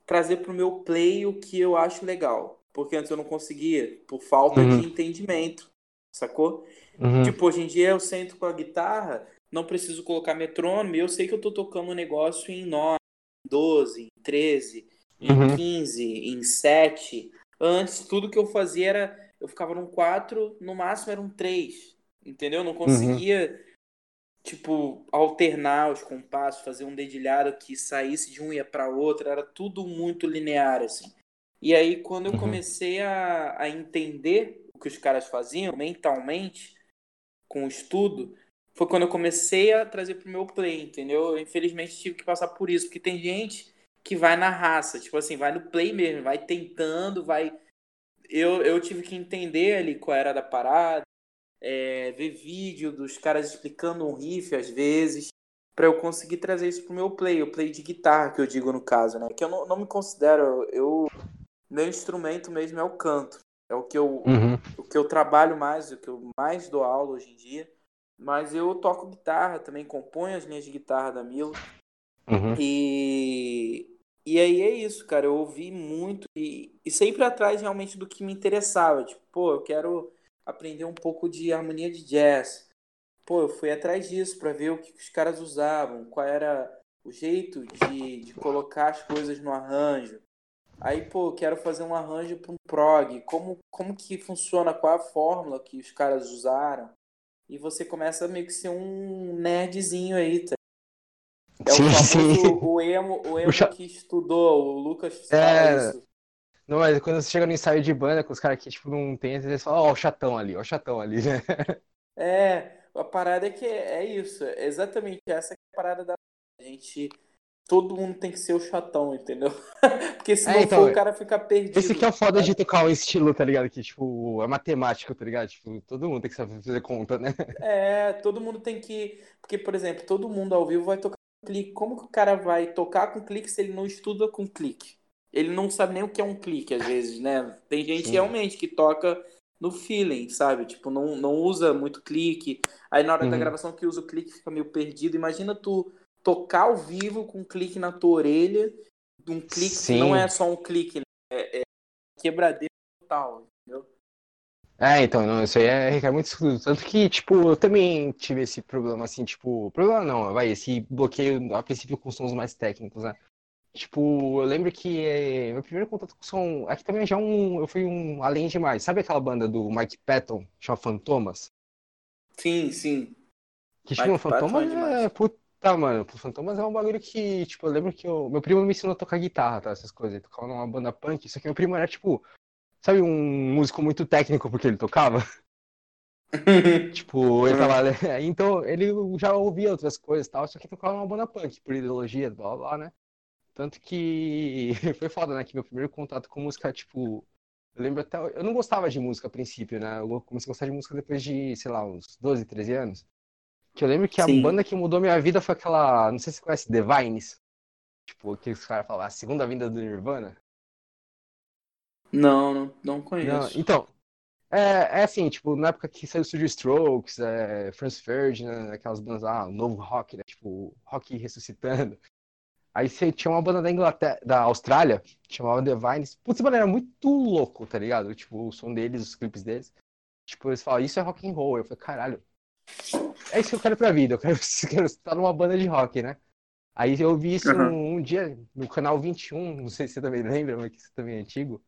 trazer pro meu play o que eu acho legal. Porque antes eu não conseguia, por falta Uhum. de entendimento, sacou? Uhum. Tipo, hoje em dia eu sento com a guitarra, não preciso colocar metrônomo, e eu sei que eu tô tocando um negócio em 9, em 12, em 13, em Uhum. 15, em 7. Antes, tudo que eu fazia era. Eu ficava num 4, no máximo era um 3. Entendeu? Eu não conseguia, tipo, alternar os compassos, fazer um dedilhado que saísse de um e ia pra outro. Era tudo muito linear, assim. E aí, quando eu Uhum. comecei a, a entender o que os caras faziam mentalmente, com o estudo, foi quando eu comecei a trazer pro meu play, entendeu? Eu, infelizmente tive que passar por isso, porque tem gente que vai na raça, tipo assim, vai no play mesmo, vai tentando, vai. Eu, eu tive que entender ali qual era da parada, é, ver vídeo dos caras explicando um riff às vezes, pra eu conseguir trazer isso pro meu play, o play de guitarra que eu digo no caso, né? Que eu não, não me considero, eu meu instrumento mesmo é o canto, é o que eu Uhum. o que eu trabalho mais, o que eu mais dou aula hoje em dia. Mas eu toco guitarra, também componho as linhas de guitarra da Milo. Uhum. E, e aí é isso, cara. Eu ouvi muito e, e sempre atrás realmente do que me interessava. Tipo, pô, eu quero aprender um pouco de harmonia de jazz. Pô, eu fui atrás disso pra ver o que os caras usavam, qual era o jeito de, de colocar as coisas no arranjo. Aí, pô, quero fazer um arranjo para um prog. Como, como que funciona? Qual a fórmula que os caras usaram? E você começa meio que ser um nerdzinho aí, tá? É o Sim, famoso sim. o emo, o emo cha- que estudou, o Lucas É. isso. Não, mas quando você chega no ensaio de banda, com os caras que, tipo, não tem, eles falam, ó, o chatão ali, ó, o chatão ali, né? É, a parada é que é isso, é exatamente essa que é a parada da a gente. Todo mundo tem que ser o chatão, entendeu? [LAUGHS] Porque se É, não então, for, o cara fica perdido. Esse que é o foda de tocar um estilo, tá ligado? Que, tipo, é matemático, tá ligado? Tipo, todo mundo tem que saber fazer conta, né? É, todo mundo tem que. Porque, por exemplo, todo mundo ao vivo vai tocar clique. Como que o cara vai tocar com clique se ele não estuda com clique? Ele não sabe nem o que é um clique, às vezes, né? Tem gente Sim. realmente que toca no feeling, sabe? Tipo, não, não usa muito clique. Aí na hora da Uhum. gravação que usa o clique fica meio perdido. Imagina tu tocar ao vivo com um clique na tua orelha. Um clique que Sim. não é só um clique, né? É, é quebradeira total? É, então, não, isso aí é, requer muito estudo. Tanto que, tipo, eu também tive esse problema, assim, tipo, problema não, vai, esse bloqueio a princípio com sons mais técnicos, né? Tipo, eu lembro que eh, meu primeiro contato com som, aqui também já um, eu fui um além demais. Sabe aquela banda do Mike Patton, chama Fantomas? Sim, sim. Que, tipo, Mike Fantomas é demais. é, puta, mano, Fantomas é um bagulho que, tipo, eu lembro que eu- meu primo me ensinou a tocar guitarra, tá, essas coisas, ele tocava numa banda punk, só que meu primo era, tipo, sabe, um músico muito técnico porque ele tocava? [LAUGHS] Tipo, ele tava. [LAUGHS] Então, ele já ouvia outras coisas e tal, só que tocava uma banda punk, por ideologia, blá blá né? Tanto que [LAUGHS] foi foda, né? Que meu primeiro contato com música, tipo. Eu lembro até. Eu não gostava de música a princípio, né? Eu comecei a gostar de música depois de, sei lá, uns 12, 13 anos. Que eu lembro que a Sim. banda que mudou minha vida foi aquela. Não sei se você conhece The Vines. Tipo, que os caras falavam, a segunda vinda do Nirvana. Não, não, não Não, conheço. então, é, é assim, tipo, na época que saiu o Studio Strokes, é, Franz Ferdinand, aquelas bandas lá, o novo rock, né, tipo, rock ressuscitando. Aí você tinha uma banda da Inglaterra, da Austrália, que chamava The Vines. Putz, mano, era muito louco, tá ligado? Tipo, o som deles, os clipes deles. Tipo, eles falavam, isso é rock and roll. Eu falei, caralho, é isso que eu quero pra vida, eu quero, [LAUGHS] quero estar numa banda de rock, né? Aí eu vi isso Aham. um, um dia no canal 21, não sei se você também lembra, mas que isso também é antigo.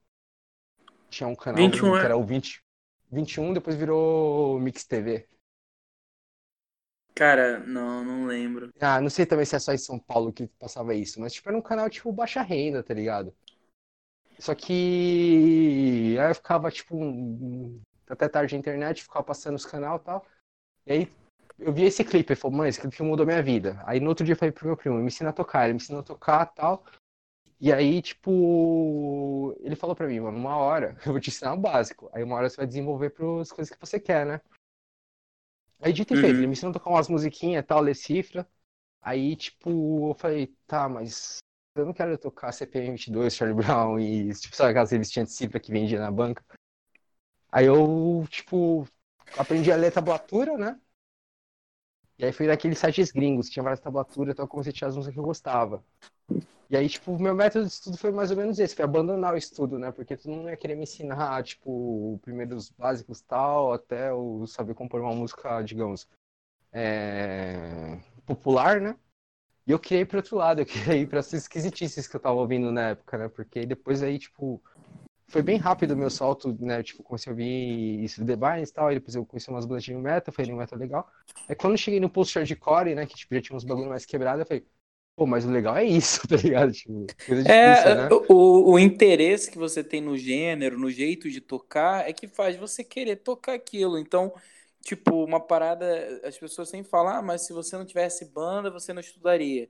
Tinha um canal 21 que é- era o 20, 21, depois virou Mix TV. Cara, não, não lembro. Ah, não sei também se é só em São Paulo que passava isso, mas tipo, era um canal tipo baixa renda, tá ligado? Só que aí eu ficava tipo até tarde na internet, ficava passando os canal e tal. E aí eu vi esse clipe, ele falou, mãe, esse clipe mudou minha vida. Aí no outro dia eu falei pro meu primo, me ensina a tocar, ele me ensinou a tocar e tal. E aí, tipo, ele falou pra mim, mano, uma hora [LAUGHS] eu vou te ensinar o básico. Aí uma hora você vai desenvolver pras coisas que você quer, né? Aí dito e feito, Uhum. ele me ensinou a tocar umas musiquinhas e tal, ler cifra. Aí, tipo, eu falei, tá, mas eu não quero tocar CPM 22, Charlie Brown e, tipo, sabe aquelas revistinhas de cifra que vendia na banca? Aí eu, tipo, aprendi a ler tablatura, né? E aí fui naqueles sites gringos, tinha várias tablaturas, então eu comecei a tirar as músicas que eu gostava. E aí, tipo, meu método de estudo foi mais ou menos esse, foi abandonar o estudo, né? Porque tu não ia querer me ensinar, tipo, primeiro os básicos tal, até o saber compor uma música, digamos, é, popular, né? E eu queria ir pro outro lado, eu queria ir para essas esquisitices que eu tava ouvindo na época, né? Porque depois aí, tipo, foi bem rápido o meu salto, né? Tipo, comecei a ouvir isso The Binance e tal, aí depois eu conheci umas bandas de metal, falei, metal é legal. Aí quando eu cheguei no post hardcore, né, que tipo, já tinha uns bagulho mais quebrado, eu falei, pô, mas o legal é isso, [LAUGHS] tá ligado? Tipo, coisa difícil, É, né? o, o interesse que você tem no gênero, no jeito de tocar, é que faz você querer tocar aquilo. Então, tipo, uma parada, as pessoas sempre falam, ah, mas se você não tivesse banda, você não estudaria.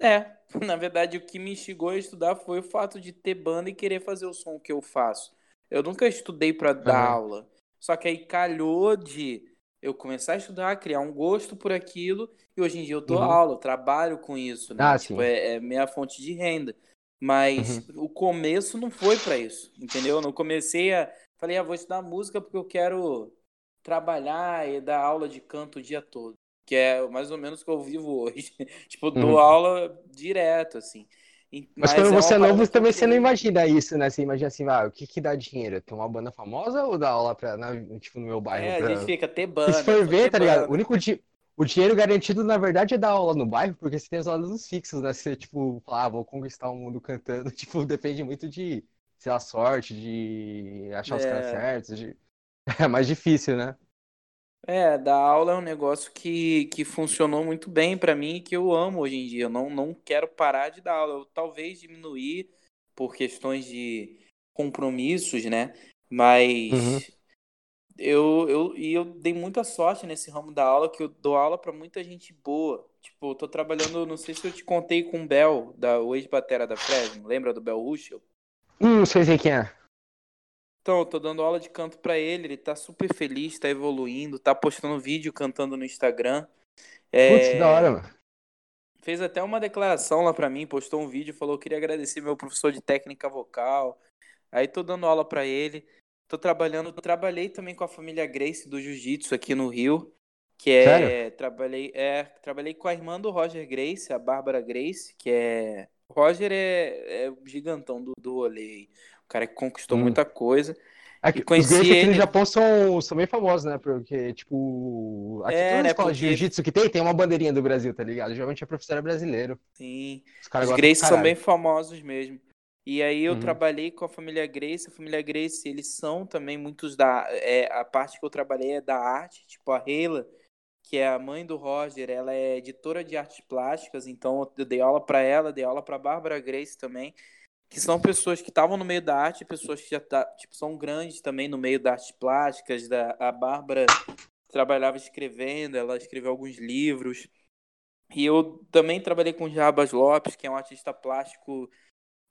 É, [LAUGHS] na verdade, o que me instigou a estudar foi o fato de ter banda e querer fazer o som que eu faço. Eu nunca estudei pra dar Aham. aula. Só que aí calhou de eu começar a estudar, criar um gosto por aquilo, e hoje em dia eu dou Uhum. aula, eu trabalho com isso, né? Ah, Tipo, é, é minha fonte de renda. Mas o começo não foi pra isso, entendeu? Eu não comecei a. Falei, ah, vou estudar música porque eu quero trabalhar e dar aula de canto o dia todo. Que é mais ou menos o que eu vivo hoje. [LAUGHS] tipo, dou Uhum. aula direto, assim. E- Mas quando é você é novo, que também você não imagina isso, né? Você imagina assim, ah, o que que dá dinheiro? Ter uma banda famosa ou dar aula pra, na- tipo, no meu bairro? É, a pra- gente fica ter banda. se for ver, tá ligado? banda. O único di... o dinheiro garantido, na verdade, é dar aula no bairro, porque você tem os alunos fixos, né? Você, tipo, fala, ah, vou conquistar o mundo cantando, [LAUGHS] tipo, depende muito de, sei lá, sorte, de achar os caras É. certos, de... [LAUGHS] É mais difícil, né? É, dar aula é um negócio que, que funcionou muito bem pra mim e que eu amo hoje em dia. Eu não, não quero parar de dar aula. Eu talvez diminuir por questões de compromissos, né? Mas Uhum. eu, eu, e eu dei muita sorte nesse ramo da aula, que eu dou aula pra muita gente boa. Tipo, eu tô trabalhando, não sei se eu te contei com o Bel, da, o ex-batera da Fresno, lembra do Bel Ruschel? Hum, não sei sei quem é. Então, eu tô dando aula de canto pra ele, ele tá super feliz, tá evoluindo, tá postando vídeo cantando no Instagram. Putz, que da É, hora, mano. Fez até uma declaração lá pra mim, postou um vídeo, falou que queria agradecer meu professor de técnica vocal. Aí tô dando aula pra ele. Tô trabalhando, trabalhei também com a família Grace do Jiu-Jitsu aqui no Rio, que é, Sério? trabalhei, é, trabalhei com a irmã do Roger Grace, a Bárbara Grace, que é, Roger é, é o gigantão do, do rolê, o cara que conquistou Hum. muita coisa. É que E os gays aqui no Japão são, são bem famosos, né? Porque, tipo, aqui É, toda né, escola de porque- jiu-jitsu que tem, tem uma bandeirinha do Brasil, tá ligado? Geralmente é professor é brasileiro. Sim. Os caras Os Grace são bem famosos mesmo. E aí eu Uhum. trabalhei com a família Grace. A família Grace, eles são também muitos da. É, a parte que eu trabalhei é da arte, tipo a Reila, que é a mãe do Roger, ela é editora de artes plásticas, então eu dei aula pra ela, dei aula pra Bárbara Grace também, que são pessoas que estavam no meio da arte, pessoas que já tá, tipo, são grandes também no meio das artes plásticas. Da, a Bárbara trabalhava escrevendo, ela escreveu alguns livros. E eu também trabalhei com o Jarbas Lopes, que é um artista plástico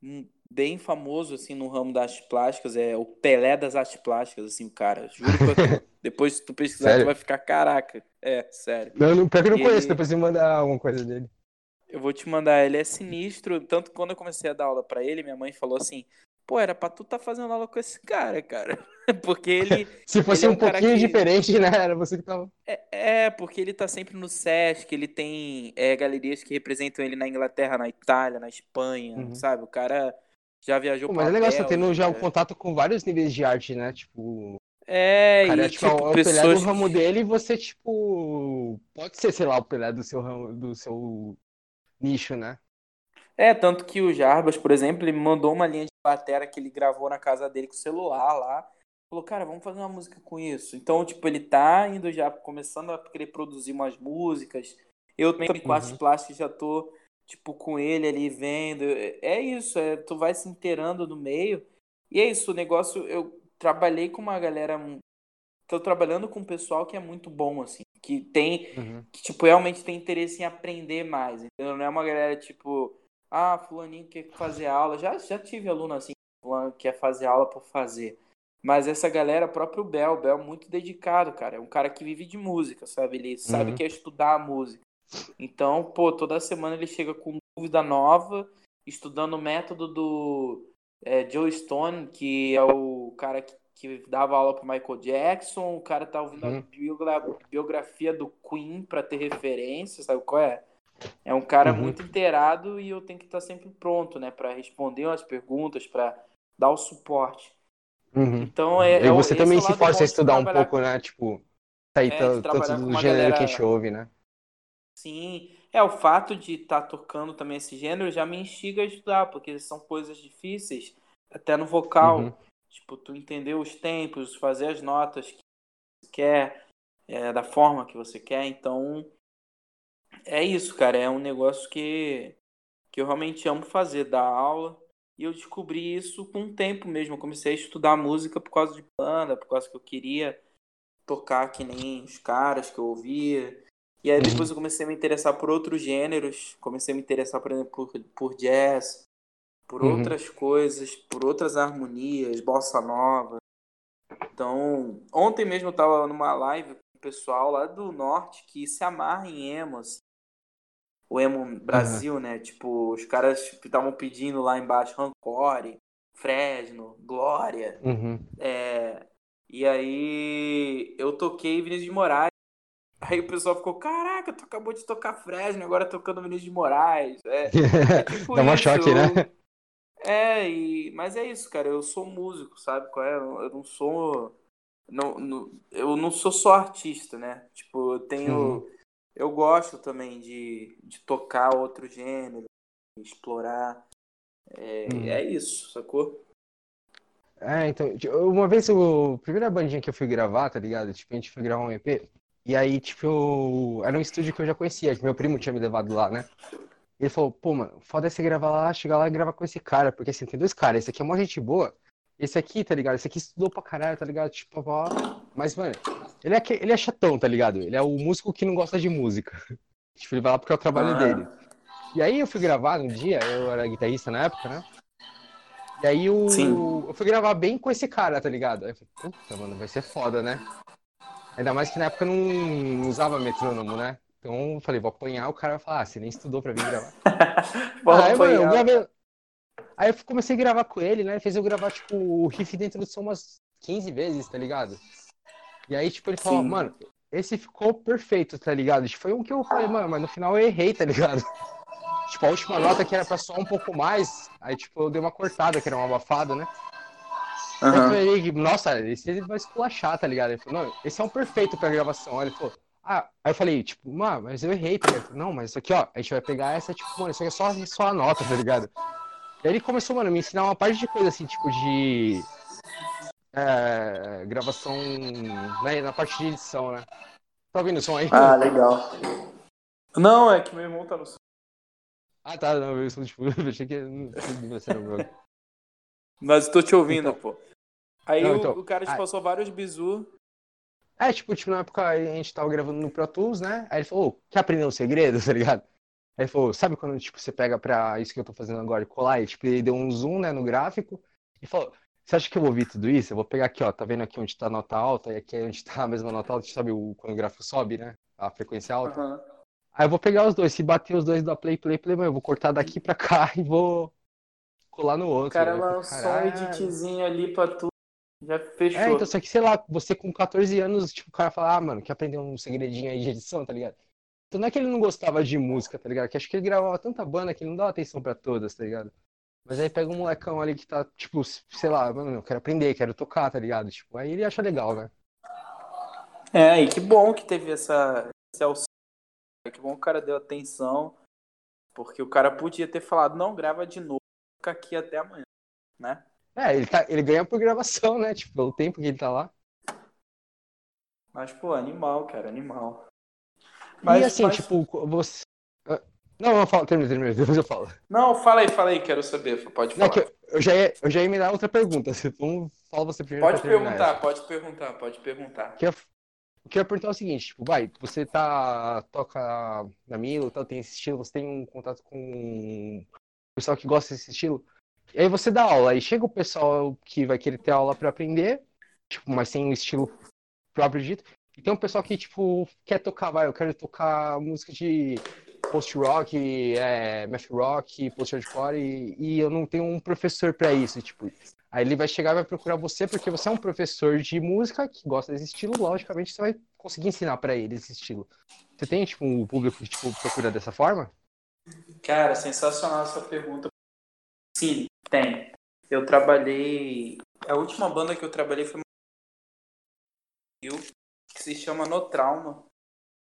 hum, bem famoso assim no ramo das artes plásticas, é o Pelé das artes plásticas, assim, o cara. Juro que eu. [LAUGHS] Depois se tu pesquisar, Sério? tu vai ficar caraca. É, sério. Não, não, pior que eu não E conheço, ele- depois me manda alguma coisa dele. Eu vou te mandar, ele é sinistro, tanto que quando eu comecei a dar aula pra ele, minha mãe falou assim: "Pô, era pra tu tá fazendo aula com esse cara, cara". [LAUGHS] Porque ele [LAUGHS] Se fosse Ele é um um pouquinho que- diferente, né? Era você que tava. É, é, porque ele tá sempre no Sesc, ele tem é, galerias que representam ele na Inglaterra, na Itália, na Espanha, Uhum. sabe? O cara já viajou Pô, mas é legal, você tá tendo já o Bélgica. contato com vários níveis de arte, né? Tipo, É, o cara e é tipo, tipo, é o Pelé pessoas do ramo dele e você, tipo, pode ser, sei lá, o Pelé do seu ramo, do seu nicho, né? É, tanto que o Jarbas, por exemplo, ele me mandou uma linha de batera que ele gravou na casa dele com o celular lá. Falou, cara, vamos fazer uma música com isso. Então, tipo, ele tá indo já, começando a querer produzir umas músicas. Eu também com artes Uhum. plásticas já tô, tipo, com ele ali vendo. É isso, é, tu vai se inteirando no meio. E é isso, o negócio, eu trabalhei com uma galera. Tô trabalhando com um pessoal que é muito bom, assim. Que tem Uhum. que, tipo, realmente tem interesse em aprender mais, entendeu? Não é uma galera, tipo, ah, fulaninho quer fazer aula. Já, já tive aluno assim, fulano quer fazer aula por fazer. Mas essa galera, próprio Bel, Bel é muito dedicado, cara. É um cara que vive de música, sabe? Ele sabe Uhum. que é estudar a música. Então, pô, toda semana ele chega com dúvida nova, estudando o método do é, Joe Stone, que é o cara que, que dava aula pro Michael Jackson. O cara tá ouvindo Uhum. a biogra- biografia do Queen pra ter referência, sabe qual é? É um cara Uhum. muito inteirado e eu tenho que estar sempre pronto, né, Pra responder as perguntas, pra dar o suporte. Uhum. Então é. E é você também é o se força a estudar um pouco, né? Tipo, sair É, tanto, com do gênero que a galera- gente ouve, né? Sim, é o fato de estar tocando também esse gênero já me instiga a estudar, porque são coisas difíceis, até no vocal. Uhum. Tipo, tu entender os tempos, fazer as notas que você quer, é, da forma que você quer. Então, é isso, cara. É um negócio que, que eu realmente amo fazer, dar aula. E eu descobri isso com o tempo mesmo. Eu comecei a estudar música por causa de banda, por causa que eu queria tocar que nem os caras que eu ouvia. E aí Uhum. depois eu comecei a me interessar por outros gêneros. Comecei a me interessar, por exemplo, por, por jazz, por Uhum. outras coisas, por outras harmonias, bossa nova. Então, ontem mesmo eu tava numa live com o pessoal lá do norte que se amarra em emo, assim. O emo Brasil, né? Tipo, os caras estavam pedindo lá embaixo Rancore, Fresno, Glória. Uhum. É, e aí eu toquei Vinícius de Moraes. Aí o pessoal ficou, caraca, tu acabou de tocar Fresno, agora tocando Vinícius de Moraes. É, [LAUGHS] tipo Dá uma isso, choque, eu- né? é, e... mas é isso, cara. Eu sou músico, sabe qual é? Eu não sou. Não, não- eu não sou só artista, né? Tipo, eu tenho. Uhum. Eu gosto também de, de tocar outro gênero, explorar. É, Uhum. é isso, sacou? É, então, uma vez, o, a primeira bandinha que eu fui gravar, tá ligado? Tipo, a gente foi gravar um EP, e aí, tipo, eu- era um estúdio que eu já conhecia, que meu primo tinha me levado lá, né? Ele falou, pô, mano, foda é você gravar lá, chegar lá e gravar com esse cara, porque assim, tem dois caras, esse aqui é uma gente boa, esse aqui, tá ligado? Esse aqui estudou pra caralho, tá ligado? Tipo, ó, mas, mano, ele é, ele é chatão, tá ligado? Ele é o músico que não gosta de música. [LAUGHS] Tipo, ele vai lá porque é o trabalho Ah. dele. E aí eu fui gravar um dia, eu era guitarrista na época, né? E aí eu, Sim. eu fui gravar bem com esse cara, tá ligado? Aí eu falei, puta, mano, vai ser foda, né? Ainda mais que na época eu não usava metrônomo, né? Então eu falei, vou apanhar, o cara vai falar, ah, você nem estudou pra vir gravar. [LAUGHS] Aí, mano, eu gravei... Aí eu comecei a gravar com ele, né? Ele fez eu gravar, tipo, o riff da introdução umas 15 vezes, tá ligado? E aí, tipo, ele falou, Sim. mano, esse ficou perfeito, tá ligado? Tipo, foi um que eu falei, mano, mas no final eu errei, tá ligado? [LAUGHS] Tipo, a última nota que era pra soar um pouco mais, aí, tipo, eu dei uma cortada, que era uma abafada, né? Aham. falei, nossa, esse ele vai esculachar, tá ligado? Ele falou, não, esse é um perfeito pra gravação. Aí ele falou, ah, aí eu falei, tipo, mano, mas eu errei, tá ligado? Ele falou, não, mas isso aqui, ó, a gente vai pegar essa, tipo, mano, isso aqui é só, só a nota, tá ligado? E aí ele começou, mano, a me ensinar uma parte de coisa, assim, tipo, de é, gravação né, na parte de edição, né? Tá ouvindo o som aí? Ah, legal. Não, é que meu irmão tá no. Ah, tá, não, eu sou, tipo, [LAUGHS] eu achei que não você era o meu. Mas eu tô te ouvindo, Então. pô. Aí Não, o, então, o cara te passou vários bizu. É, tipo, tipo, na época a gente tava gravando no Pro Tools, né? Aí ele falou, "Ô, quer aprender um segredo, [LAUGHS] tá ligado? Aí ele falou, sabe quando, tipo, você pega pra isso que eu tô fazendo agora e colar? E, tipo, ele deu um zoom, né, no gráfico e falou, você acha que eu vou ouvir tudo isso? Eu vou pegar aqui, ó, tá vendo aqui onde tá a nota alta e aqui é onde [LAUGHS] tá a mesma nota alta, sabe o, quando o gráfico sobe, né? A frequência alta. Aham. Aí eu vou pegar os dois, se bater os dois da play, play, play, mas eu vou cortar daqui pra cá [LAUGHS] e vou colar no outro. O cara falei, lançou um editzinho ali pra tu. Já fechou. É, então, só que, sei lá, você com 14 anos, tipo, o cara fala, ah, mano, quer aprender um segredinho aí de edição, tá ligado? Então não é que ele não gostava de música, tá ligado? Que acho que ele gravava tanta banda que ele não dava atenção pra todas, tá ligado? Mas aí pega um molecão ali que tá, tipo, sei lá, mano, eu quero aprender, quero tocar, tá ligado? Tipo, aí ele acha legal, né? É, e que bom que teve essa, esse auxílio. Que bom que o cara deu atenção. Porque o cara podia ter falado, não, grava de novo, fica aqui até amanhã, né? É, ele, tá, ele ganha por gravação, né? Tipo, pelo tempo que ele tá lá. Mas, pô, animal, cara, animal. e assim, tipo, você. Ah, Não, não, fala, termina, termina, [LAUGHS] depois eu falo. Não, fala aí, fala aí, quero saber, pode Não, falar. que eu, eu já ia, eu já ia me dar outra pergunta. Então, fala você primeiro Pode perguntar, essa. pode perguntar, pode perguntar. O que eu, o que eu ia perguntar é o seguinte, tipo, vai, você tá, toca na Milo, tal, tem esse estilo, você tem um contato com pessoal que gosta desse estilo. E aí você dá aula, aí chega o pessoal que vai querer ter aula para aprender, tipo, mas sem um estilo próprio dito. E tem um pessoal que, tipo, quer tocar, vai, eu quero tocar música de post-rock, é, math rock, post-hardcore, e, e eu não tenho um professor para isso, tipo. Aí ele vai chegar e vai procurar você porque você é um professor de música que gosta desse estilo, logicamente você vai conseguir ensinar para ele esse estilo. Você tem, tipo, um público que, tipo, procura dessa forma? Cara, sensacional essa pergunta. Sim, tem. Eu trabalhei. A última banda que eu trabalhei foi uma que se chama No Trauma.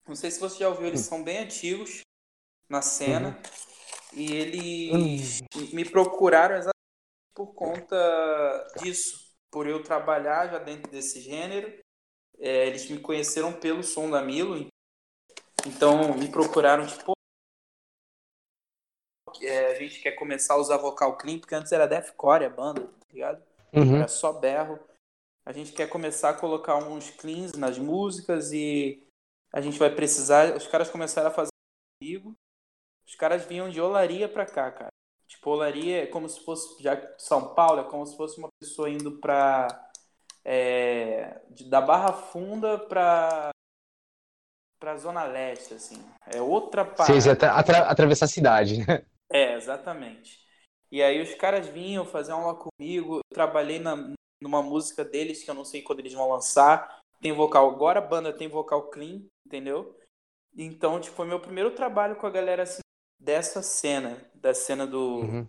Não sei se você já ouviu, eles são bem antigos na cena. Uhum. E eles uhum. me procuraram exatamente por conta disso. Por eu trabalhar já dentro desse gênero. É, eles me conheceram pelo som da Milo. Então me procuraram, tipo, é, a gente quer começar a usar vocal clean, porque antes era deathcore a banda, tá ligado? Uhum. Era só berro. A gente quer começar a colocar uns cleans nas músicas e a gente vai precisar. Os caras começaram a fazer comigo. Os caras vinham de olaria pra cá, cara. Tipo, olaria é como se fosse. Já São Paulo é como se fosse uma pessoa indo pra. É, de, da Barra Funda pra. pra Zona Leste, assim. É outra parte. Sim, atra atravessar a cidade, né? É, exatamente. E aí os caras vinham fazer aula comigo. Eu trabalhei na, numa música deles que eu não sei quando eles vão lançar. Tem vocal. Agora a banda tem vocal clean, entendeu? Então, tipo, foi meu primeiro trabalho com a galera assim, dessa cena, da cena do, uhum.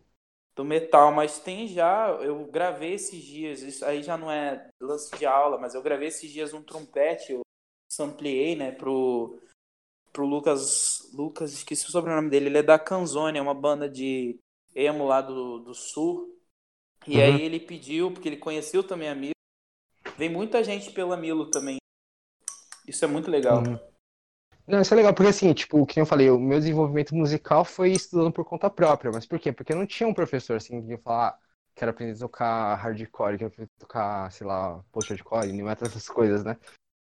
do metal. Mas tem já, eu gravei esses dias, isso aí já não é lance de aula, mas eu gravei esses dias um trompete, eu sampleei, né, pro pro Lucas. Lucas, esqueci o sobrenome dele. Ele é da Canzone, é uma banda de emo lá do, do sul. E uhum. aí ele pediu, porque ele conheceu também a Milo. Vem muita gente pela Milo também. Isso é muito legal. Uhum. Não, isso é legal, porque assim, tipo, que eu falei, o meu desenvolvimento musical foi estudando por conta própria. Mas por quê? Porque não tinha um professor assim que ia falar, ah, quero aprender a tocar hardcore, quero aprender a tocar, sei lá, post-hardcore, new metal, essas coisas, né?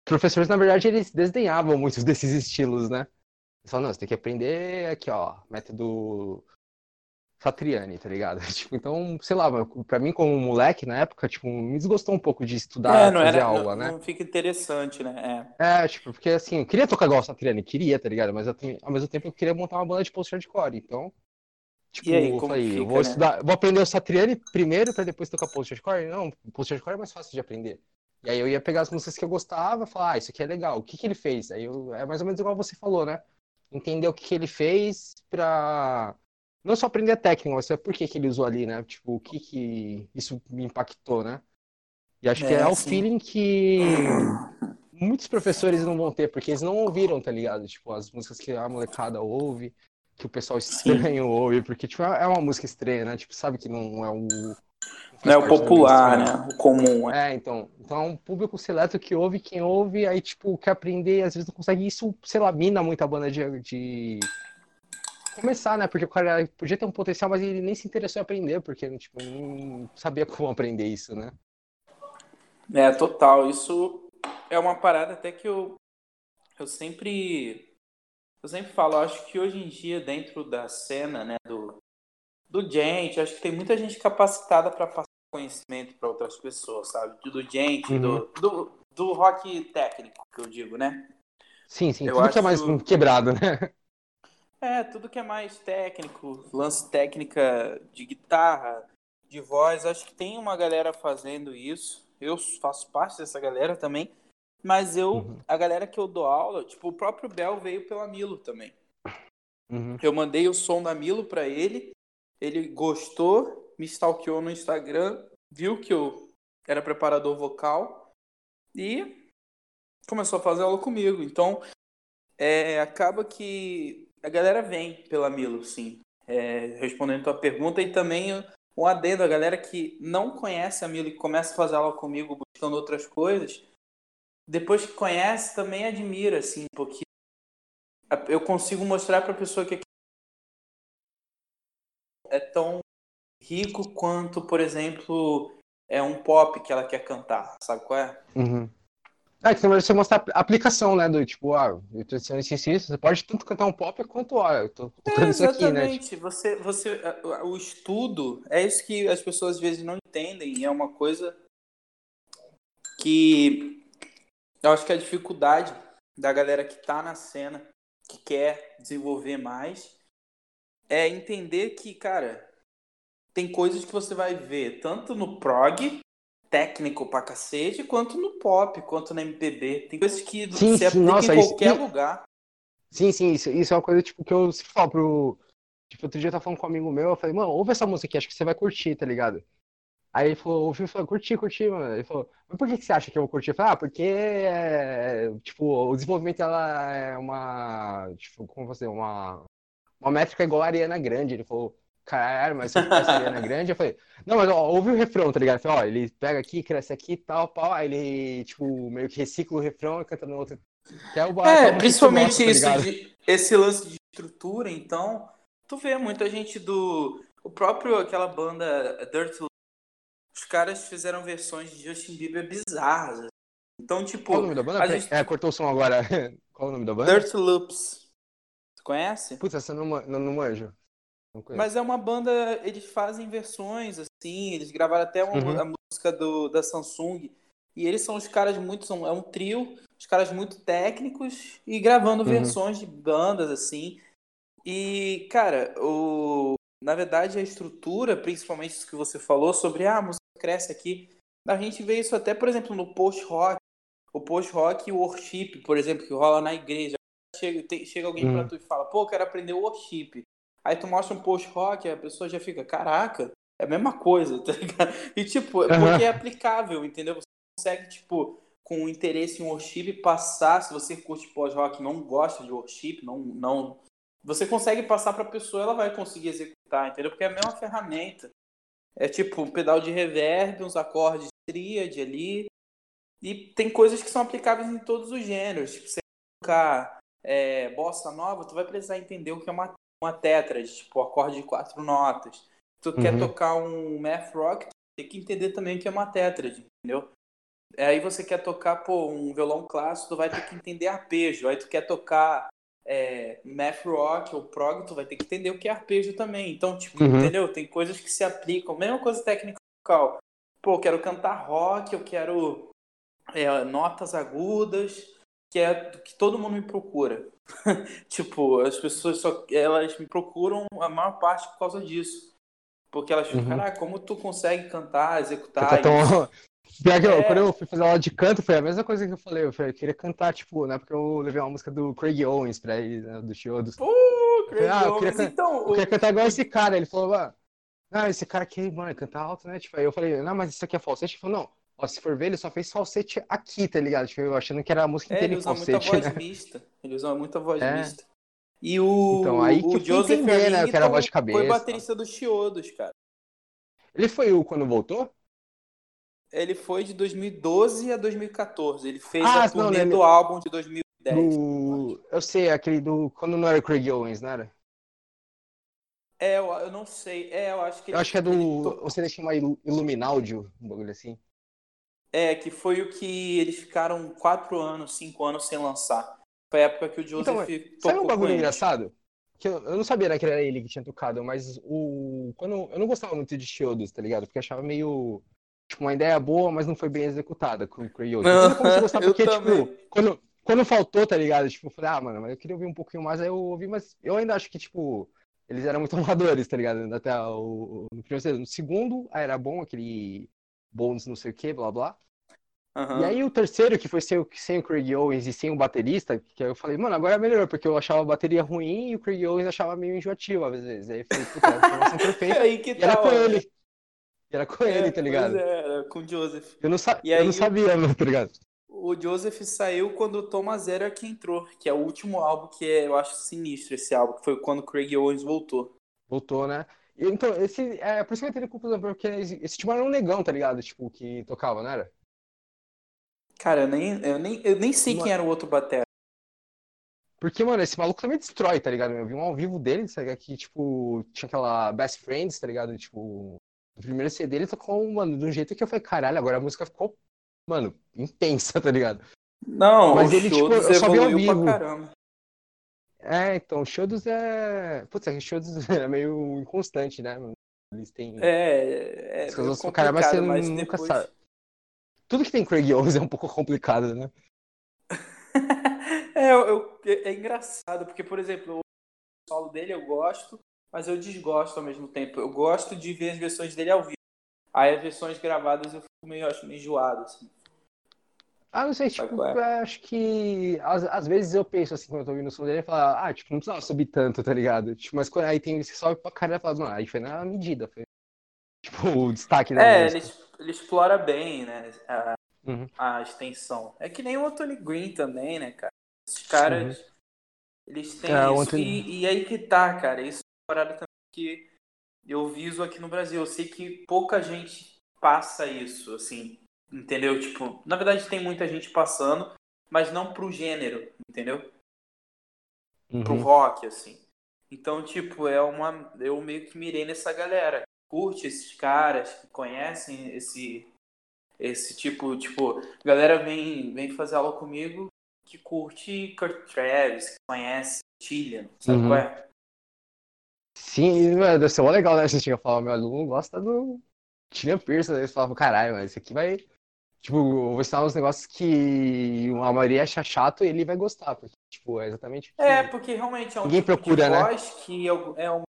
Professores, na verdade, eles desdenhavam muitos [LAUGHS] desses estilos, né? Eles falavam, não, você tem que aprender aqui, ó, método Satriani, tá ligado? [LAUGHS] Tipo, então, sei lá, pra mim como moleque na época, tipo, me desgostou um pouco de estudar, é, não fazer era, aula, não, né? Não fica interessante, né? É. é. tipo, porque assim, eu queria tocar igual o Satriani, queria, tá ligado? Mas eu, ao mesmo tempo eu queria montar uma banda de post-hardcore, então... Tipo, e aí, como falei, fica, vou né? estudar, vou aprender o Satriani primeiro pra depois tocar post-hardcore? Não, post-hardcore é mais fácil de aprender. E aí eu ia pegar as músicas que eu gostava e falar, ah, isso aqui é legal, o que, que ele fez? Aí eu, é mais ou menos igual você falou, né? Entender o que, que ele fez pra não só aprender a técnica, mas por que, que ele usou ali, né? Tipo, o que, que isso me impactou, né? E acho é, que é o feeling que muitos professores não vão ter, porque eles não ouviram, tá ligado? Tipo, as músicas que a molecada ouve, que o pessoal estranho sim. [LAUGHS] ouve, porque, tipo, é uma música estranha, né? Tipo, sabe que não é o não é o popular, né? O comum. É. é, então. Então é um público seleto que ouve, quem ouve, aí, tipo, quer aprender, às vezes não consegue. Isso, sei lá, mina muito a banda de, de... começar, né? Porque o cara podia ter um potencial, mas ele nem se interessou em aprender, porque, tipo, não sabia como aprender isso, né? É, total. Isso é uma parada até que eu, eu sempre. Eu sempre falo, eu acho que hoje em dia, dentro da cena, né, do, do gente, acho que tem muita gente capacitada para passar conhecimento para outras pessoas, sabe? Do gente, uhum. do, do, do, rock técnico, que eu digo, né? Sim, sim, eu tudo acho... que é mais quebrado, né? É, tudo que é mais técnico, lance técnica de guitarra, de voz, acho que tem uma galera fazendo isso. Eu faço parte dessa galera também. Mas eu, uhum. a galera que eu dou aula, tipo, o próprio Bel veio pela Milo também. Uhum. Eu mandei o som da Milo para ele, ele gostou, me stalkeou no Instagram, viu que eu era preparador vocal e começou a fazer aula comigo. Então, é, acaba que a galera vem pela Milo, sim. É, respondendo tua pergunta e também um adendo, a galera que não conhece a Milo e começa a fazer aula comigo buscando outras coisas, depois que conhece também admira, assim, porque eu consigo mostrar para a pessoa que é tão rico quanto, por exemplo, é um pop que ela quer cantar, sabe qual é? Uhum. É, que você mostra a aplicação, né? Do tipo, ah, eu tô sendo isso, isso, você pode tanto cantar um pop quanto, ó, eu tô tocando É, isso aqui, né? exatamente. Você, você, o estudo é isso que as pessoas às vezes não entendem. e É uma coisa que eu acho que a dificuldade da galera que tá na cena, que quer desenvolver mais, é entender que, cara, tem coisas que você vai ver tanto no prog, técnico pra cacete, quanto no pop, quanto na MPB. Tem coisas que Sim, se sim, aplica nossa, em isso- qualquer e- lugar. Sim, sim, isso, isso é uma coisa, tipo, que eu sempre falo pro... Tipo, outro dia eu tava falando com um amigo meu, eu falei, mano, ouve essa música aqui, acho que você vai curtir, tá ligado? Aí ele falou, ouviu e falou, curti, curti, mano. Ele falou, mas por que que você acha que eu vou curtir? Eu falei, ah, porque, é, tipo, o desenvolvimento, ela é uma, tipo, como você, uma, uma métrica igual a Ariana Grande. Ele falou, caralho, mas você a Ariana Grande? Eu falei, não, mas ó, ouve o refrão, tá ligado? Eu falei, ó, ele pega aqui, cresce aqui, tal, pau, aí ele, tipo, meio que recicla o refrão e canta no outro. É, o É, principalmente tá isso, ligado? de, esse lance de estrutura, então, tu vê muita gente do. O próprio, aquela banda Dirt Lo- os caras fizeram versões de Justin Bieber bizarras. Então, tipo, Qual o nome da banda? gente- É, cortou o som agora. [LAUGHS] Qual o nome da banda? Dirt Loops. Tu conhece? Putz, essa eu não, não, não manjo. Não. Mas é uma banda, eles fazem versões assim, eles gravaram até uma, Uhum. a música do, da Samsung. E eles são os caras muito, são, é um trio, os caras muito técnicos e gravando Uhum. versões de bandas assim. E, cara, o, na verdade a estrutura, principalmente isso que você falou sobre ah, a música cresce aqui, a gente vê isso até, por exemplo, no post-rock. O post-rock e o worship, por exemplo, que rola na igreja. Chega, tem- chega alguém pra Uhum. tu e fala, pô, quero aprender worship. Aí tu mostra um post-rock, a pessoa já fica, caraca, é a mesma coisa, [LAUGHS] tá ligado? E tipo, Aham. porque é aplicável, entendeu? Você consegue, tipo, com interesse em worship, passar, se você curte pós-rock e não gosta de worship, não, não. Você consegue passar pra pessoa, ela vai conseguir executar, entendeu? Porque é a mesma ferramenta. É tipo um pedal de reverb, uns acordes de tríade ali. E tem coisas que são aplicáveis em todos os gêneros. Tipo, você tocar é, bossa nova, tu vai precisar entender o que é uma, uma tipo, acorde de quatro notas. Tu quer Uhum. tocar um math rock, tu tem que entender também o que é uma tétrade, entendeu? Aí você quer tocar, pô, um violão clássico, tu vai ter que entender arpejo. Aí tu quer tocar é, math rock ou prog, tu vai ter que entender o que é arpejo também. Então, tipo, Uhum. entendeu? Tem coisas que se aplicam. Mesma coisa técnica vocal. Pô, eu quero cantar rock, eu quero é, notas agudas, que é do que todo mundo me procura. [LAUGHS] tipo, as pessoas só elas me procuram a maior parte por causa disso. Porque elas ficam, Uhum. caraca, como tu consegue cantar, executar tá tão... isso? [LAUGHS] Pior que eu, É. quando eu fui fazer aula de canto, foi a mesma coisa que eu falei. Eu falei, eu queria cantar, tipo, né? Porque eu levei uma música do Craig Owens pra ele, né, do Chiodos. Pô, falei, ah, eu Craig Owens. can- Então, Eu queria cantar igual esse cara. Ele falou, mano, não, esse cara aqui, mano, canta alto, né? Tipo, aí eu falei, não, mas isso aqui é falsete. Ele falou, não, ó, se for ver, ele só fez falsete aqui, tá ligado? Tipo, eu achando que era a música É, inteira ele em usa muita falsete, voz né? mista. Ele usa muita voz É. mista. E o, Então, aí que o fui Joseph entender, né, que era Arrington voz de cabeça, foi baterista do Chiodos, cara. Ele foi o quando voltou? Ele foi de 2012 a 2014. Ele fez Ah, a não, turnê né, do álbum de 2010. Do... Eu sei, aquele do. Quando não era Craig Owens, não era? É, eu, eu não sei. É, eu acho que Eu ele, acho que é ele do. tocou- Você chama Ilu- Iluminaudio, um bagulho assim. É, que foi o que eles ficaram quatro anos, cinco anos sem lançar. Foi a época que o Joseph Então, tocou Sabe um bagulho engraçado? Que eu, eu não sabia né, que era ele que tinha tocado, mas o. Quando, eu não gostava muito de Chiodos, tá ligado? Porque achava meio. Tipo, uma ideia boa, mas não foi bem executada com o Owens. [LAUGHS] Depois eu comecei a gostar porque, também. tipo, quando, quando faltou, tá ligado? Tipo, eu falei, ah, mano, mas eu queria ouvir um pouquinho mais, aí eu ouvi, mas eu ainda acho que, tipo, eles eram muito [LAUGHS] amadores, tá ligado? Até o, no primeiro. No segundo, era bom, aquele bônus não sei o que, blá blá. Aham. E aí o terceiro, que foi sem, o- sem o Craig Owens e sem o baterista, que aí eu falei, mano, agora é melhor, porque eu achava a bateria ruim e o Craig Owens achava meio enjoativo às vezes. Aí eu falei, puta, é a perfeita. [LAUGHS] aí que era tá, com ele. Era com É, ele, tá ligado? É, era com o Joseph. Eu não, sa eu não o- sabia, [LAUGHS] mano, tá ligado? O Joseph saiu quando o Thomas é que entrou, que é o último álbum que é, eu acho sinistro esse álbum, que foi quando o Craig Owens voltou. Voltou, né? Então, esse. É por isso que eu entrei conclusão, porque esse, tipo era um negão, tá ligado? Tipo, que tocava, não era? Cara, eu nem, eu nem, eu nem sei Mano. quem era o outro batera. Porque, mano, esse maluco também destrói, tá ligado? Eu vi um ao vivo dele, tá ligado? Que, tipo, tinha aquela Best Friends, tá ligado? Tipo, no primeiro CD ele tocou, mano, de um jeito que eu falei, caralho, agora a música ficou, mano, intensa, [LAUGHS] tá ligado? Não, Mas o ele, tipo, Shodos eu só vi ao vivo. É, então, o Shodos é. Putz, é Shodos [LAUGHS] é meio inconstante, né? Eles têm. É, é as meio coisas cara, mas você mas nunca depois... sabe. Tudo que tem Craig Owens é um pouco complicado, né? [LAUGHS] é, eu- eu- é engraçado, porque, por exemplo, o solo dele eu gosto, mas eu desgosto ao mesmo tempo. Eu gosto de ver as versões dele ao vivo. Aí as versões gravadas eu fico meio, acho, meio enjoado, assim. Ah, não sei, tipo, é? acho que às, às vezes eu penso assim, quando eu tô ouvindo o som dele, eu falo, ah, tipo, não precisava subir tanto, tá ligado? Tipo, mas quando aí tem esse que sobe pra caralho, eu falo, mano, aí foi na medida, foi tipo [LAUGHS] o destaque da É, ele, ele explora bem, né, a, Uhum. a extensão. É que nem o Anthony Green também, né, cara? Esses caras, eles têm É, isso. Anthony- E, e aí que tá, cara, isso é uma parada também que eu viso aqui no Brasil. Eu sei que pouca gente passa isso, assim, entendeu? Tipo, na verdade tem muita gente passando, mas não pro gênero, entendeu? pro Uhum. rock, assim. Então, tipo, é uma. Eu meio que mirei nessa galera. Curte esses caras que conhecem esse. Esse tipo, tipo, galera vem, vem fazer aula comigo que curte Kurt Travis, que conhece Tillian, sabe Uhum. qual é? Sim, deve ser mó legal, né? Você tinha falado, meu aluno gosta do Tillian Pierce, aí eles falavam, caralho, mas esse aqui vai. Tipo, vou ensinar uns negócios que a maioria acha chato e ele vai gostar, porque, tipo, é exatamente o que- É, porque realmente é um Ninguém tipo procura, de né? voz que eu, é uma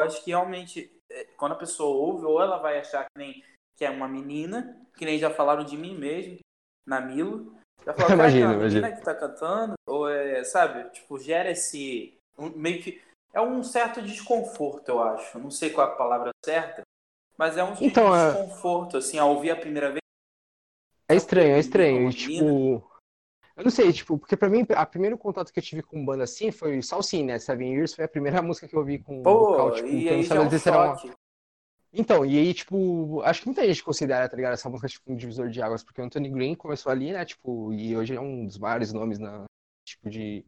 voz que realmente, é, quando a pessoa ouve, ou ela vai achar que nem que é uma menina, que nem já falaram de mim mesmo, na Milo. Já falaram, cara, Imagino, é uma menina que tá cantando, ou é, sabe, tipo, gera esse, um- meio que, é um certo desconforto, eu acho. Não sei qual é a palavra certa, mas é um Então, é- desconforto, assim, ao ouvir a primeira vez. É estranho, é estranho. E, tipo, eu não sei, tipo, porque pra mim, a primeiro contato que eu tive com banda assim foi Salsin, né? Seven Years foi a primeira [LAUGHS] música que eu ouvi com Pô, vocal, tipo, e aí já é um uma-. Então, e aí, tipo, acho que muita gente considera, tá ligado, essa música tipo um divisor de águas, porque o Anthony Green começou ali, né, tipo, e hoje é um dos maiores nomes na, tipo, de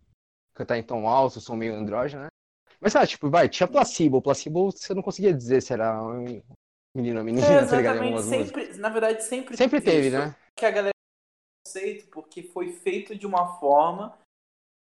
cantar em tom alto, som meio andrógeno, né? Mas, sabe, tipo, vai, tinha Placebo, Placebo você não conseguia dizer se era um menino ou menina, É, [LAUGHS] tá ligado, em músicas. sempre, na verdade, sempre, Sempre teve, isso. né? que a galera conceito porque foi feito de uma forma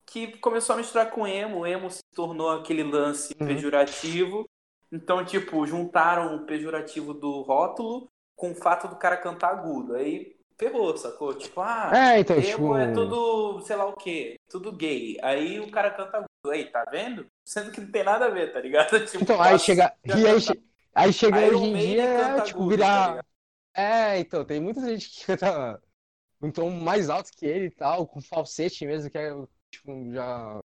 que começou a misturar com emo, o emo se tornou aquele lance Uhum. pejorativo. Então, tipo, juntaram o pejorativo do rótulo com o fato do cara cantar agudo. Aí ferrou, sacou? Tipo, ah, É, então, emo tipo, é tudo, sei lá o quê, tudo gay. Aí o cara canta agudo. Aí, tá vendo? Sendo que não tem nada a ver, tá ligado? [LAUGHS] Tipo, então, aí chega, e aí, che- aí chega Iron hoje em Maiden dia, tipo, agudo, tá virar... ligado? É, então, tem muita gente que canta um tom mais alto que ele e tal, com falsete mesmo, que é, tipo, já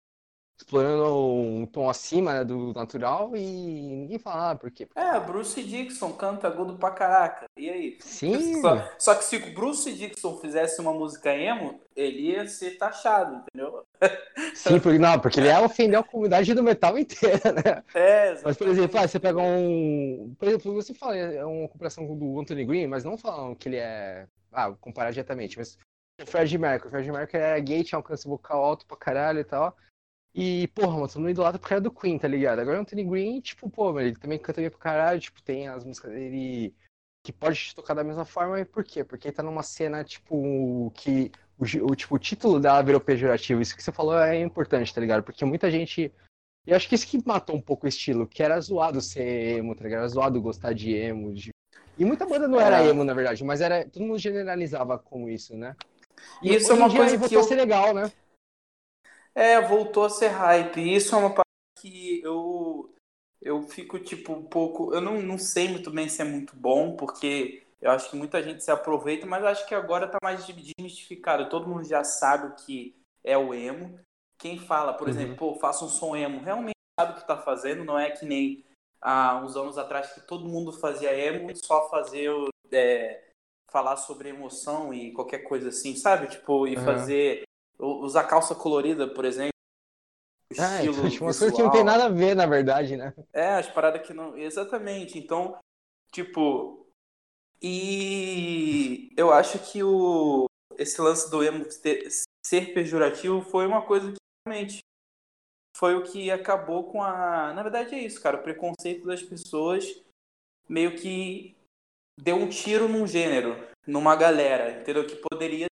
explorando um tom acima, né, do natural, e ninguém fala, ah, por quê? É, Bruce Dixon canta agudo pra caraca. E aí? Sim, [LAUGHS] Só, só que se o Bruce Dixon fizesse uma música emo, ele ia ser taxado, entendeu? [LAUGHS] sim, porque, não, porque ele é ofender a comunidade do metal inteira, né? É, Mas, por exemplo, ah, você pega um. Por exemplo, você fala, é uma comparação do Anthony Green, mas não falando que ele é. Ah, comparar diretamente, mas o Fred Mercury. O Fred Mercury é gay, tinha alcance vocal alto pra caralho e tal. E, porra, mano, todo mundo idolatra pro cara do Queen, tá ligado? Agora o Anthony Green, tipo, pô, mano, ele também canta bem pro caralho, tipo, tem as músicas dele que pode te tocar da mesma forma, e por quê? Porque ele tá numa cena, tipo, que o, o, tipo, o título dela virou pejorativo. Isso que você falou é importante, tá ligado? Porque muita gente. E acho que isso que matou um pouco o estilo, que era zoado ser emo, tá ligado? Era zoado gostar de emo. de- E muita banda não era É. emo, na verdade, mas era. Todo mundo generalizava como isso, né? E Isso é uma coisa que voltou a eu- ser legal, né? É, voltou a ser hype. E Isso é uma parada que eu eu fico tipo um pouco, eu não, não sei muito bem se é muito bom, porque eu acho que muita gente se aproveita, mas acho que agora tá mais desmistificado. Todo mundo já sabe o que é o emo. Quem fala, por Uhum. exemplo, pô, faça um som emo, realmente sabe o que tá fazendo, não é que nem há uns anos atrás que todo mundo fazia emo e só fazer é, falar sobre emoção e qualquer coisa assim, sabe? Tipo, e Aham. fazer usar calça colorida, por exemplo. É, estilo [LAUGHS] então, tipo, umas coisas que não tem nada a ver, na verdade, né? É, as paradas que não. Exatamente. Então, tipo. E eu acho que o esse lance do emo ter- ser pejorativo foi uma coisa que realmente foi o que acabou com a. Na verdade é isso, cara. O preconceito das pessoas meio que deu um tiro num gênero, numa galera, entendeu? Que poderia.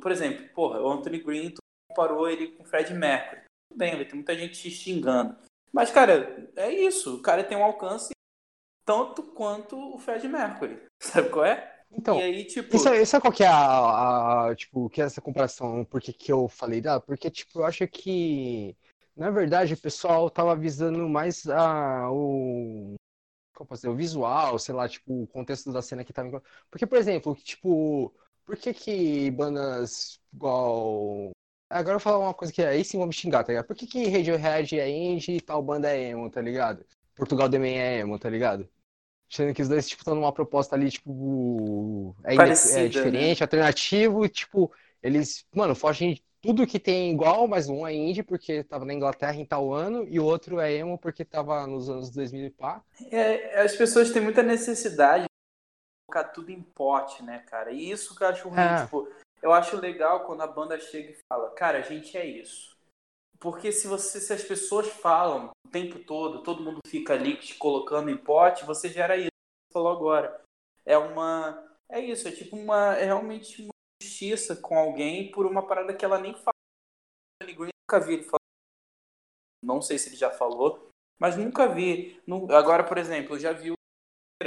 Por exemplo, porra, o Anthony Green tu comparou ele com o Fred Mercury. Tudo bem, vai ter muita gente te xingando. Mas, cara, é isso. O cara tem um alcance tanto quanto o Fred Mercury. [LAUGHS] Sabe qual é? Então, e aí, tipo. Isso, isso é qual que é a, a- tipo, que é essa comparação? Por que eu falei? Ah, porque, tipo, eu acho que, na verdade, o pessoal tava visando mais a, o, como posso dizer, o visual, sei lá, tipo, o contexto da cena que tava... em- Porque, por exemplo, tipo, por que que bandas igual... Agora eu vou falar uma coisa que aí sim vão me xingar, tá ligado? Por que que Radiohead é indie e tal banda é emo, tá ligado? Portugal também é emo, tá ligado? Sendo que os dois, tipo, estão numa proposta ali, tipo, é, inde- Parecida, é diferente, alternativo, e, tipo, eles, mano, fogem de tudo que tem igual, mas um é indie porque tava na Inglaterra em tal ano, e o outro é emo porque tava nos anos 2000 e pá. É, as pessoas têm muita necessidade de colocar tudo em pote, né, cara? E isso que eu acho ruim. É. Tipo, eu acho legal quando a banda chega e fala, cara, a gente é isso. Porque se você, se as pessoas falam o tempo todo, todo mundo fica ali te colocando em pote, você gera isso. Você falou agora. É uma. É isso, é tipo uma. É realmente uma justiça com alguém por uma parada que ela nem fala. Green, nunca vi ele falar. Não sei se ele já falou, mas nunca vi. Agora, por exemplo, eu já vi o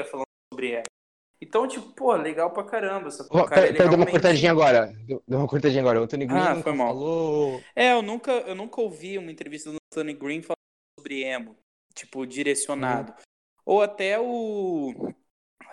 falando sobre ela. Então, tipo, pô, legal pra caramba. Essa Ó, cara, pera- deu uma cortadinha agora. Deu, deu uma cortadinha agora. O Tony Green Ah, foi mal. falou. É, eu nunca, eu nunca ouvi uma entrevista do Tony Green falando sobre emo, tipo, direcionado. Ou até o.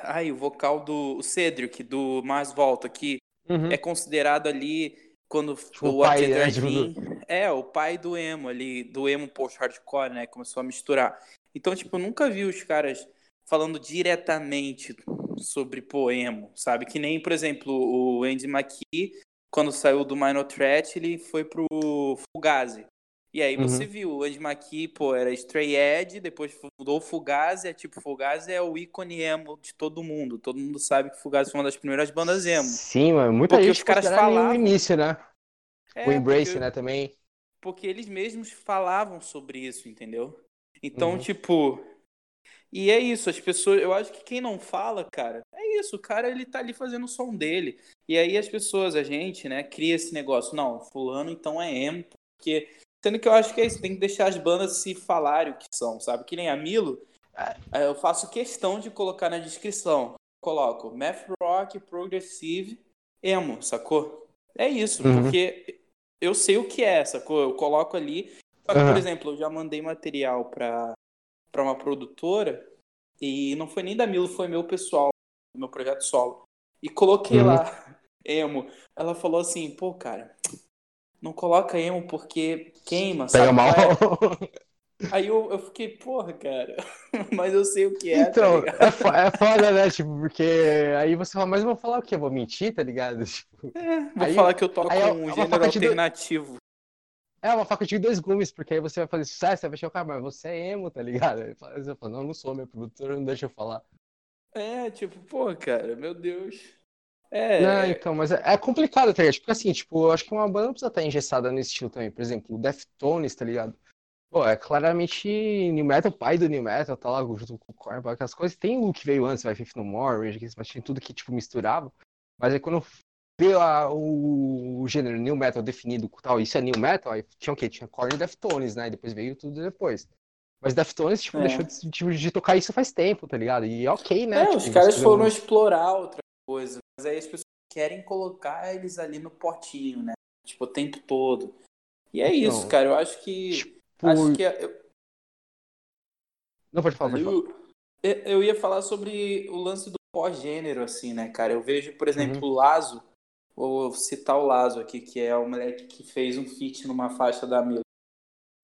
Ai, o vocal do o Cedric, do Mais Volta, que Uhum. é considerado ali quando Tipo, o o pai, né, Drive-In é o pai do emo ali, do emo post-hardcore, né? Começou a misturar. Então, tipo, eu nunca vi os caras falando diretamente sobre poemo, sabe? Que nem, por exemplo, o Andy McKee, quando saiu do Minor Threat, ele foi pro Fugazi. E aí você Uhum. viu, o Andy McKee, pô, era Stray Edge, depois mudou o Fugazi, é tipo, Fugazi é o ícone emo de todo mundo. Todo mundo sabe que Fugazi foi uma das primeiras bandas emo. Sim, mano. Muita Porque gente os caras falavam- o início, né? É, o Embrace, porque- né, também. porque eles mesmos falavam sobre isso, entendeu? Então, Uhum. tipo. E é isso, as pessoas. Eu acho que quem não fala, cara, é isso. O cara, ele tá ali fazendo o som dele. E aí as pessoas, a gente, né, cria esse negócio. Não, Fulano então é emo, porque. Sendo que eu acho que é isso, tem que deixar as bandas se falarem o que são, sabe? Que nem a Milo, eh, eu faço questão de colocar na descrição. Coloco math rock, progressive, emo, sacou? É isso, Uhum. porque eu sei o que é, sacou? Eu coloco ali. Só que, Aham. por exemplo, eu já mandei material pra, pra uma produtora e não foi nem da Milo, foi meu pessoal, meu projeto solo. E coloquei Uhum. lá, [LAUGHS] emo. Ela falou assim, pô, cara, não coloca emo porque queima, Pega sabe? mal. é? [LAUGHS] Aí eu, eu fiquei, porra, cara, [LAUGHS] mas eu sei o que é, tá Então, ligado? é, fo- é foda, né? Tipo, porque aí você fala, mas eu vou falar o quê? Eu vou mentir, tá ligado? Tipo, Vou Aí- falar que eu toco é um gênero alternativo. É uma faca de dois gumes, porque aí você vai fazer sucesso, você vai achar o cara, mas você é emo, tá ligado? Aí você fala, não, eu não sou, meu produtor não deixa eu falar. É, tipo, pô, cara, meu Deus. É, Não, então, mas é, é complicado, tá ligado? Porque assim, tipo, eu acho que uma banda não precisa estar engessada nesse estilo também. Por exemplo, o Deftones, tá ligado? Pô, é claramente New Metal, pai do New Metal, tá lá junto com o Korn, aquelas coisas. Tem o que veio antes, vai Fifth No More, Rage Against Machine, tudo que, tipo, misturava. Mas aí quando vê a- o, o gênero New Metal definido tal, isso é New Metal, aí tinha o quê? Tinha Korn e Deftones, né? E depois veio tudo depois. Mas Deftones, tipo, É. deixou de, tipo, de tocar isso faz tempo, tá ligado? E é ok, né? É, Tipo, os caras foram explorar outra coisa, mas aí as pessoas querem colocar eles ali no potinho, né? Tipo, o tempo todo. E é isso, Então, cara, eu acho que. Tipo, Acho que é, eu, Não, pode falar, pode falar. eu, eu ia falar sobre o lance do pós-gênero, assim, né, cara? Eu vejo, por exemplo, Uhum. o Lazo, vou citar o Lazo aqui, que é o moleque que fez um feat numa faixa da Mila.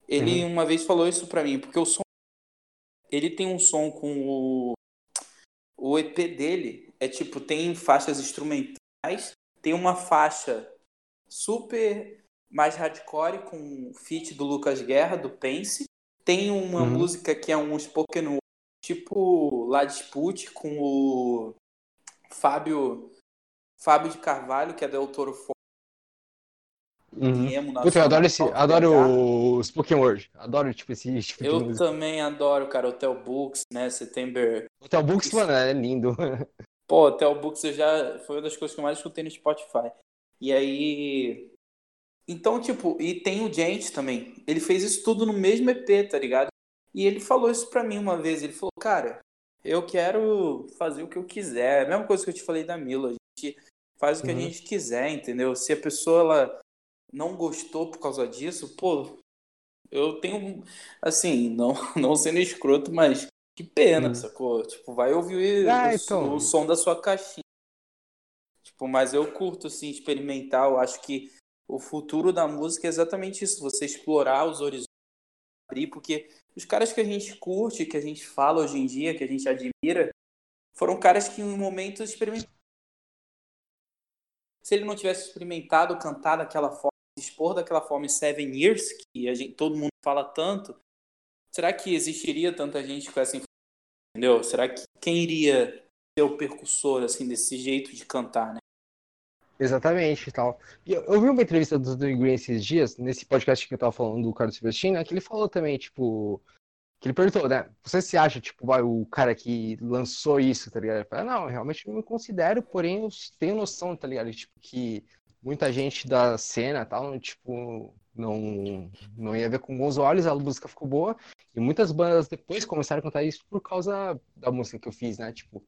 Ele Uhum. uma vez falou isso pra mim, porque o som. Ele tem um som com o. O EP dele é tipo, tem faixas instrumentais, tem uma faixa super mais hardcore com o feat do Lucas Guerra, do Pense. Tem uma Uhum. música que é um spoken word, tipo La Dispute, com o Fábio Fábio de Carvalho, que é Del Toro Fo- Uhum. emo Puta, eu adoro esse, adoro o Spoken Word. Adoro, tipo, esse tipo de Eu música. também adoro, cara, Hotel Books, né? September. Hotel Books, Isso. mano, é lindo. [LAUGHS] Pô, Hotel Books eu já foi uma das coisas que eu mais escutei no Spotify. E aí. Então, tipo, e tem o Gente também. Ele fez isso tudo no mesmo EP, tá ligado? E ele falou isso pra mim uma vez. Ele falou, cara, eu quero fazer o que eu quiser. É a mesma coisa que eu te falei da Milo. A gente faz o que Uhum. a gente quiser, entendeu? Se a pessoa ela não gostou por causa disso, pô, eu tenho. Assim, não, [LAUGHS] não sendo escroto, mas que pena, Uhum. sacou? Tipo, vai ouvir Ah, o, então. o som da sua caixinha. Tipo, mas eu curto, assim, experimentar. Eu acho que o futuro da música é exatamente isso. Você explorar os horizontes, abrir, porque os caras que a gente curte, que a gente fala hoje em dia, que a gente admira, foram caras que em um momento experimentaram. Se ele não tivesse experimentado cantar daquela forma, expor daquela forma em Seven Years, que gente, todo mundo fala tanto, será que existiria tanta gente com essa informação? Entendeu? Será que quem iria ser o percussor assim desse jeito de cantar, né? Exatamente e tal. Eu, eu vi uma entrevista do Dwayne Green esses dias, nesse podcast que eu tava falando do Carlos Silvestrini, né, que ele falou também, tipo, que ele perguntou, né, você se acha, tipo, o cara que lançou isso, tá ligado? Ele falou, não, eu realmente não me considero, porém eu tenho noção, tá ligado? Tipo, que muita gente da cena, tal, tipo, não, não ia ver com bons olhos, a música ficou boa, e muitas bandas depois começaram a cantar isso por causa da música que eu fiz, né, tipo,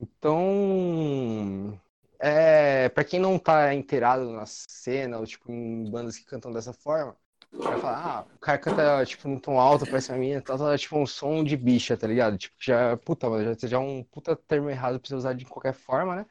então... É, para quem não tá inteirado na cena, ou tipo, em bandas que cantam dessa forma, vai falar, ah, o cara canta, tipo, num tom alto, parece uma mina, tal, tal, tipo, um som de bicha, tá ligado? Tipo, já, puta, já, já é um puta termo errado pra você usar de qualquer forma, né?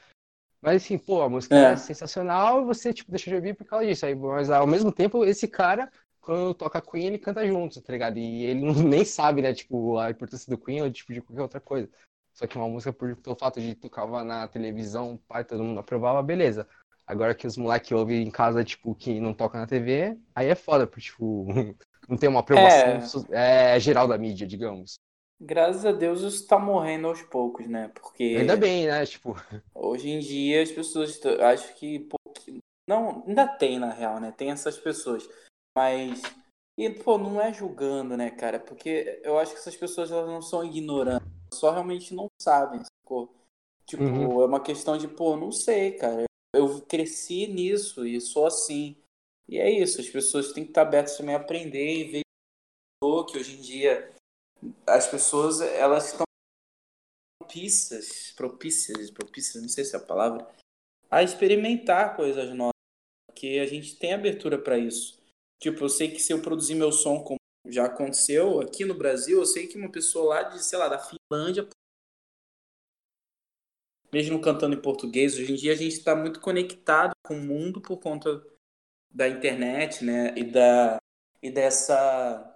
Mas, assim, pô, a música é, É. sensacional e você, tipo, deixa de ouvir por causa disso. Aí, mas, ao mesmo tempo, esse cara, quando toca Queen, ele canta junto, tá ligado? E ele não, [LAUGHS] nem sabe, né, tipo, a importância do Queen ou, tipo, de qualquer outra coisa. Só que uma música, por pelo fato de tocava na televisão, pai, todo mundo aprovava, beleza. Agora que os moleques ouvem em casa, tipo, que não toca na TV, aí é foda, porque, tipo, [LAUGHS] não tem uma aprovação so- é, geral da mídia, digamos. Graças a Deus isso tá morrendo aos poucos, né? Porque Ainda bem, né? Tipo, hoje em dia as pessoas acho que pô, que- não ainda tem na real, né? Tem essas pessoas, mas e pô, não é julgando, né, cara? Porque eu acho que essas pessoas elas não são ignorantes, só realmente não sabem, sacou? Tipo, Uhum. é uma questão de, pô, não sei, cara. Eu cresci nisso e sou assim. E é isso, as pessoas têm que estar abertas também a aprender e ver que hoje em dia as pessoas elas estão propícias, propícias, propícias, não sei se é a palavra, a experimentar coisas novas, porque a gente tem abertura para isso. Tipo, eu sei que se eu produzir meu som como já aconteceu aqui no Brasil, eu sei que uma pessoa lá de, sei lá, da Finlândia, mesmo cantando em português, hoje em dia a gente está muito conectado com o mundo por conta da internet, né, e da e dessa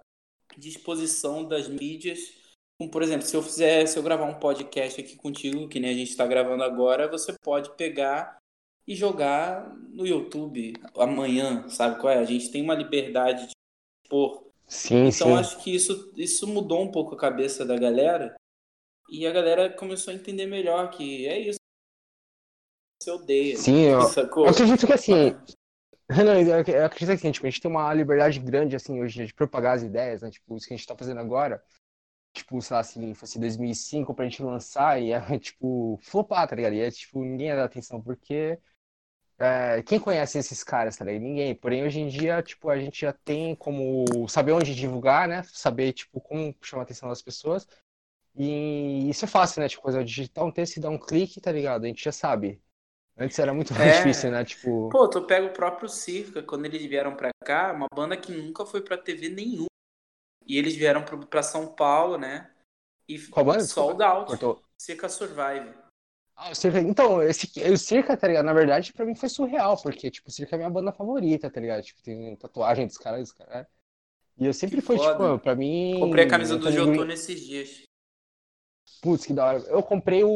disposição das mídias. Como, por exemplo, se eu fizer, se eu gravar um podcast aqui contigo, que nem a gente está gravando agora, você pode pegar e jogar no YouTube amanhã, sabe qual é? A gente tem uma liberdade de expor. sim, Então sim. acho que isso, isso mudou um pouco a cabeça da galera e a galera começou a entender melhor que é isso. Você odeia. Sim, eu, sacou? eu acredito que assim. Não, eu ac- eu acredito que assim, tipo, a gente tem uma liberdade grande assim hoje de propagar as ideias, né? Tipo, isso que a gente tá fazendo agora. Tipo, sei lá, se fosse 2005 pra gente lançar e é, [LAUGHS] tipo, flopar, tá ligado? E é, tipo, ninguém ia dar atenção, porque é, quem conhece esses caras, tá ligado? Ninguém. Porém, hoje em dia, tipo, a gente já tem como saber onde divulgar, né? Saber, tipo, como chamar a atenção das pessoas. E isso é fácil, né? Tipo, coisa digitar um texto e dar um clique, tá ligado? A gente já sabe. Antes era muito mais É. difícil, né? Tipo. Pô, tu pega o próprio Circa, quando eles vieram pra cá, uma banda que nunca foi pra TV nenhuma. E eles vieram pra São Paulo, né? E Qual banda? sold out. Cortou. Circa Survive. Ah, o Circa, então, esse, o Circa, tá ligado? Na verdade, pra mim foi surreal, porque, tipo, o Circa é minha banda favorita, tá ligado? Tipo, tem tatuagem dos caras, dos caras. E eu sempre Que fui, foda. tipo, pra mim. Comprei a camisa do Jotô nesses dias. Putz, que da hora. Eu comprei o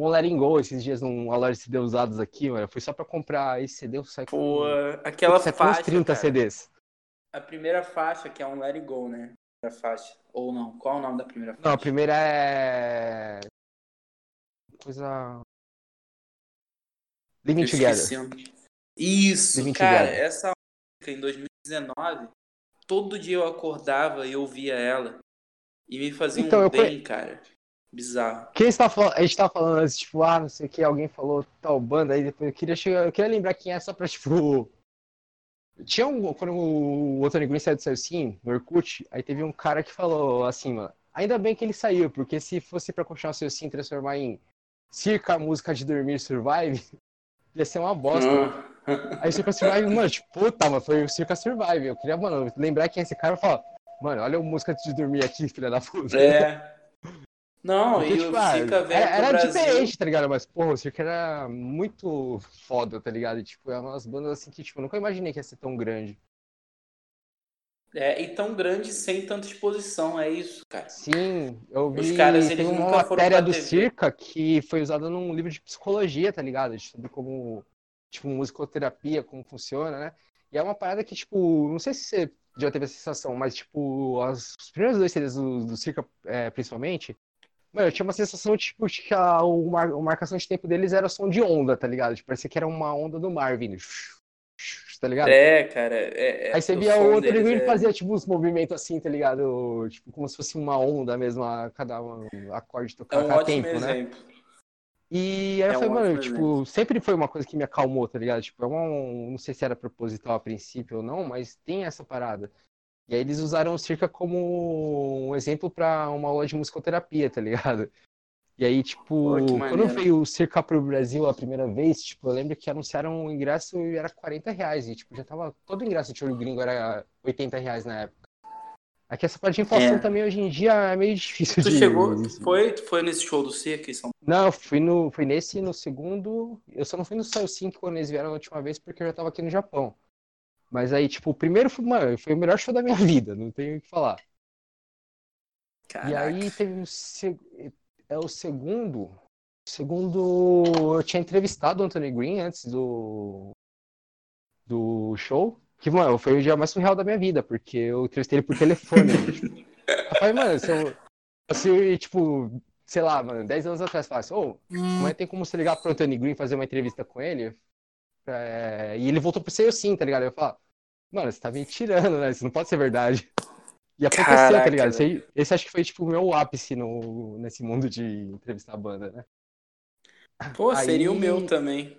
o Letting Go esses dias num loja de CD usados aqui, mano. Foi só pra comprar esse CD, eu saí com. Pô, aquela Putz, uns faixa, 30 cara. CDs. A primeira faixa, que é um Let It Go, né? A faixa. Ou não, qual é o nome da primeira faixa? Não, a primeira é. Coisa. Living Eu Together. esqueci. Isso, Living cara, Together. essa música em 2019, todo dia eu acordava e ouvia ela. E me fazia Então, um eu conhe- bem, cara. Bizarro. Quem está falando? A gente tava falando antes, tipo, ah, não sei o que, alguém falou tal banda, aí depois eu queria chegar, eu queria lembrar quem é só pra, tipo. Tinha um. Quando o Anthony Green saiu do Celcin, no Orkut, aí teve um cara que falou assim, mano, ainda bem que ele saiu, porque se fosse pra continuar o Celcin e transformar em circa música de dormir survive, [LAUGHS] ia ser uma bosta. Ah. Aí o Circa Survive, mano, tipo, puta, mano, foi o Circa Survive. Eu queria, mano, lembrar quem é esse cara e falar, mano, olha a música de dormir aqui, filha da puta. É. Não, Porque, e tipo, o ah, Circa veio era, era diferente, tá ligado? Mas, porra, o Circa era muito foda, tá ligado? E, tipo, é umas bandas assim que, tipo, eu nunca imaginei que ia ser tão grande. É, e tão grande sem tanta exposição, é isso, cara. Sim, eu Os vi, caras, tem uma nunca foram matéria do TV. Circa que foi usada num livro de psicologia, tá ligado? Sobre como, tipo, musicoterapia, como funciona, né? E é uma parada que, tipo, não sei se você já teve essa sensação, mas, tipo, as, os primeiros dois CDs do, do Circa, é, principalmente, mano, eu tinha uma sensação, tipo, de que a, a marcação de tempo deles era som de onda, tá ligado? Tipo, parecia que era uma onda do mar vindo, tá ligado? É, cara. É, é, Aí você via o outro deles ele é- fazia tipo uns movimentos assim, tá ligado? Tipo, como se fosse uma onda mesmo, a cada um acorde É tocar um a ótimo tempo, né? exemplo. E aí É eu um falei, mano, ótimo tipo, sempre foi uma coisa que me acalmou, tá ligado? Tipo, é um, não sei se era proposital a princípio ou não, mas tem essa parada. E aí eles usaram o Circa como um exemplo pra uma aula de musicoterapia, tá ligado? E aí, tipo, Pô, quando veio o Circa pro Brasil a primeira vez, tipo, eu lembro que anunciaram o ingresso e era 40 reais. E, tipo, já tava. Todo ingresso de olho gringo era 80 reais na época. Aqui essa parte de inflação É. também hoje em dia é meio difícil Tu de. chegou, [LAUGHS] foi, tu foi nesse show do Circa em São Não, eu fui, no, fui nesse no segundo. Eu só não fui no Saio 5 quando eles vieram a última vez porque eu já tava aqui no Japão. Mas aí, tipo, o primeiro foi, mano, foi o melhor show da minha [LAUGHS] vida, não tenho o que falar. Caraca. E aí teve o, se- é o segundo. Segundo eu tinha entrevistado o Anthony Green antes do do show. Que, mano, foi o dia mais surreal da minha vida, porque eu entrevistei ele por telefone. né? Tipo, [LAUGHS] eu falei, mano, se eu, se, tipo, sei lá, mano, 10 anos atrás, falasse, ô, mas tem como você ligar pro Anthony Green e fazer uma entrevista com ele? É, e ele voltou pro seu sim, tá ligado? Eu falo, mano, você tá me tirando, né? Isso não pode ser verdade. E aconteceu, Caraca, tá ligado? Esse, aí- esse acho que foi, tipo, o meu ápice no, nesse mundo de entrevistar a banda, né? Pô, seria o Aí- meu também.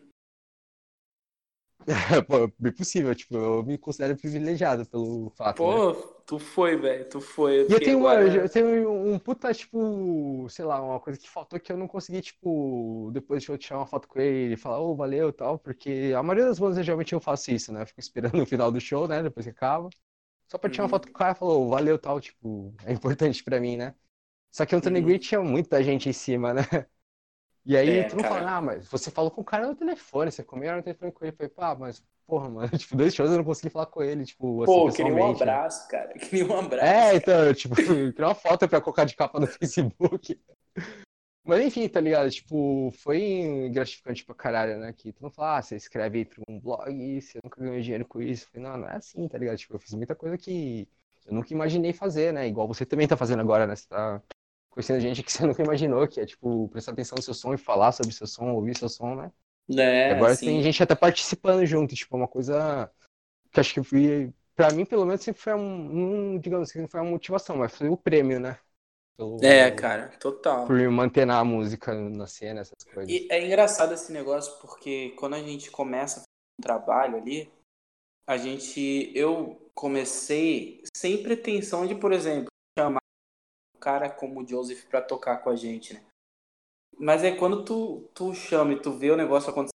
[LAUGHS] Pô, bem possível, tipo, eu me considero privilegiado pelo fato, né? Tu foi, velho. Tu foi. E eu tenho, uma, agora- eu tenho um puta, tipo, sei lá, uma coisa que faltou que eu não consegui, tipo, depois de eu tirar uma foto com ele e falar, ô, valeu e tal, porque a maioria das bandas geralmente eu faço isso, né? Eu fico esperando o final do show, né? Depois que acaba. Só pra tirar uma Uhum. foto com o cara e falar, ô, valeu e tal, tipo, é importante pra mim, né? Só que o Anthony Uhum. Green tinha muita gente em cima, né? E aí É, tu não cara. fala, ah, mas você falou com o cara no telefone, você comeu no telefone com ele. Eu falei, pá, mas, porra, mano, [LAUGHS] tipo, dois shows eu não consegui falar com ele, tipo, assim, Pô, eu queria um né? abraço, cara. [LAUGHS] Eu queria um abraço. É, cara. então, tipo, [LAUGHS] criar uma foto pra colocar de capa no Facebook. Mas enfim, tá ligado? Tipo, foi gratificante pra caralho, né? Que tu não fala, ah, você escreve aí pra um blog você nunca ganhou dinheiro com isso. Eu falei, não, não é assim, tá ligado? Tipo, eu fiz muita coisa que eu nunca imaginei fazer, né? Igual você também tá fazendo agora, né? Você tá conhecendo gente que você [LAUGHS] nunca imaginou, que é, tipo, prestar atenção no seu som e falar sobre seu som, ouvir seu som, né? É, E agora sim. tem gente até participando junto, tipo, é uma coisa que acho que foi, pra mim, pelo menos, sempre foi um, um, digamos assim, não foi uma motivação, mas foi o prêmio, né? Pelo- É, cara, total. Por manter a música na cena, essas coisas. E é engraçado esse negócio porque quando a gente começa um trabalho ali, a gente. Eu comecei sem pretensão de, por exemplo, cara como o Joseph pra tocar com a gente, né? Mas é quando tu, tu chama e tu vê o negócio acontecer.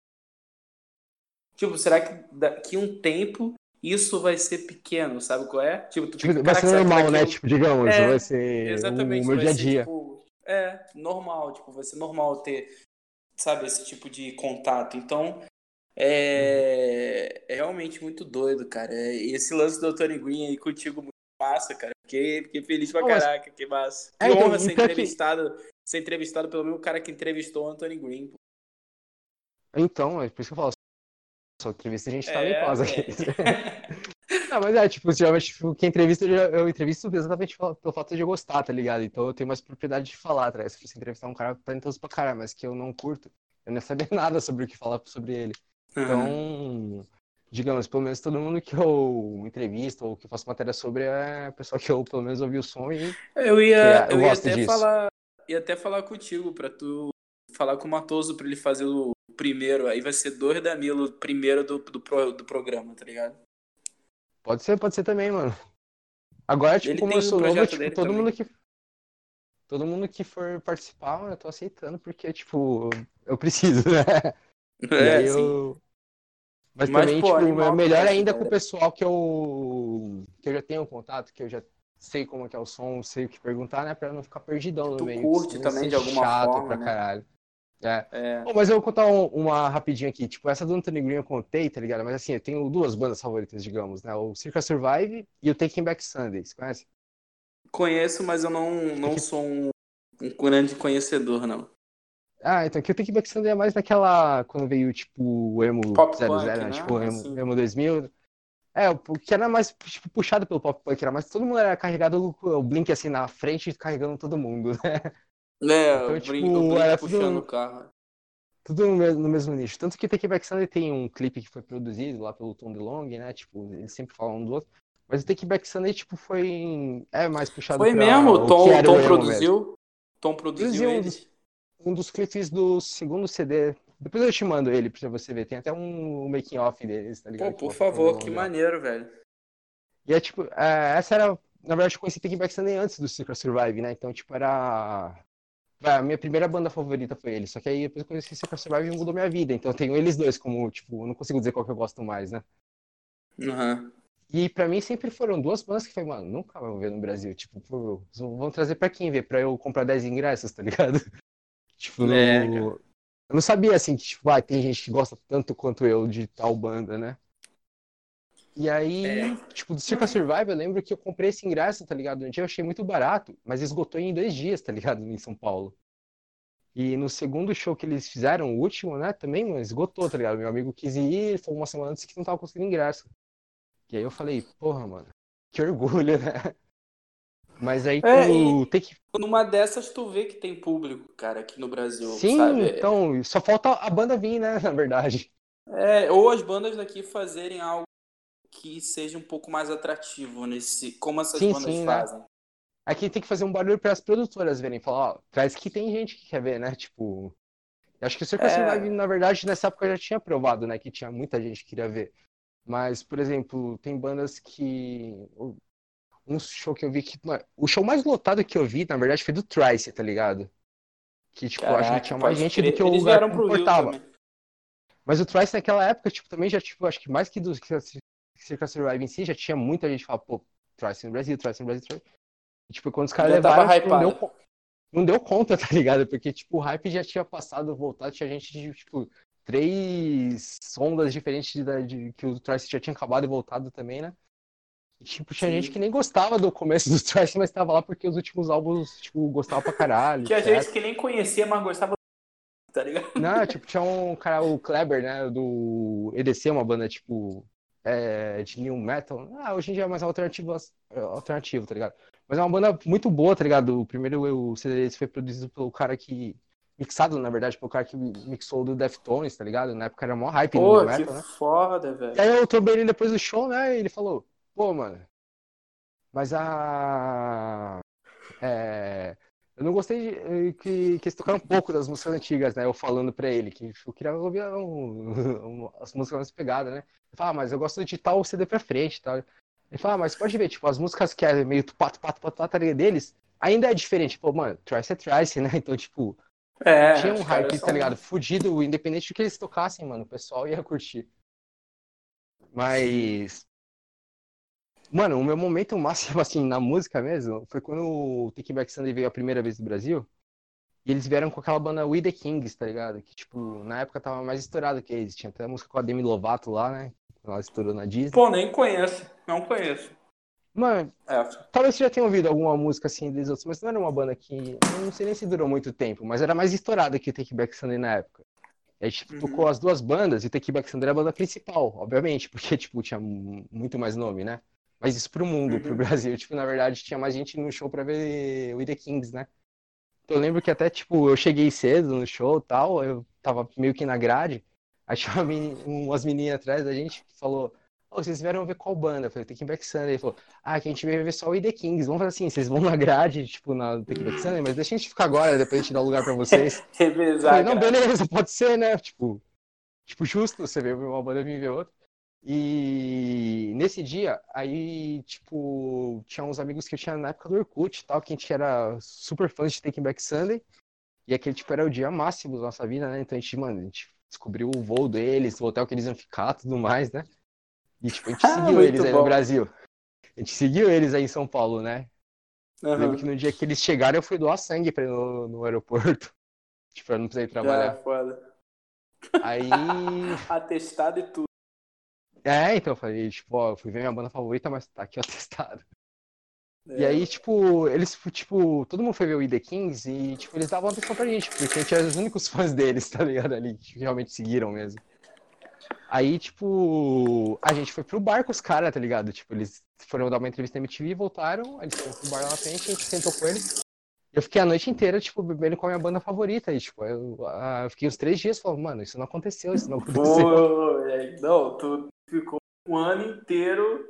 Tipo, será que daqui um tempo isso vai ser pequeno, sabe qual é? Tipo, tu Tipo, vai "Caraca, ser normal, daqui né? Tipo, digamos, É, vai ser Exatamente, o meu dia a ser, dia. tipo, é, normal, tipo, vai ser normal ter, sabe, esse tipo de contato. Então, é, é realmente muito doido, cara. E esse lance do Tony Green aí contigo, muito massa, cara. Fiquei, fiquei feliz pra caraca, que massa. Que É, então, honra ser que- entrevistado, ser entrevistado pelo mesmo cara que entrevistou o Anthony Green. pô. Então, é por isso que eu falo, só entrevista a gente tá É, pausa aqui. velho. [LAUGHS] Não, mas é, tipo, geralmente, tipo, quem entrevista, eu, eu entrevisto exatamente pelo fato de eu gostar, tá ligado? Então eu tenho mais propriedade de falar, tá? Se fosse entrevistar um cara talentoso pra caralho, mas que eu não curto, eu não ia saber [LAUGHS] nada sobre o que falar sobre ele. Então, digamos, pelo menos todo mundo que eu entrevisto ou que faço matéria sobre é pessoal que eu, pelo menos, ouvi o som e Eu ia, Eu eu ia até disso. falar, ia até falar contigo pra tu falar com o Matoso pra ele fazer o primeiro. Aí vai ser dois da Milo, primeiro do, do, pro- do programa, tá ligado? Pode ser, pode ser também, mano. Agora, tipo, Ele como eu sou novo, tipo, todo também. mundo que. Todo mundo que for participar, eu tô aceitando, porque, tipo, eu preciso, né? [LAUGHS] E É, aí sim. eu. Mas, Mas, também, pô, tipo, é melhor ainda cara. com o pessoal que eu. que eu já tenho contato, que eu já sei como é que é o som, sei o que perguntar, né? Pra não ficar perdidão no Tu meio. curte senão também de alguma chato forma, pra né? caralho. É. É. Bom, mas eu vou contar um- uma rapidinho aqui. Tipo, essa do Anthony Green eu contei, tá ligado? Mas assim, eu tenho duas bandas favoritas, digamos, né? O Circa Survive e o Taking Back Sunday. Você conhece? Conheço, mas eu não, não sou um, um grande conhecedor, não. Ah, então aqui o Take Back Sunday é mais naquela. Quando veio, tipo, o emo Pop 00, punk, né? né? Tipo, o emo, Assim. emo 2000. É, o que era mais tipo, puxado pelo pop punk, era mais todo mundo era carregado o Blink assim na frente, carregando todo mundo, né? É, Então, o tipo, Blink, o Blink puxando o carro. Tudo no mesmo, no mesmo nicho. Tanto que Take Back Sunday tem um clipe que foi produzido lá pelo Tom DeLonge, né? Tipo, eles sempre falam um do outro. Mas o Take Back Sunday, tipo, foi. É mais puxado Foi mesmo? o O Tom, era Tom o emo mesmo. produziu? Tom produziu Produziu ele? Um dos clipes do segundo CD. Depois eu te mando ele pra você ver. Tem até um making off deles, tá ligado? Pô, por mostra o Tom favor, que maneiro, velho. E é tipo, é, essa era. Na verdade, eu conheci Take Back Sunday antes do Secret Survive, né? Então, tipo, era. Vai, A minha primeira banda favorita foi eles. Só que aí depois eu conheci Secret Survive mudou minha vida. Então eu tenho eles dois como, tipo, não consigo dizer qual que eu gosto mais, né? Aham. E pra mim sempre foram duas bandas que foi, mano, nunca vou ver no Brasil. Tipo, pô, vão trazer pra quem ver? Pra eu comprar 10 ingressos, tá ligado? Tipo, É, eu não sabia assim que, tipo, ah, tem gente que gosta tanto quanto eu de tal banda, né? E aí, É. tipo, do Circa Survive, eu lembro que eu comprei esse ingresso, tá ligado? Um dia eu achei muito barato, mas esgotou em dois dias, tá ligado? Em São Paulo. E no segundo show que eles fizeram, o último, né, também, mano, esgotou, tá ligado? Meu amigo quis ir, falou uma semana antes que não tava conseguindo ingresso. E aí eu falei, porra, mano, que orgulho, né? Mas aí É, tu tem que. Numa dessas tu vê que tem público, cara, aqui no Brasil, Sim, sabe? então, só falta a banda vir, né, [LAUGHS] na verdade. É, ou as bandas daqui fazerem algo que seja um pouco mais atrativo nesse, como essas Sim, bandas sim, né? fazem. Aqui tem que fazer um barulho para as produtoras verem, falar, ó, traz que tem gente que quer ver, né? Tipo, acho que o Circo É. Survive, na verdade, nessa época já tinha provado, né, que tinha muita gente que queria ver. Mas, por exemplo, tem bandas que um show que eu vi que o show mais lotado que eu vi, na verdade, foi do Trice, tá ligado? Que tipo, eu acho que Caraca, tinha mais gente do que o lugar comportava. Mas o Trice naquela época, tipo, também já, tipo, acho que mais que do Circa Survive em si, já tinha muita gente que falava, pô, Trice no Brasil, Trice no Brasil, Trice. E, tipo, quando os caras levaram, tipo, não deu, não deu conta, [LAUGHS] tá ligado? Porque, tipo, o hype já tinha passado, voltado, tinha gente de, tipo, três ondas diferentes de, de- que o Trice já tinha acabado e voltado também, né? Tipo, tinha Sim. gente que nem gostava do começo do Trice, mas tava lá porque os últimos álbuns, tipo, gostava pra caralho. Que a etc. gente que nem conhecia, mas gostava tá ligado? Não, tipo, tinha um cara, o Kleber, né, do EDC, uma banda, tipo, é, de new metal. Ah, hoje em dia é mais alternativo, alternativo, tá ligado? Mas é uma banda muito boa, tá ligado? O primeiro o CD foi produzido pelo cara que... Mixado, na verdade, pelo cara que mixou do Deftones, tá ligado? Na época era mó hype no Pô, new metal, né? foda, velho. E aí eu trombei ele depois do show, né? E ele falou, pô, mano, mas a. É, eu não gostei de, que, que eles tocaram um pouco das músicas antigas, né? Eu falando pra ele, que eu queria ouvir um- um- as músicas mais pegadas, né? Ele fala, ah, mas eu gosto de tal CD pra frente e tal. Ele fala, ah, mas pode ver, tipo, as músicas que é meio pato, pato, pato, pato deles, ainda é diferente. Pô, mano, Trice é Trice, né? Então, tipo, É, tinha um hype, tá ligado? Fudido, independente do que eles tocassem, mano, o pessoal ia curtir. Mas. Mano, o meu momento máximo, [LAUGHS] assim, na música mesmo, foi quando o Take Back Sunday veio a primeira vez no Brasil. E eles vieram com aquela banda We The Kings, tá ligado? Que, tipo, na época tava mais estourado que eles. Tinha até a música com a Demi Lovato lá, né? Ela estourou na Disney. Pô, nem conheço. Não conheço. Mano, É. Talvez você já tenha ouvido alguma música assim deles outros, mas não era uma banda que. Não sei nem se durou muito tempo, mas era mais estourada que o Take Back Sunday na época. E aí, tipo, Uhum. tocou as duas bandas e o Take Back Sunday era a banda principal, obviamente, [LAUGHS] porque, tipo, tinha mu- muito mais nome, né? Mas isso pro mundo, pro Uhum. Brasil, [LAUGHS] tipo, na verdade, tinha mais gente no show pra ver o The Kings, né? Então, eu lembro que até, tipo, eu cheguei cedo no show e tal, eu tava meio que na grade, aí tinha umas meninas atrás da gente que falou, Ô, vocês vieram ver qual banda? Eu falei, Taking Back Sunday. Ele falou, ah, que a gente veio ver só o ID Kings. Vamos fazer assim, vocês vão na grade, tipo, na Taking Back Sunday, mas deixa a gente ficar agora, depois a gente dá um lugar pra vocês. [LAUGHS] Revezar, falei, não, beleza, pode ser, né? Tipo, tipo, justo, você veio ver uma banda e vir ver outra. E nesse dia, aí, tipo, tinha uns amigos que eu tinha na época do Orkut e tal, que a gente era super fãs de Taking Back Sunday. E aquele, tipo, era o dia máximo da nossa vida, né? Então a gente, mano, a gente descobriu o voo deles, o hotel que eles iam ficar, tudo mais, né? E, tipo, a gente [LAUGHS] Ah, seguiu eles aí bom. no Brasil. A gente seguiu eles aí em São Paulo, né? Eu Aham. lembro que no dia que eles chegaram, eu fui doar sangue pra ir no, no aeroporto. [LAUGHS] Tipo, pra não Já, trabalhar. foda. Aí. [LAUGHS] Atestado e tudo. É, então eu falei, tipo, ó, eu fui ver minha banda favorita, mas tá aqui o [LAUGHS] atestado. E É. aí, tipo, eles, tipo, todo mundo foi ver o ID Kings e, tipo, eles davam atenção pra gente, porque a gente era os únicos [LAUGHS] fãs deles, tá ligado? Ali, que realmente seguiram mesmo. Aí, tipo, a gente foi pro bar com os caras, tá ligado? Tipo, eles foram dar uma entrevista na MTV, voltaram, eles foram pro bar lá na frente, a gente sentou com eles. Eu fiquei a noite inteira, tipo, bebendo com a minha banda favorita. E, tipo, eu, eu fiquei uns três dias falando, mano, isso não aconteceu, isso não aconteceu. Pô, [LAUGHS] é, não, tu ficou um ano inteiro.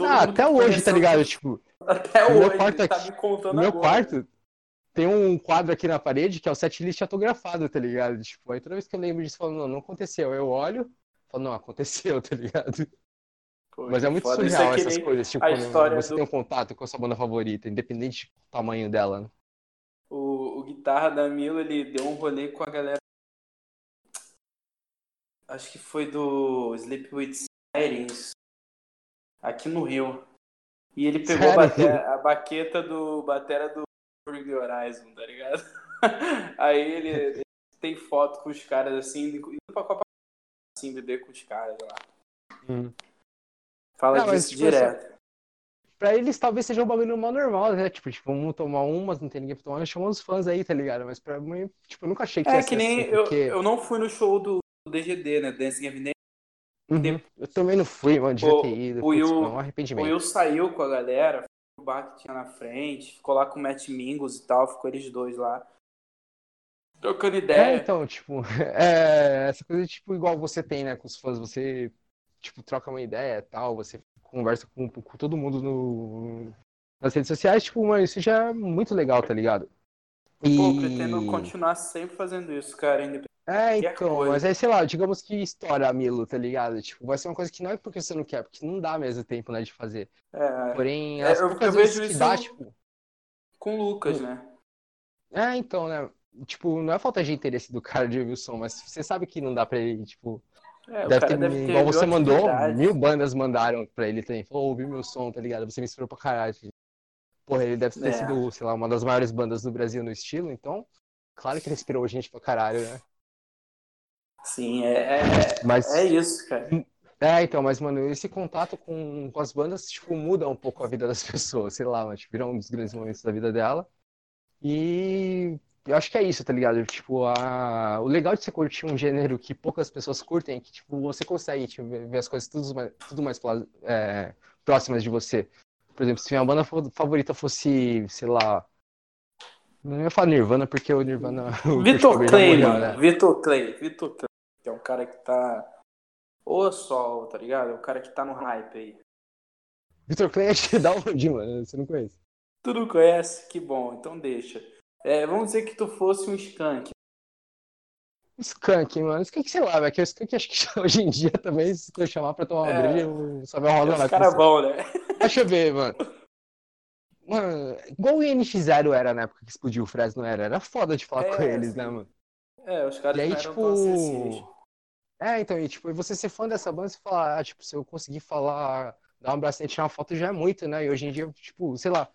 ah, até hoje, tá ligado? Tipo, Até no meu hoje, quarto tá aqui- me contando meu agora. quarto tem um quadro aqui na parede que é o setlist autografado, tá ligado? Tipo, aí toda vez que eu lembro disso, eu falo, não, não aconteceu. Eu olho, falo, não, aconteceu, [LAUGHS] tá ligado? Pô, Mas é muito. Isso surreal é essas coisas, tipo, a quando você do- tem um contato com a sua banda favorita, independente do tamanho dela, né? O, o guitarra da Milo, ele deu um rolê com a galera. Acho que foi do Sleep with Sirens, aqui no Rio. E ele pegou a, bate- a baqueta do batera do Bring the Horizon, tá ligado? [LAUGHS] Aí ele, ele tem foto com os caras assim, indo pra Copa assim, beber com os caras lá. Hum. Fala Não, mas, disso tipo, direto. Pra eles talvez seja um bagulho mal normal, né? Tipo, tipo, vamos tomar umas, não tem ninguém pra tomar, chama os fãs aí, tá ligado? Mas pra mim, tipo, eu nunca achei que É ia que nem assim, eu, porque... eu não fui no show do DGD, né? Dancing Evidence. Uhum. Eu também não fui, mano, devia O- ter ido. o Will- um O arrependimento. Will saiu com a galera, pro bar que tinha na frente, ficou lá com o Matt Mingos e tal, ficou eles dois lá. Trocando É, ideia. então, tipo, [LAUGHS] é, essa coisa, tipo, igual você tem, né, com os fãs, você, tipo, troca uma ideia e tal, você conversa com, com todo mundo no, nas redes sociais, tipo, mano, isso já é muito legal, tá ligado? E... Pô, pretendo continuar sempre fazendo isso, cara. Independente. É, então, mas aí, sei lá, digamos que estoura a Milo, tá ligado? Tipo, vai ser uma coisa que não é porque você não quer, porque não dá mesmo tempo, né, de fazer. É, Porém, É, eu- eu vejo isso- dá, tipo, com o Lucas, né? É, então, né? Tipo, não é falta de interesse do cara de ouvir o som, mas você sabe que não dá pra ele, tipo. É, deve ter, deve ter igual você mandou, mil bandas mandaram pra ele também. Falou, ouvi meu som, tá ligado? Você me inspirou pra caralho. Porra, ele deve ter É. sido, sei lá, uma das maiores bandas do Brasil no estilo, então, claro que ele inspirou gente pra caralho, né? Sim, é, é, Mas. é isso, cara. É, então, mas, mano, esse contato com, com as bandas, tipo, muda um pouco a vida das [LAUGHS] pessoas, sei lá, mas, tipo, vira um dos grandes momentos da vida dela. E eu acho que é isso, tá ligado? Tipo, a... o legal de você curtir um gênero que poucas pessoas curtem é que, tipo, você consegue tipo, ver as coisas tudo mais, tudo mais é, próximas de você. Por exemplo, se minha banda fa- favorita fosse, sei lá. Não ia falar Nirvana, porque o Nirvana. [LAUGHS] o Vitor Clay, morreu, mano. né? Vitor Clay. Vitor Clay. Que é um cara que tá. Ô sol, tá ligado? É o cara que tá no hype aí. Vitor Clay é [LAUGHS] da onde, mano? Você não conhece? Tu não conhece? Que bom, então deixa. É, vamos dizer que tu fosse um skunk. Skunk, mano. Skunk, sei lá, velho. Que o Skunk acho que [LAUGHS] hoje em dia também, se eu chamar pra tomar uma É. breja, eu só vai uma roda Os lá. caras bons, né? Deixa eu ver, mano. Mano, igual o NX0 era na época que explodiu o Fresno, era. Era foda de falar É, com eles, né, mano? É, os caras E aí, tipo. É, então, e tipo, você ser fã dessa banda, você falar, ah, tipo, se eu conseguir falar, dar um abraço e tirar uma foto já é muito, né? E hoje em dia, tipo, sei lá.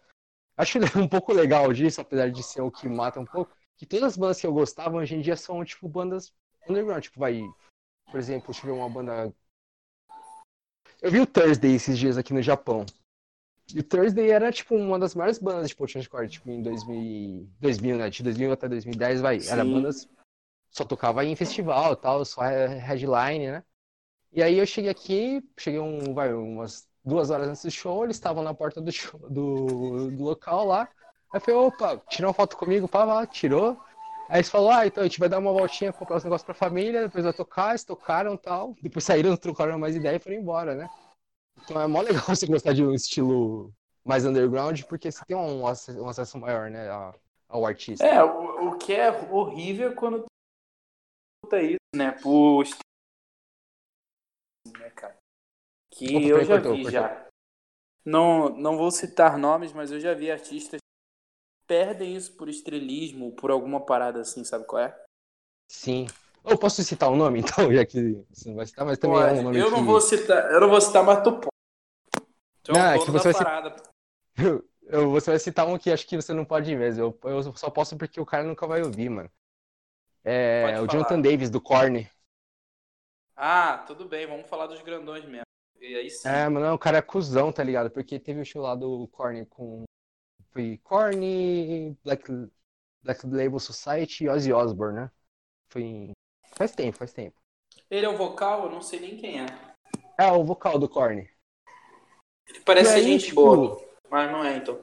Acho [LAUGHS] um pouco legal disso, apesar de ser o que mata um pouco, que todas as bandas que eu gostava hoje em dia são, tipo, bandas underground. Tipo, vai, por exemplo, ver uma banda. Eu vi o Thursday esses dias aqui no Japão. E o Thursday era, tipo, uma das maiores bandas de post-hardcore, tipo, em 2000, 2000, né? De 2000 até 2010, vai. Era Sim. bandas só tocava em festival tal, só he- headline, né? E aí eu cheguei aqui, cheguei um, vai, umas duas horas antes do show, eles estavam na porta do, show- do, do local lá. Aí eu falei, opa, tirou uma foto comigo, pá, pá, tirou. Aí eles falaram, ah, então a gente vai dar uma voltinha, comprar os negócios pra família, depois vai tocar, eles tocaram e tal. Depois saíram, trocaram mais ideia e foram embora, né? Então é mó legal [LAUGHS] você gostar de um estilo mais underground, porque você tem um, um acesso maior, né, ao artista. É, o, o que é horrível é quando tu isso, né? Por né, cara? Que Opa, eu já cortou, vi cortou. já. Não, não vou citar nomes, mas eu já vi artistas que perdem isso por estrelismo, por alguma parada assim, sabe qual é? Sim. Eu posso citar o nome, [LAUGHS] então, já que você não vai citar, mas também é um nome eu que... não vou citar, eu não vou citar, mas tu pode. Tu é o Não, é que você vai parada. Eu- [LAUGHS] eu- você vai citar um que acho que você não pode ir mesmo. Eu, eu só posso porque o cara nunca vai ouvir, mano. É Pode o falar. Jonathan Davis, do Korn. Ah, tudo bem, vamos falar dos grandões mesmo. Aí sim. É, mano, o cara é cuzão, tá ligado? Porque teve o show lá do Korn com... Foi Korn, Black, Black Label Society e Ozzy Osbourne, né? Foi em... Faz tempo, faz tempo. Ele é o vocal, eu não sei nem quem é. É, o vocal do Korn. Ele parece aí, gente tipo, boa, mas não é então.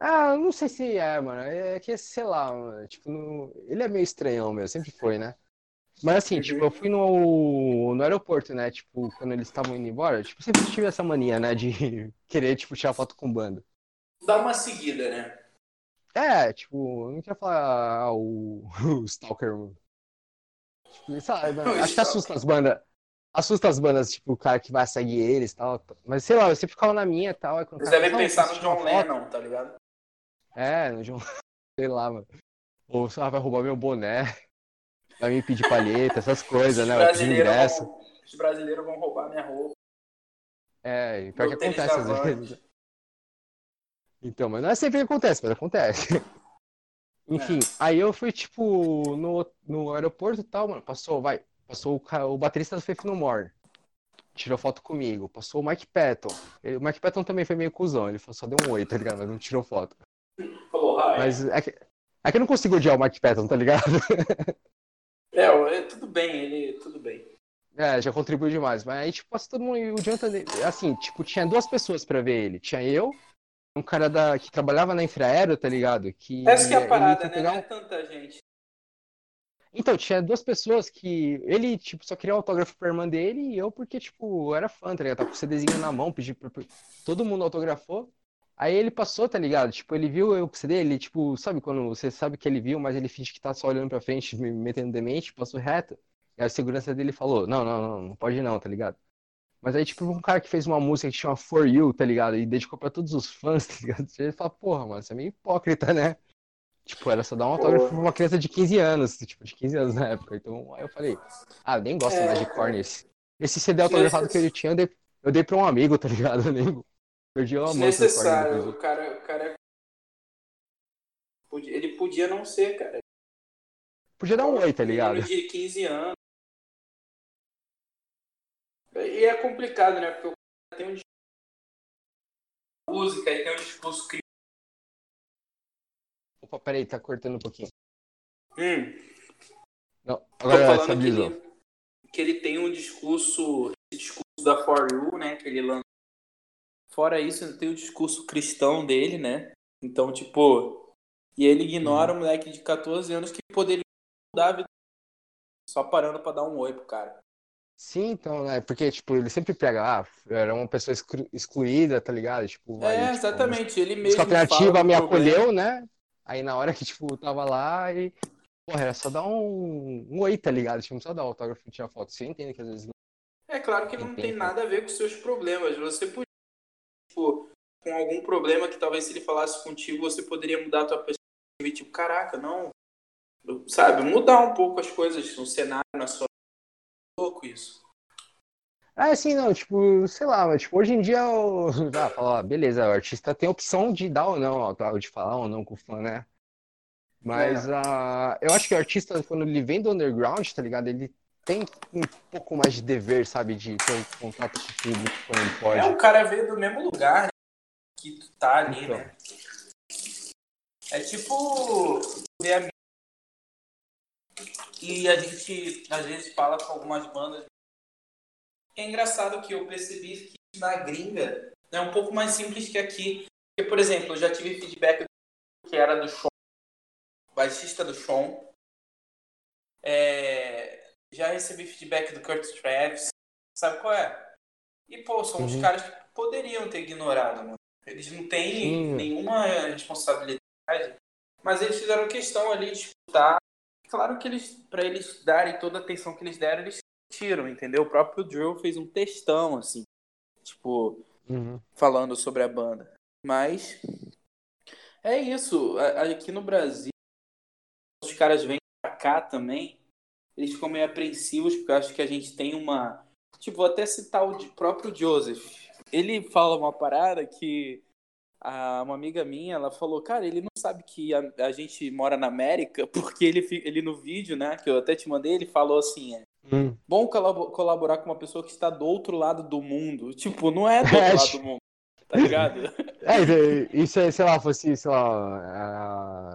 Ah, eu não sei se é, mano. É que, sei lá, mano. Tipo, ele é meio estranhão, meu. Sempre foi, né? Mas assim, Uhum. tipo, eu fui no, no aeroporto, né? Tipo, quando eles estavam indo embora, tipo, sempre tive essa mania, né? De [LAUGHS] querer, tipo, tirar foto com banda. Dá uma seguida, né? É, tipo, eu não queria falar ah, o, [LAUGHS] o Stalker. mano. Tipo, sabe, mano, acho que assusta as bandas. Assusta as bandas, tipo, o cara que vai seguir eles e tal. Mas sei lá, eu sempre ficava na minha e tal. Eles cara devem fala, "Ah, pensar no John foto?" Lennon, tá ligado? É, no João. [LAUGHS] Sei lá, mano. Ou sei lá, vai roubar meu boné. Vai me pedir palheta, essas coisas, né? os, pedir brasileiros ingresso. vão, os brasileiros vão roubar minha roupa. É, pior que Meu acontece às vezes. Então, mas não é sempre que acontece, mas acontece. Enfim, aí eu fui, tipo, no, no aeroporto e tal, mano. Passou, vai. Passou o, o baterista do Faith No More. Tirou foto comigo. Passou o Mike Patton. Ele- o Mike Patton também foi meio cuzão. Ele só deu um oi, tá ligado? Mas não tirou foto. Falou, "Ah, é." Mas é que, é que eu não consigo odiar o Mike Patton, tá ligado? [LAUGHS] É, é, tudo bem, ele. Tudo bem. É, já contribuiu demais. Mas aí, tipo, passa todo mundo. e O Jonathan, assim, tipo, tinha duas pessoas pra ver ele. Tinha eu, um cara da, que trabalhava na Infraero, tá ligado? Que Essa que é a parada, né? Não um- é tanta gente. Então, tinha duas pessoas que. Ele, tipo, só queria autógrafo pra irmã dele e eu, porque, tipo, eu era fã, tá ligado? Tava com o CDzinho na mão, pedi pra- Todo mundo autografou. Aí ele passou, tá ligado? Tipo, ele viu eu com CD, ele, tipo, sabe quando você sabe que ele viu, mas ele finge que tá só olhando pra frente, me metendo demente, passou reto. E a segurança dele falou: Não, não, não, não pode não, tá ligado? Mas aí, tipo, um cara que fez uma música que chama For You, tá ligado? E dedicou pra todos os fãs, [LAUGHS] tá ligado? Ele fala: Porra, mano, você é meio hipócrita, né? Tipo, era só dar um autógrafo pra uma criança de 15 anos, tipo, de 15 anos na época. Então, aí eu falei: Ah, eu nem gosto É. mais de Korn. Esse, esse CD autografado que ele tinha, eu dei, eu dei pra um amigo, tá ligado? Eu nem. Perdi Korn Desnecessário. O cara, o cara. Ele podia não ser, cara. Podia dar um oi, tá ligado? Menino de 15 anos. E é complicado, né? Porque o cara tem um discurso música e tem um discurso crítico. Opa, peraí, tá cortando um pouquinho. Hum, Não, tô agora falando que ele, que ele tem um discurso, esse discurso da For You, né? Que ele lança. Fora isso, ele tem o discurso cristão dele, né? Então, tipo. E ele ignora Uhum. um moleque de 14 anos que poderia mudar a vida. Só parando pra dar um oi pro cara. Sim, então, né? Porque, tipo, ele sempre pega, ah, era uma pessoa exclu- excluída, tá ligado? Tipo, É, tipo, exatamente. Ele mesmo. alternativa do me acolheu, né? Aí na hora que, tipo, tava lá e. Porra, era só dar um, um oi, tá ligado? Tipo, não só dar autógrafo e tirar foto. Você entende que às vezes não. É claro que não tem nada a ver com seus problemas. Você podia, tipo, com algum problema que talvez se ele falasse contigo, você poderia mudar a tua perspectiva e tipo, caraca, não. Sabe, mudar um pouco as coisas, um cenário na sua. louco isso. Ah, assim, não, tipo, sei lá, mas tipo, hoje em dia eu. [LAUGHS] Ah, fala, ah, beleza, o artista tem a opção de dar ou não, de falar ou não com o fã, né? Mas ah, eu acho que o artista, quando ele vem do underground, tá ligado? Ele tem um pouco mais de dever, sabe? De ter um contato com o público quando pode. É, o cara veio do mesmo lugar né, que tu tá ali, Então. né? É tipo ver a e a gente às vezes fala com algumas bandas. É engraçado que eu percebi que na gringa é um pouco mais simples que aqui. Porque, por exemplo, eu já tive feedback que era do Sean, baixista do Sean. É, já recebi feedback do Kurt Travis. Sabe qual é? E, pô, são os Uhum. caras que poderiam ter ignorado, mano. Eles não têm nenhuma responsabilidade, mas eles fizeram questão ali de disputar. Claro que eles, pra eles darem toda a atenção que eles deram, eles tiram, entendeu? O próprio Drill fez um textão, assim, tipo, Uhum. falando sobre a banda. Mas é isso. Aqui no Brasil, os caras vêm pra cá também, eles ficam meio apreensivos, porque eu acho que a gente tem uma. Tipo, vou até citar o próprio Joseph. Ele fala uma parada que a- uma amiga minha, ela falou, cara, ele não sabe que a, a gente mora na América, [LAUGHS] porque ele, ele no vídeo, né, que eu até te mandei, ele falou assim, é, Hum. bom colabo- colaborar com uma pessoa que está do outro lado do mundo. Tipo, não é do outro [LAUGHS] É, lado do mundo, tá ligado? [LAUGHS] É, isso é, sei lá, fosse, sei lá.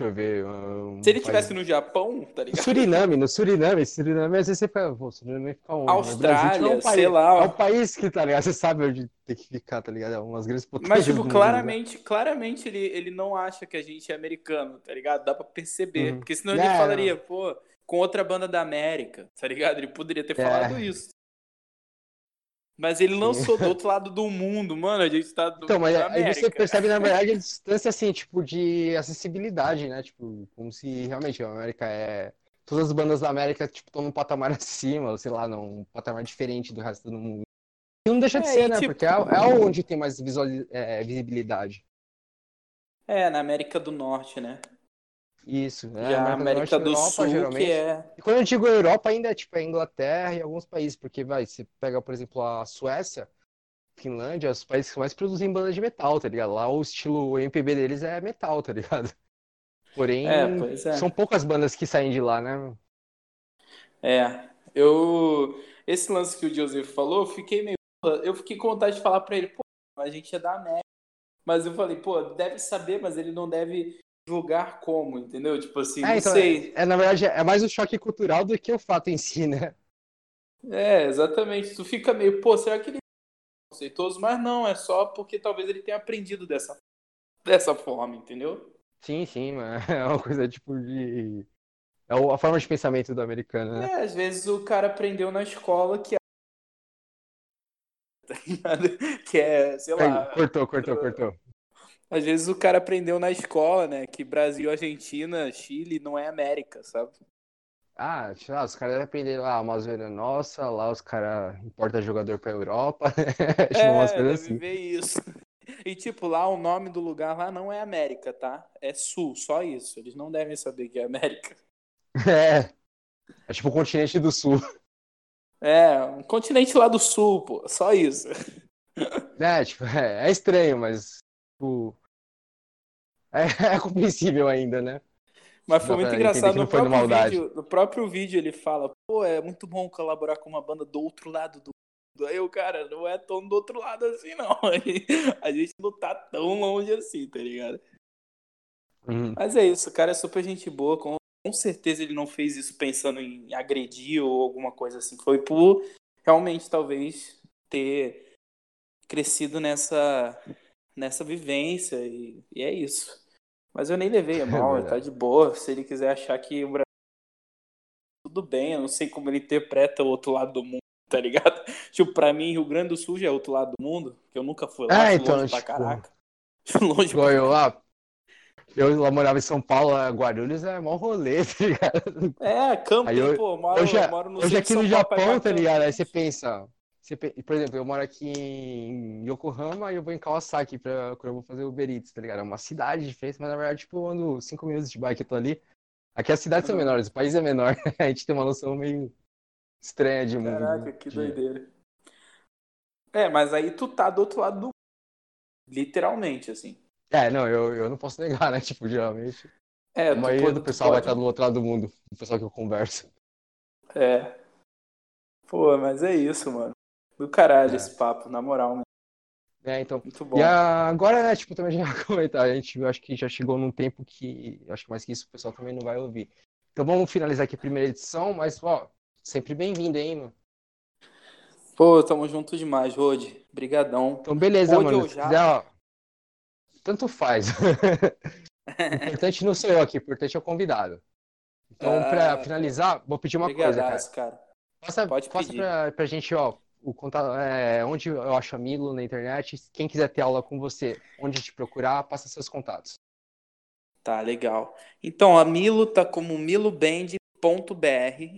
Deixa eu ver. um Se ele tivesse no Japão, tá ligado? Suriname, no Suriname, Suriname, às vezes você fica, pô, Suriname fica onde? No Austrália, tipo, é um país, sei lá. É um país que, tá ligado? Você sabe onde tem que ficar, tá ligado? É umas grandes potências Mas, tipo, mundo, claramente, claramente ele, ele não acha que a gente é americano, tá ligado? Dá pra perceber. Uhum. Porque senão ele É, falaria, pô, com outra banda da América, tá ligado? Ele poderia ter É. falado isso. Mas ele lançou do outro [LAUGHS] lado do mundo, mano. A gente tá do, Então, mas aí você percebe, na verdade, a [LAUGHS] distância, assim, tipo, de acessibilidade, né? Tipo, como se realmente a América é... Todas as bandas da América, tipo, estão num patamar [LAUGHS] acima, ou sei lá, num patamar diferente do resto do mundo. E não deixa de É, ser, né? tipo- Porque é, é onde tem mais visuali- é, visibilidade. É, na América do Norte, né? Isso, né? Já a América do Europa, Sul, geralmente. que é. E quando eu digo Europa, ainda é tipo a Inglaterra e alguns países, porque vai, você pega, por exemplo, a Suécia, Finlândia, os países que mais produzem bandas de metal, tá ligado? Lá o estilo MPB deles é metal, tá ligado? [LAUGHS] Porém, É, é. são poucas bandas que saem de lá, né? É, eu. Esse lance que o Joseph falou, eu fiquei meio. Eu fiquei com vontade de falar pra ele, pô, a gente é da América. Mas eu falei, pô, deve saber, mas ele não deve julgar como, entendeu? Tipo assim, não É, então, sei. é, na verdade, é mais o choque cultural do que o fato em si, né? É, exatamente. Tu fica meio, pô, será que ele é conceituoso? Mas não, é só porque talvez ele tenha aprendido dessa, dessa forma, entendeu? Sim, sim, mas [LAUGHS] é uma coisa tipo de. É a forma de pensamento do americano, né? É, às vezes o cara aprendeu na escola que é. [LAUGHS] Tá? Que é, sei lá. Cortou, cortou, cortou. Às vezes o cara aprendeu na escola, né? Que Brasil, Argentina, Chile não é América, sabe? Ah, sei lá, os caras aprenderam lá, a Amazônia é nossa, lá os caras importam jogador pra Europa, [LAUGHS] tipo, umas É, coisas assim. isso. E tipo, lá o nome do lugar lá não é América, tá? É Sul, só isso. Eles não devem saber que é América. [LAUGHS] É. É tipo o continente do sul. É, um continente lá do Sul, pô. Só isso. É, tipo, é, é estranho, mas, tipo, é, [LAUGHS] é compreensível ainda, né? Mas foi Dá muito engraçado. No próprio, vídeo, no próprio vídeo ele fala, pô, é muito bom colaborar com uma banda do outro lado do mundo. Aí o cara, não é tão do outro lado assim, não. [LAUGHS] A gente não tá tão longe assim, tá ligado? Uhum. Mas é isso, o cara é super gente boa. Com, com certeza ele não fez isso pensando em agredir ou alguma coisa assim. Foi por realmente, talvez, ter crescido nessa, nessa vivência. E, e é isso. Mas eu nem levei a mal, É tá de boa. Se ele quiser achar que o Brasil. Tudo bem, eu não sei como ele interpreta o outro lado do mundo, tá ligado? [LAUGHS] Tipo, pra mim, Rio Grande do Sul já é outro lado do mundo, que eu nunca fui lá, fui então, longe pra tipo, caraca. [LAUGHS] longe pra eu lá, eu lá morava em São Paulo, a Guarulhos é mó rolê, [LAUGHS] tá ligado? É, Aí eu- pô, eu moro, eu já- moro no Hoje centro aqui no Paulo pra Japão, tá ligado? Aí você pensa, você, por exemplo, eu moro aqui em Yokohama e eu vou em Kawasaki pra, quando eu vou fazer Uber Eats, tá ligado? É uma cidade diferente, mas na verdade, tipo, eu ando cinco minutos de bike, eu tô ali. Aqui as cidades são Uhum. menores, o país é menor, [LAUGHS] a gente tem uma noção meio estranha de mundo. Caraca, que de- doideira. É, mas aí tu tá do outro lado do literalmente, assim. É, não, eu, eu não posso negar, né? [LAUGHS] Tipo, geralmente, É, a maioria pode- do pessoal vai estar do outro lado do mundo, o pessoal que eu converso. É. Pô, mas é isso, mano. Do caralho É. esse papo, na moral, mano. É, então, Muito bom. E agora, né, tipo, também já comentar, a gente eu acho que já chegou num tempo que, acho que mais que isso o pessoal também não vai ouvir. Então vamos finalizar aqui a primeira edição, mas, ó, sempre bem-vindo, hein, mano. Pô, tamo junto demais, Rode. Brigadão. Então, beleza, Hoje mano, já- quiser, ó, tanto faz. O [LAUGHS] importante não sou eu aqui, o importante é o convidado. Então, Ah, pra finalizar, vou pedir uma coisa, cara. Cara. Passa, Pode passa pedir. pra, pra gente, ó, o contato, é, onde eu acho a Milo na internet. Quem quiser ter aula com você, onde te procurar, passa seus contatos. Tá, legal. Então, a Milo tá como miloband.br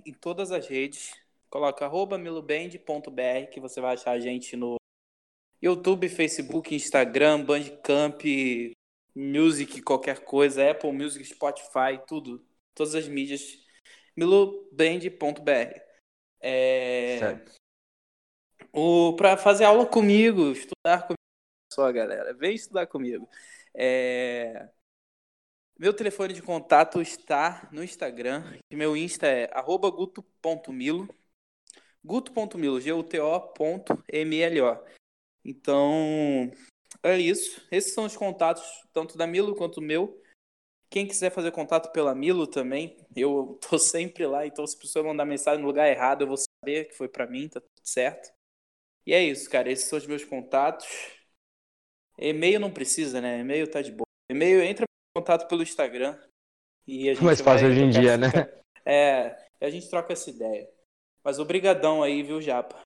em todas as redes. Coloca arroba miloband.br que você vai achar a gente no YouTube, Facebook, Instagram, Bandcamp, Music, qualquer coisa, Apple Music, Spotify, tudo. Todas as mídias. miloband.br. É... Certo. O, pra fazer aula comigo, estudar comigo só, galera. Vem estudar comigo. É... Meu telefone de contato está no Instagram. Meu Insta é guto.milo. Guto.milo, G-U-T-O.M-L-O. Então, é isso. Esses são os contatos, tanto da Milo quanto o meu. Quem quiser fazer contato pela Milo também, eu tô [LAUGHS] sempre lá. Então, se a pessoa mandar mensagem no lugar errado, eu vou saber que foi para mim, tá tudo certo. E é isso, cara. Esses são os meus contatos. E-mail não precisa, né? E-mail tá de boa. E-mail entra em contato pelo Instagram. E a gente Mais fácil hoje em dia, né? É, a gente troca essa ideia. Mas obrigadão aí, viu, Japa?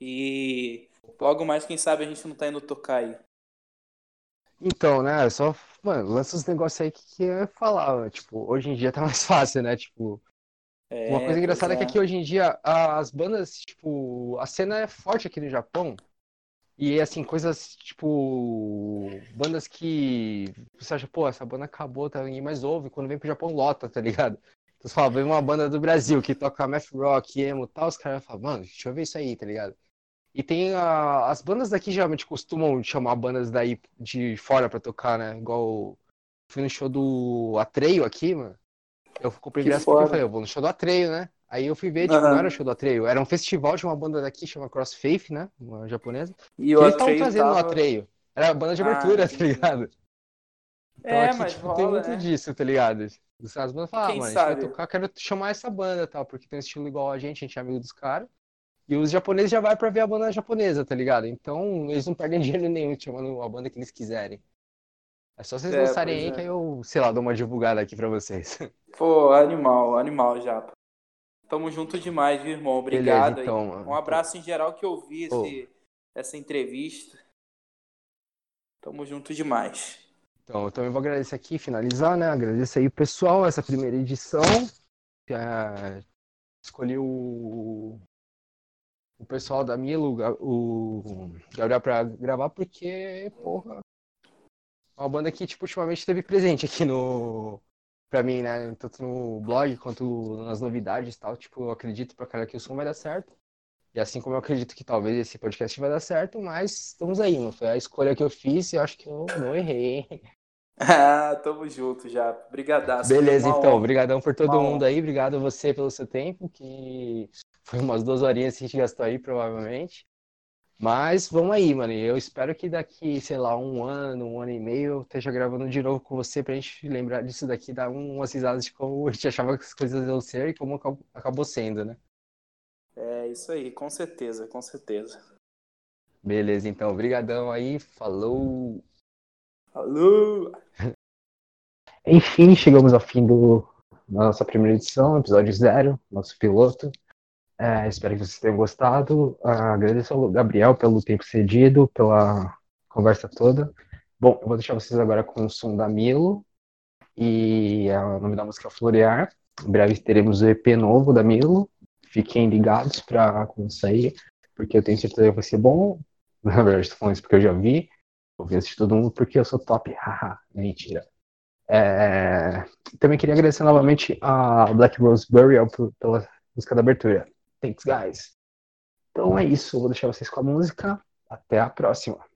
E logo mais, quem sabe a gente não tá indo tocar aí. Então, né? Só, mano, lança uns negócios aí que, que eu ia falar. Tipo, hoje em dia tá mais [LAUGHS] fácil, né? Tipo, É, uma coisa engraçada é que pois aqui hoje em dia as bandas, tipo, a cena é forte aqui no Japão. E assim, coisas tipo. Bandas que você acha, pô, essa banda acabou, tá, ninguém mais ouve. Quando vem pro Japão, lota, tá ligado? Então você fala, vem uma banda do Brasil que toca math rock, emo e tal, os caras falam, mano, deixa eu ver isso aí, tá ligado? E tem a, as bandas daqui geralmente costumam chamar bandas daí de fora pra tocar, né? Igual fui no show do Atreio aqui, mano. Eu comprei Que porque eu falei, eu vou no show do Atreio, né? Aí eu fui ver, tipo, Aham. não era o show do Atreio, era um festival de uma banda daqui, chama Crossfaith, né? Uma japonesa. E eles estavam trazendo no tava... Atreio. Era a banda de Ah, abertura, [LAUGHS] tá entendi. ligado? Então É, aqui, mas tipo, tem rola, muito né? disso, tá ligado? As bandas falam, ah, Quem mano, a gente vai sabe? tocar, quero chamar essa banda, tal, porque tem um estilo igual a gente, a gente é amigo dos caras. E os japoneses já vai pra ver a banda japonesa, tá ligado? Então eles não perdem [LAUGHS] dinheiro nenhum chamando a banda que eles quiserem. É só vocês É, lançarem aí é. que eu, sei lá, dou uma divulgada aqui pra vocês. [LAUGHS] Pô, animal, animal, Japa. Tamo junto demais, viu, irmão? Obrigado Beleza, aí. então, mano. Um abraço em geral que eu vi esse, essa entrevista. Tamo junto demais. Então, eu também vou agradecer aqui, finalizar, né? Agradecer aí o pessoal, essa primeira edição. É, escolhi o, o pessoal da Milo, o Gabriel, pra gravar, porque, porra, uma banda que, tipo, ultimamente esteve presente aqui no. Pra mim, né? Tanto no blog quanto nas novidades e tal. Tipo, eu acredito pra cara que o som vai dar certo. E assim como eu acredito que talvez esse podcast vai dar certo, mas estamos aí, mano. Foi a escolha que eu fiz e eu acho que eu não errei? [LAUGHS] Ah, tamo junto, Japa. Brigadaço. Beleza, então. Obrigadão por todo mundo aí. Obrigado a você pelo seu tempo, que foi umas duas horinhas que a gente gastou aí, provavelmente. Mas vamos aí, mano. Eu espero que daqui, sei lá, um ano, um ano e meio, eu esteja gravando de novo com você pra gente lembrar disso daqui, dar um, umas risadas de como a gente achava que as coisas iam ser e como acab- acabou sendo, né? É isso aí, com certeza, com certeza. Beleza, então. Obrigadão aí. Falou! Alô! Enfim, chegamos ao fim do, da nossa primeira edição, episódio zero, nosso piloto. É, espero que vocês tenham gostado. Ah, agradeço ao Gabriel pelo tempo cedido, pela conversa toda. Bom, eu vou deixar vocês agora com o som da Milo. E é, o nome da música é Florear. Em breve teremos o EP novo da Milo. Fiquem ligados para quando sair, porque eu tenho certeza que vai ser bom. [LAUGHS] Na verdade, estou falando isso porque eu já vi. Ver assistir todo mundo porque eu sou top. [LAUGHS] Haha, mentira. É, Também queria agradecer novamente a Black Rose Burial pela música da abertura. Thanks, guys. Então é isso. Vou deixar vocês com a música. Até a próxima.